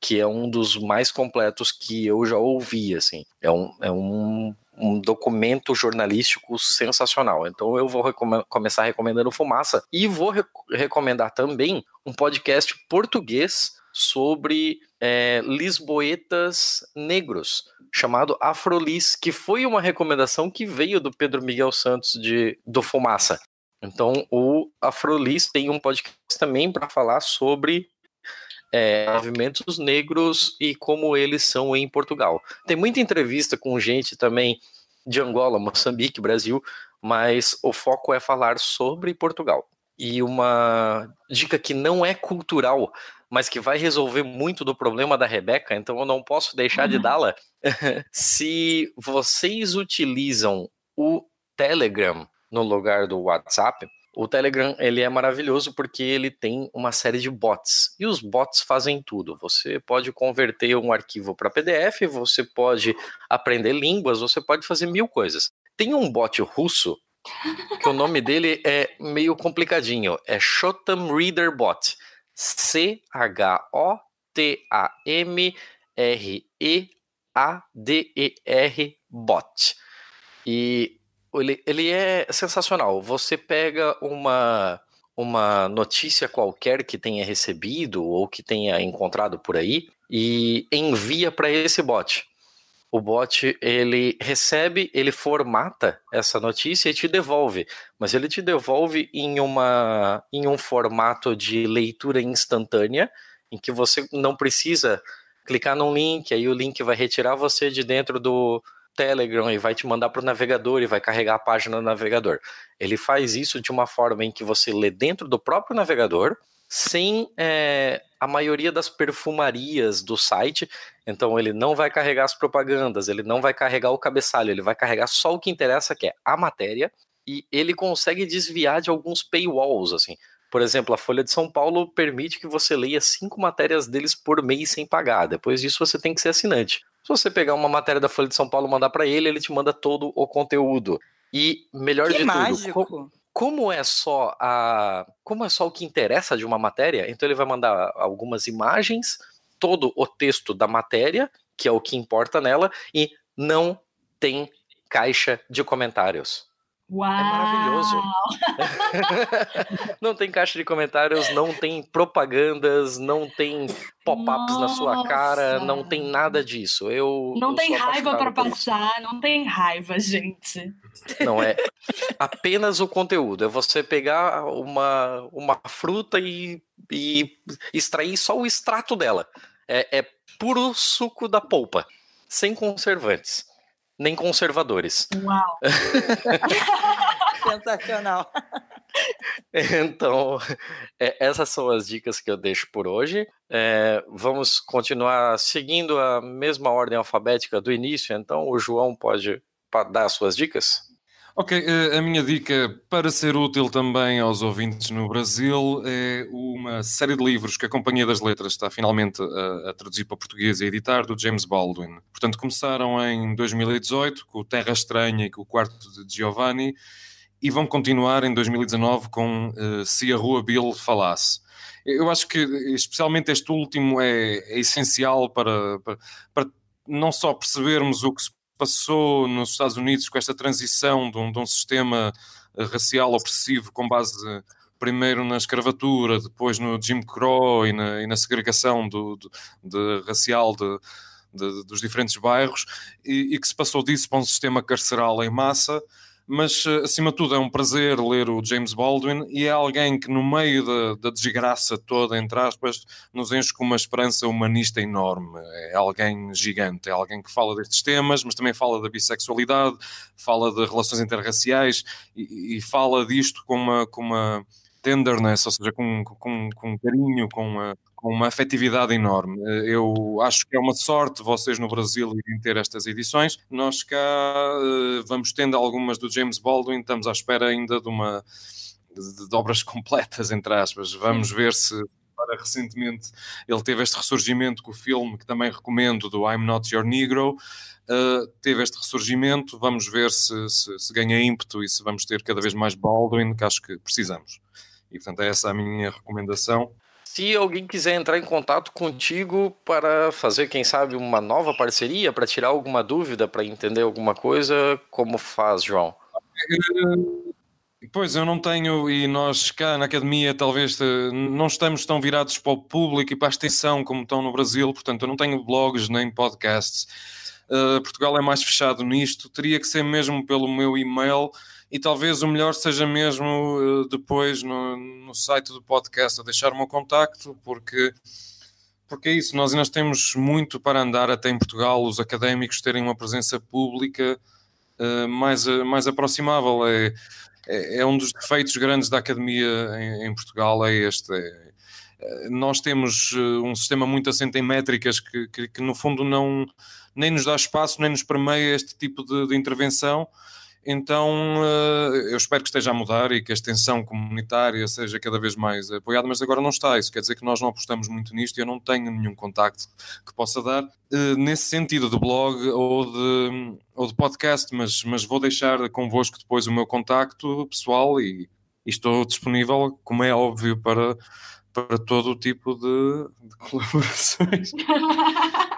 que é um dos mais completos que eu já ouvi, assim. É um, é um, um documento jornalístico sensacional. Então eu vou começar recomendando Fumaça e vou re recomendar também um podcast português sobre é, lisboetas negros, chamado Afrolis, que foi uma recomendação que veio do Pedro Miguel Santos de, do Fumaça. Então, o Afrolis tem um podcast também para falar sobre é, movimentos negros e como eles são em Portugal. Tem muita entrevista com gente também de Angola, Moçambique, Brasil, mas o foco é falar sobre Portugal. E uma dica que não é cultural, mas que vai resolver muito do problema da Rebeca, então eu não posso deixar de uhum. dá-la. Se vocês utilizam o Telegram no lugar do WhatsApp, o Telegram ele é maravilhoso porque ele tem uma série de bots e os bots fazem tudo. Você pode converter um arquivo para PDF, você pode aprender línguas, você pode fazer mil coisas. Tem um bot russo que o nome dele é meio complicadinho, é Shotam Reader Bot. C-H-O-T-A-M-R-E-A-D-E-R bot. E ele, ele é sensacional. Você pega uma uma notícia qualquer que tenha recebido ou que tenha encontrado por aí e envia para esse bot. O bot ele recebe, ele formata essa notícia e te devolve, mas ele te devolve em uma em um formato de leitura instantânea em que você não precisa clicar num link, aí o link vai retirar você de dentro do, Telegram e vai te mandar para o navegador e vai carregar a página no navegador. Ele faz isso de uma forma em que você lê dentro do próprio navegador, sem é, a maioria das perfumarias do site. Então ele não vai carregar as propagandas, ele não vai carregar o cabeçalho, ele vai carregar só o que interessa, que é a matéria. e ele consegue desviar de alguns paywalls, assim. Por exemplo, a Folha de São Paulo permite que você leia cinco matérias deles por mês sem pagar. Depois disso, você tem que ser assinante. Se você pegar uma matéria da Folha de São Paulo e mandar para ele, ele te manda todo o conteúdo. E melhor que de mágico. tudo, como é só a, como é só o que interessa de uma matéria, então ele vai mandar algumas imagens, todo o texto da matéria, que é o que importa nela, e não tem caixa de comentários. Uau! É maravilhoso. não tem caixa de comentários, não tem propagandas, não tem pop-ups na sua cara, não tem nada disso. Eu não eu tem raiva para passar, não tem raiva, gente. Não é apenas o conteúdo. É você pegar uma, uma fruta e, e extrair só o extrato dela. É, é puro suco da polpa, sem conservantes nem conservadores. Uau! Sensacional. Então, é, essas são as dicas que eu deixo por hoje. É, vamos continuar seguindo a mesma ordem alfabética do início, então o João pode dar as suas dicas? Ok, eh, a minha dica para ser útil também aos ouvintes no Brasil é uma série de livros que a Companhia das Letras está finalmente a, a traduzir para português e editar, do James Baldwin. Portanto, começaram em 2018 com o Terra Estranha e com o Quarto de Giovanni e vão continuar em 2019 com uh, Se a Rua Bill Falasse. Eu acho que especialmente este último é, é essencial para, para, para não só percebermos o que se passou nos Estados Unidos com esta transição de um, de um sistema eh, racial opressivo com base primeiro na escravatura, depois no Jim Crow e na, e na segregação do, do, de, racial de, de, dos diferentes bairros e, e, que se passou disso para um sistema carceral em massa mas eh, acima de tudo é um prazer ler o James Baldwin e é alguém que no meio da, da, desgraça toda, entre aspas, nos enche com uma esperança humanista enorme. É alguém gigante, é alguém que fala destes temas, mas também fala da bissexualidade, fala de relações interraciais e, e fala disto com uma, com uma tenderness, ou seja, com, com, com carinho, com uma com uma afetividade enorme. Eh, eu acho que é uma sorte vocês no Brasil irem ter estas edições. Nós cá eh, vamos tendo algumas do James Baldwin, estamos à espera ainda de uma de, de obras completas, entre aspas. Vamos ver se para recentemente ele teve este ressurgimento com o filme que também recomendo do I'm Not Your Negro. Uh, teve este ressurgimento, vamos ver se, se, se, ganha ímpeto e se vamos ter cada vez mais Baldwin, que acho que precisamos. E portanto é essa a minha recomendação. Se alguém quiser entrar em contato contigo para fazer, quem sabe, uma nova parceria, para tirar alguma dúvida, para entender alguma coisa, como faz, João? Pois, eu não tenho, e nós cá na academia talvez eh, não estamos tão virados para o público e para a extensão como estão no Brasil, portanto eu não tenho blogs nem podcasts. Uh, Portugal é mais fechado nisto, teria que ser mesmo pelo meu e-mail e talvez o melhor seja mesmo uh, depois no, no site do podcast a deixar o meu contacto, porque, porque é isso, nós ainda temos muito para andar até em Portugal, os académicos terem uma presença pública uh, mais, uh, mais aproximável. É, é, é, um dos defeitos grandes da academia em, em Portugal, é este. É, nós temos um sistema muito assente em métricas que, que, que, no fundo não nem nos dá espaço, nem nos permeia este tipo de, de intervenção então eh, eu espero que esteja a mudar e que a extensão comunitária seja cada vez mais apoiada, mas agora não está. Isso quer dizer que nós não apostamos muito nisto e eu não tenho nenhum contacto que possa dar eh, nesse sentido de blog ou de, ou de podcast, mas, mas vou deixar convosco depois o meu contacto pessoal e, e estou disponível, como é óbvio, para, para todo o tipo de, de colaborações.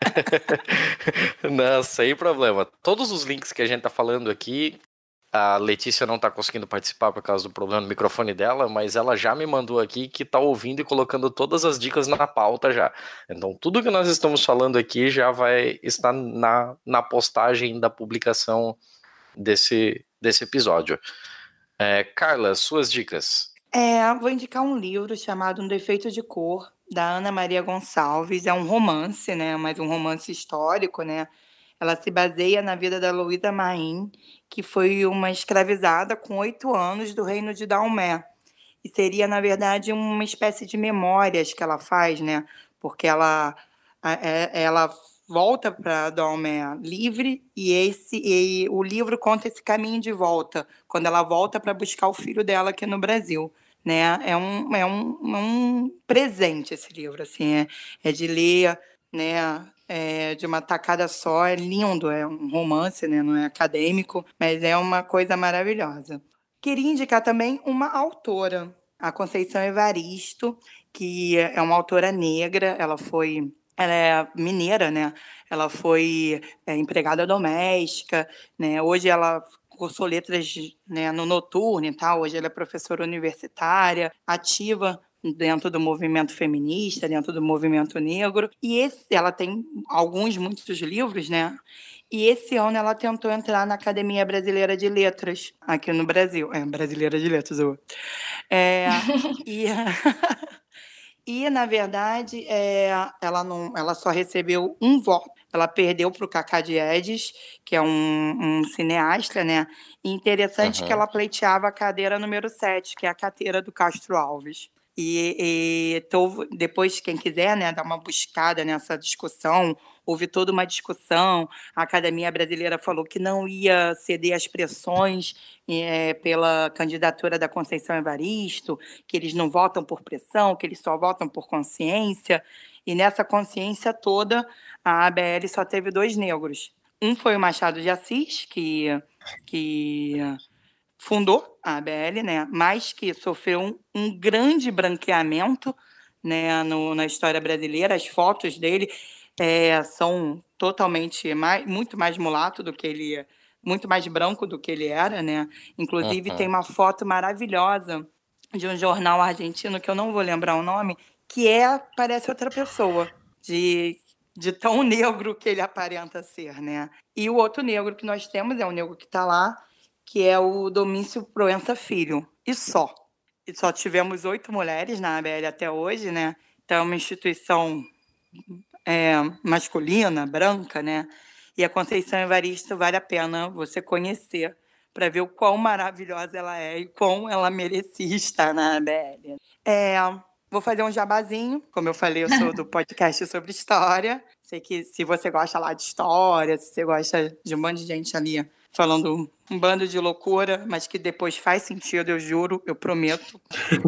não, sem problema. Todos os links que a gente tá falando aqui, a Letícia não tá conseguindo participar por causa do problema no microfone dela, mas ela já me mandou aqui que tá ouvindo e colocando todas as dicas na pauta já. Então, tudo que nós estamos falando aqui já vai estar na, na postagem da publicação desse, desse episódio. É, Carla, suas dicas. É, vou indicar um livro chamado Um Defeito de Cor, da Ana Maria Gonçalves. É um romance, né? Mas um romance histórico, né? Ela se baseia na vida da Luísa Maim, que foi uma escravizada com oito anos do reino de Daomé. E seria, na verdade, uma espécie de memórias que ela faz, né? Porque ela, é, ela volta para Domé livre e esse e o livro conta esse caminho de volta, quando ela volta para buscar o filho dela aqui no Brasil. Né? É, um, é um, um presente esse livro, assim, é, é de ler né, é, de uma tacada só, é lindo, é um romance, né, não é acadêmico, mas é uma coisa maravilhosa. Queria indicar também uma autora, a Conceição Evaristo, que é uma autora negra, ela foi ela é mineira, né? Ela foi é, empregada doméstica, né? Hoje ela cursou letras né, no noturno e tal. Hoje ela é professora universitária, ativa dentro do movimento feminista, dentro do movimento negro. E esse, ela tem alguns, muitos livros, né? E esse ano ela tentou entrar na Academia Brasileira de Letras, aqui no Brasil. É, Brasileira de Letras, eu. É, e, e, na verdade, é, ela, não, ela só recebeu um voto. Ela perdeu para o Cacá Diedes, que é um, um cineasta, né? E interessante uhum. que ela pleiteava a cadeira número 7, que é a cadeira do Castro Alves. E, e tô, depois, quem quiser, né, dar uma buscada nessa discussão, houve toda uma discussão. A Academia Brasileira falou que não ia ceder às pressões é, pela candidatura da Conceição Evaristo, que eles não votam por pressão, que eles só votam por consciência. E nessa consciência toda, a ABL só teve dois negros. Um foi o Machado de Assis, que, que fundou a ABL, né, mas que sofreu um, um grande branqueamento né, no, na história brasileira. As fotos dele é, são totalmente mais, muito mais mulato do que ele, muito mais branco do que ele era, né? Inclusive uhum. tem uma foto maravilhosa de um jornal argentino que eu não vou lembrar o nome, que é parece outra pessoa de de tão negro que ele aparenta ser, né? E o outro negro que nós temos é o negro que está lá, que é o Domício Proença Filho, e só. E só tivemos oito mulheres na ABL até hoje, né? Então é uma instituição é, masculina, branca, né? E a Conceição Evaristo vale a pena você conhecer para ver o quão maravilhosa ela é e quão ela merecia estar na ABL. É, vou fazer um jabazinho, como eu falei, eu sou do podcast sobre história. Sei que se você gosta lá de história, se você gosta de um monte de gente ali falando um bando de loucura, mas que depois faz sentido, eu juro, eu prometo.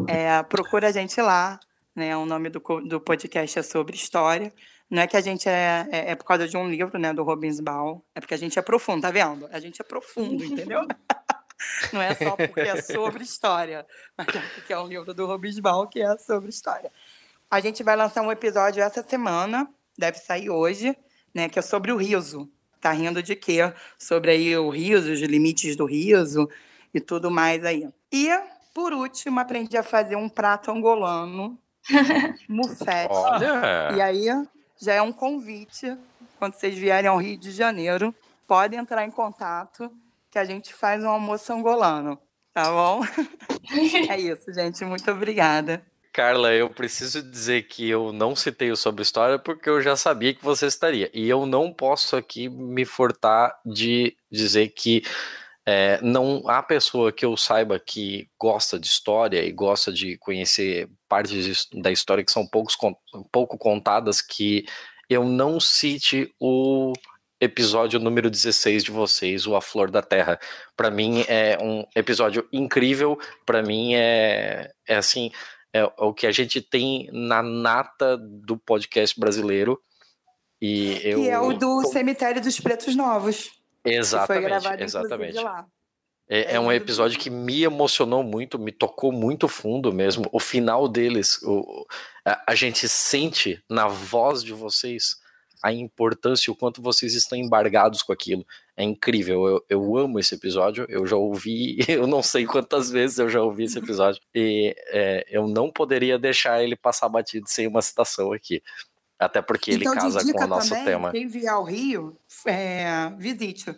É, procura a gente lá, né? O nome do, do podcast é sobre história. Não é que a gente é, é, é, por causa de um livro, né, do Robbins Ball, é porque a gente é profundo, tá vendo? A gente é profundo, entendeu? Não é só porque é sobre história, mas é porque é um livro do Robbins Ball que é sobre história. A gente vai lançar um episódio essa semana, deve sair hoje, né, que é sobre o riso. Tá rindo de quê? Sobre aí o riso, os limites do riso e tudo mais aí. E, por último, aprendi a fazer um prato angolano, mufete. Olha! E aí, já é um convite, quando vocês vierem ao Rio de Janeiro, podem entrar em contato que a gente faz um almoço angolano, tá bom? é isso, gente. Muito obrigada. Carla, eu preciso dizer que eu não citei o sobre história porque eu já sabia que você estaria. E eu não posso aqui me furtar de dizer que é, não há pessoa que eu saiba que gosta de história e gosta de conhecer partes da história que são poucos, pouco contadas que eu não cite o episódio número 16 de vocês, o A Flor da Terra. Para mim é um episódio incrível, para mim é, é assim, é, o que a gente tem na nata do podcast brasileiro. E eu, que é o do Cemitério dos Pretos Novos. Exatamente, foi gravado, exatamente. Lá. É, é, é um episódio que me emocionou muito, me tocou muito fundo mesmo. O final deles, o, a, a, gente sente na voz de vocês a importância, o quanto vocês estão embargados com aquilo. É incrível, eu, eu amo esse episódio. Eu já ouvi, eu não sei quantas vezes eu já ouvi esse episódio, e é, eu não poderia deixar ele passar batido sem uma citação aqui. Até porque então, ele casa com o nosso também, tema. Quem vier ao Rio, é, visite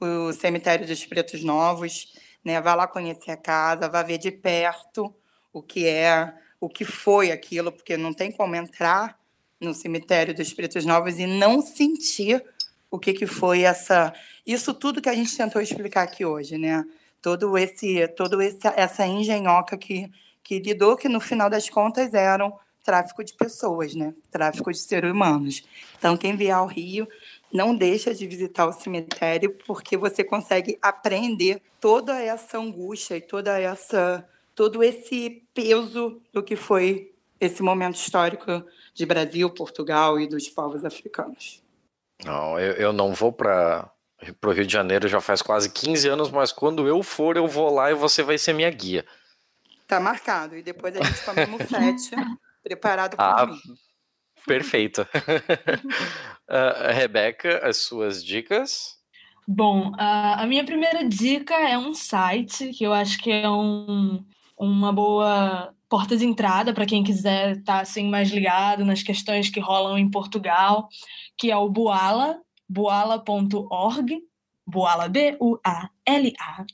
o cemitério dos Pretos Novos, né? Vá lá conhecer a casa, vá ver de perto o que é, o que foi aquilo, porque não tem como entrar no cemitério dos Pretos Novos e não sentir o que, que foi essa, isso tudo que a gente tentou explicar aqui hoje, né? Todo esse, todo esse, essa engenhoca que que lidou que no final das contas eram tráfico de pessoas, né? Tráfico de seres humanos. Então, quem vier ao Rio, não deixa de visitar o cemitério, porque você consegue aprender toda essa angústia e toda essa todo esse peso do que foi esse momento histórico de Brasil, Portugal e dos povos africanos. Não, eu, eu não vou para o Rio de Janeiro já faz quase 15 anos, mas quando eu for, eu vou lá e você vai ser minha guia. Tá marcado. E depois a gente come um mufete preparado por ah, mim. Perfeito. uh, Rebeca, as suas dicas? Bom, uh, a minha primeira dica é um site que eu acho que é um, uma boa porta de entrada para quem quiser estar tá, assim mais ligado nas questões que rolam em Portugal, que é o Boala, boala.org, Boala B-U-A-L-A.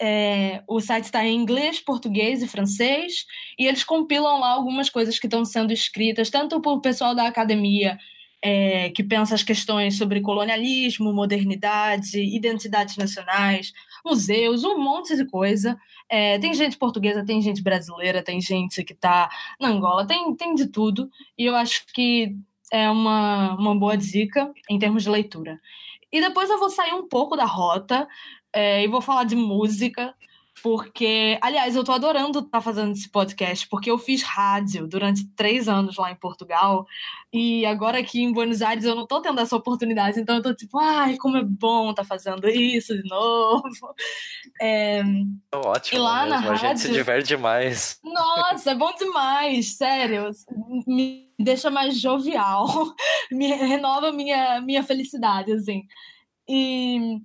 É, o site está em inglês, português e francês, e eles compilam lá algumas coisas que estão sendo escritas, tanto por pessoal da academia é, que pensa as questões sobre colonialismo, modernidade, identidades nacionais, museus, um monte de coisa. É, tem gente portuguesa, tem gente brasileira, tem gente que está na Angola, tem, tem de tudo. E eu acho que é uma, uma boa dica em termos de leitura. E depois eu vou sair um pouco da rota é, e vou falar de música, porque, aliás, eu tô adorando estar tá fazendo esse podcast, porque eu fiz rádio durante três anos lá em Portugal, e agora aqui em Buenos Aires eu não tô tendo essa oportunidade, então eu tô tipo, ai, como é bom estar tá fazendo isso de novo. É, Ótimo, e lá mesmo. na rádio, a gente se diverte demais. Nossa, é bom demais, sério. Me deixa mais jovial, me renova minha, minha felicidade, assim. E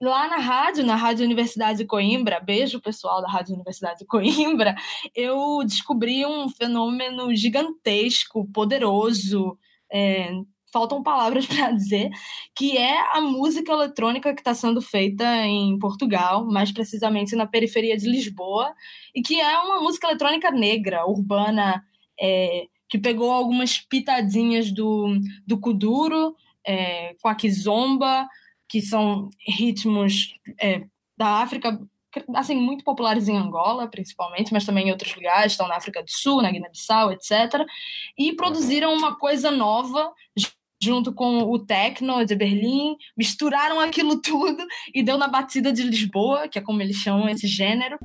lá na rádio, na Rádio Universidade de Coimbra, beijo pessoal da Rádio Universidade de Coimbra, eu descobri um fenômeno gigantesco, poderoso, é, faltam palavras para dizer, que é a música eletrônica que está sendo feita em Portugal, mais precisamente na periferia de Lisboa, e que é uma música eletrônica negra, urbana, é, que pegou algumas pitadinhas do, do Kuduro, é, com a Kizomba, que são ritmos é, da África, assim, muito populares em Angola, principalmente, mas também em outros lugares, estão na África do Sul, na Guiné-Bissau, etc. E produziram uma coisa nova junto com o techno de Berlim, misturaram aquilo tudo e deu na batida de Lisboa, que é como eles chamam esse gênero.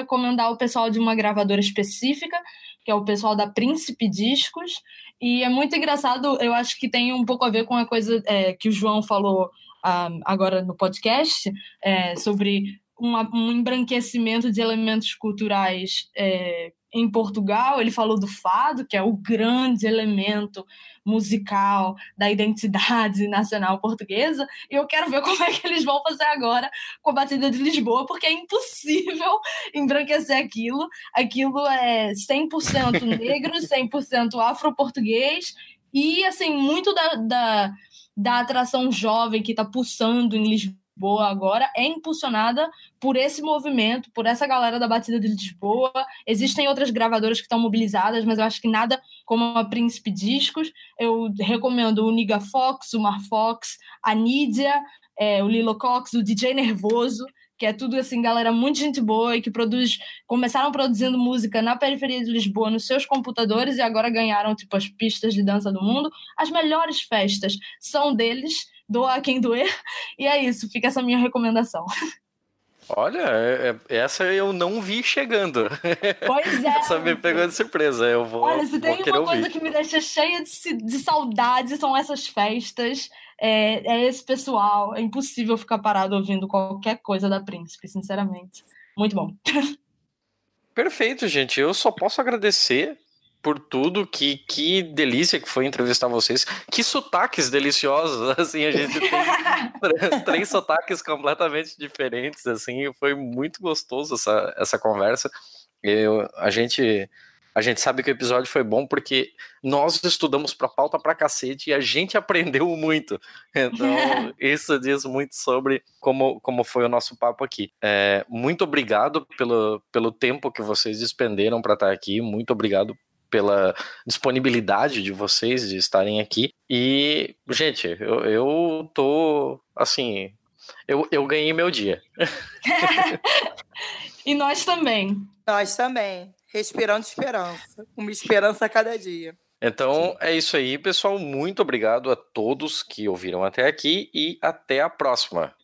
Recomendar o pessoal de uma gravadora específica, que é o pessoal da Príncipe Discos. E é muito engraçado, eu acho que tem um pouco a ver com a coisa é, que o João falou um, agora no podcast, é, sobre uma, um embranquecimento de elementos culturais é, em Portugal, ele falou do fado, que é o grande elemento musical da identidade nacional portuguesa, e eu quero ver como é que eles vão fazer agora com a batida de Lisboa, porque é impossível embranquecer aquilo. Aquilo é 100% negro, 100% afro-português, e assim, muito da, da, da atração jovem que está pulsando em Lisboa Lisboa agora é impulsionada por esse movimento, por essa galera da Batida de Lisboa. Existem outras gravadoras que estão mobilizadas, mas eu acho que nada como a Príncipe Discos. Eu recomendo o Niga Fox, o Mar Fox, a Nídia, é, o Lilo Cox, o DJ Nervoso, que é tudo assim, galera, muito gente boa e que produz, começaram produzindo música na periferia de Lisboa nos seus computadores e agora ganharam tipo as pistas de dança do mundo. As melhores festas são deles doar quem doer. E é isso, fica essa minha recomendação. Olha, é, é, essa eu não vi chegando. Pois é. essa me pegou de surpresa. Eu vou. Olha, se tem uma coisa que me deixa cheia de, de saudade, são essas festas. É, é, esse pessoal. É impossível ficar parado ouvindo qualquer coisa da Príncipe, sinceramente. Muito bom. Perfeito, gente. Eu só posso agradecer por tudo. Que, que delícia que foi entrevistar vocês. Que sotaques deliciosos, assim, a gente tem três sotaques completamente diferentes, assim, foi muito gostoso essa, essa conversa. Eu, a gente A gente sabe que o episódio foi bom porque nós estudamos para pauta pra cacete e a gente aprendeu muito. Então, isso diz muito sobre como, como foi o nosso papo aqui. É, muito obrigado pelo, pelo tempo que vocês despenderam para estar aqui. Muito obrigado pela disponibilidade de vocês de estarem aqui. E, gente, eu, eu tô assim. Eu, eu ganhei meu dia. e nós também. Nós também. Respirando esperança. Uma esperança a cada dia. Então é isso aí, pessoal. Muito obrigado a todos que ouviram até aqui e até a próxima.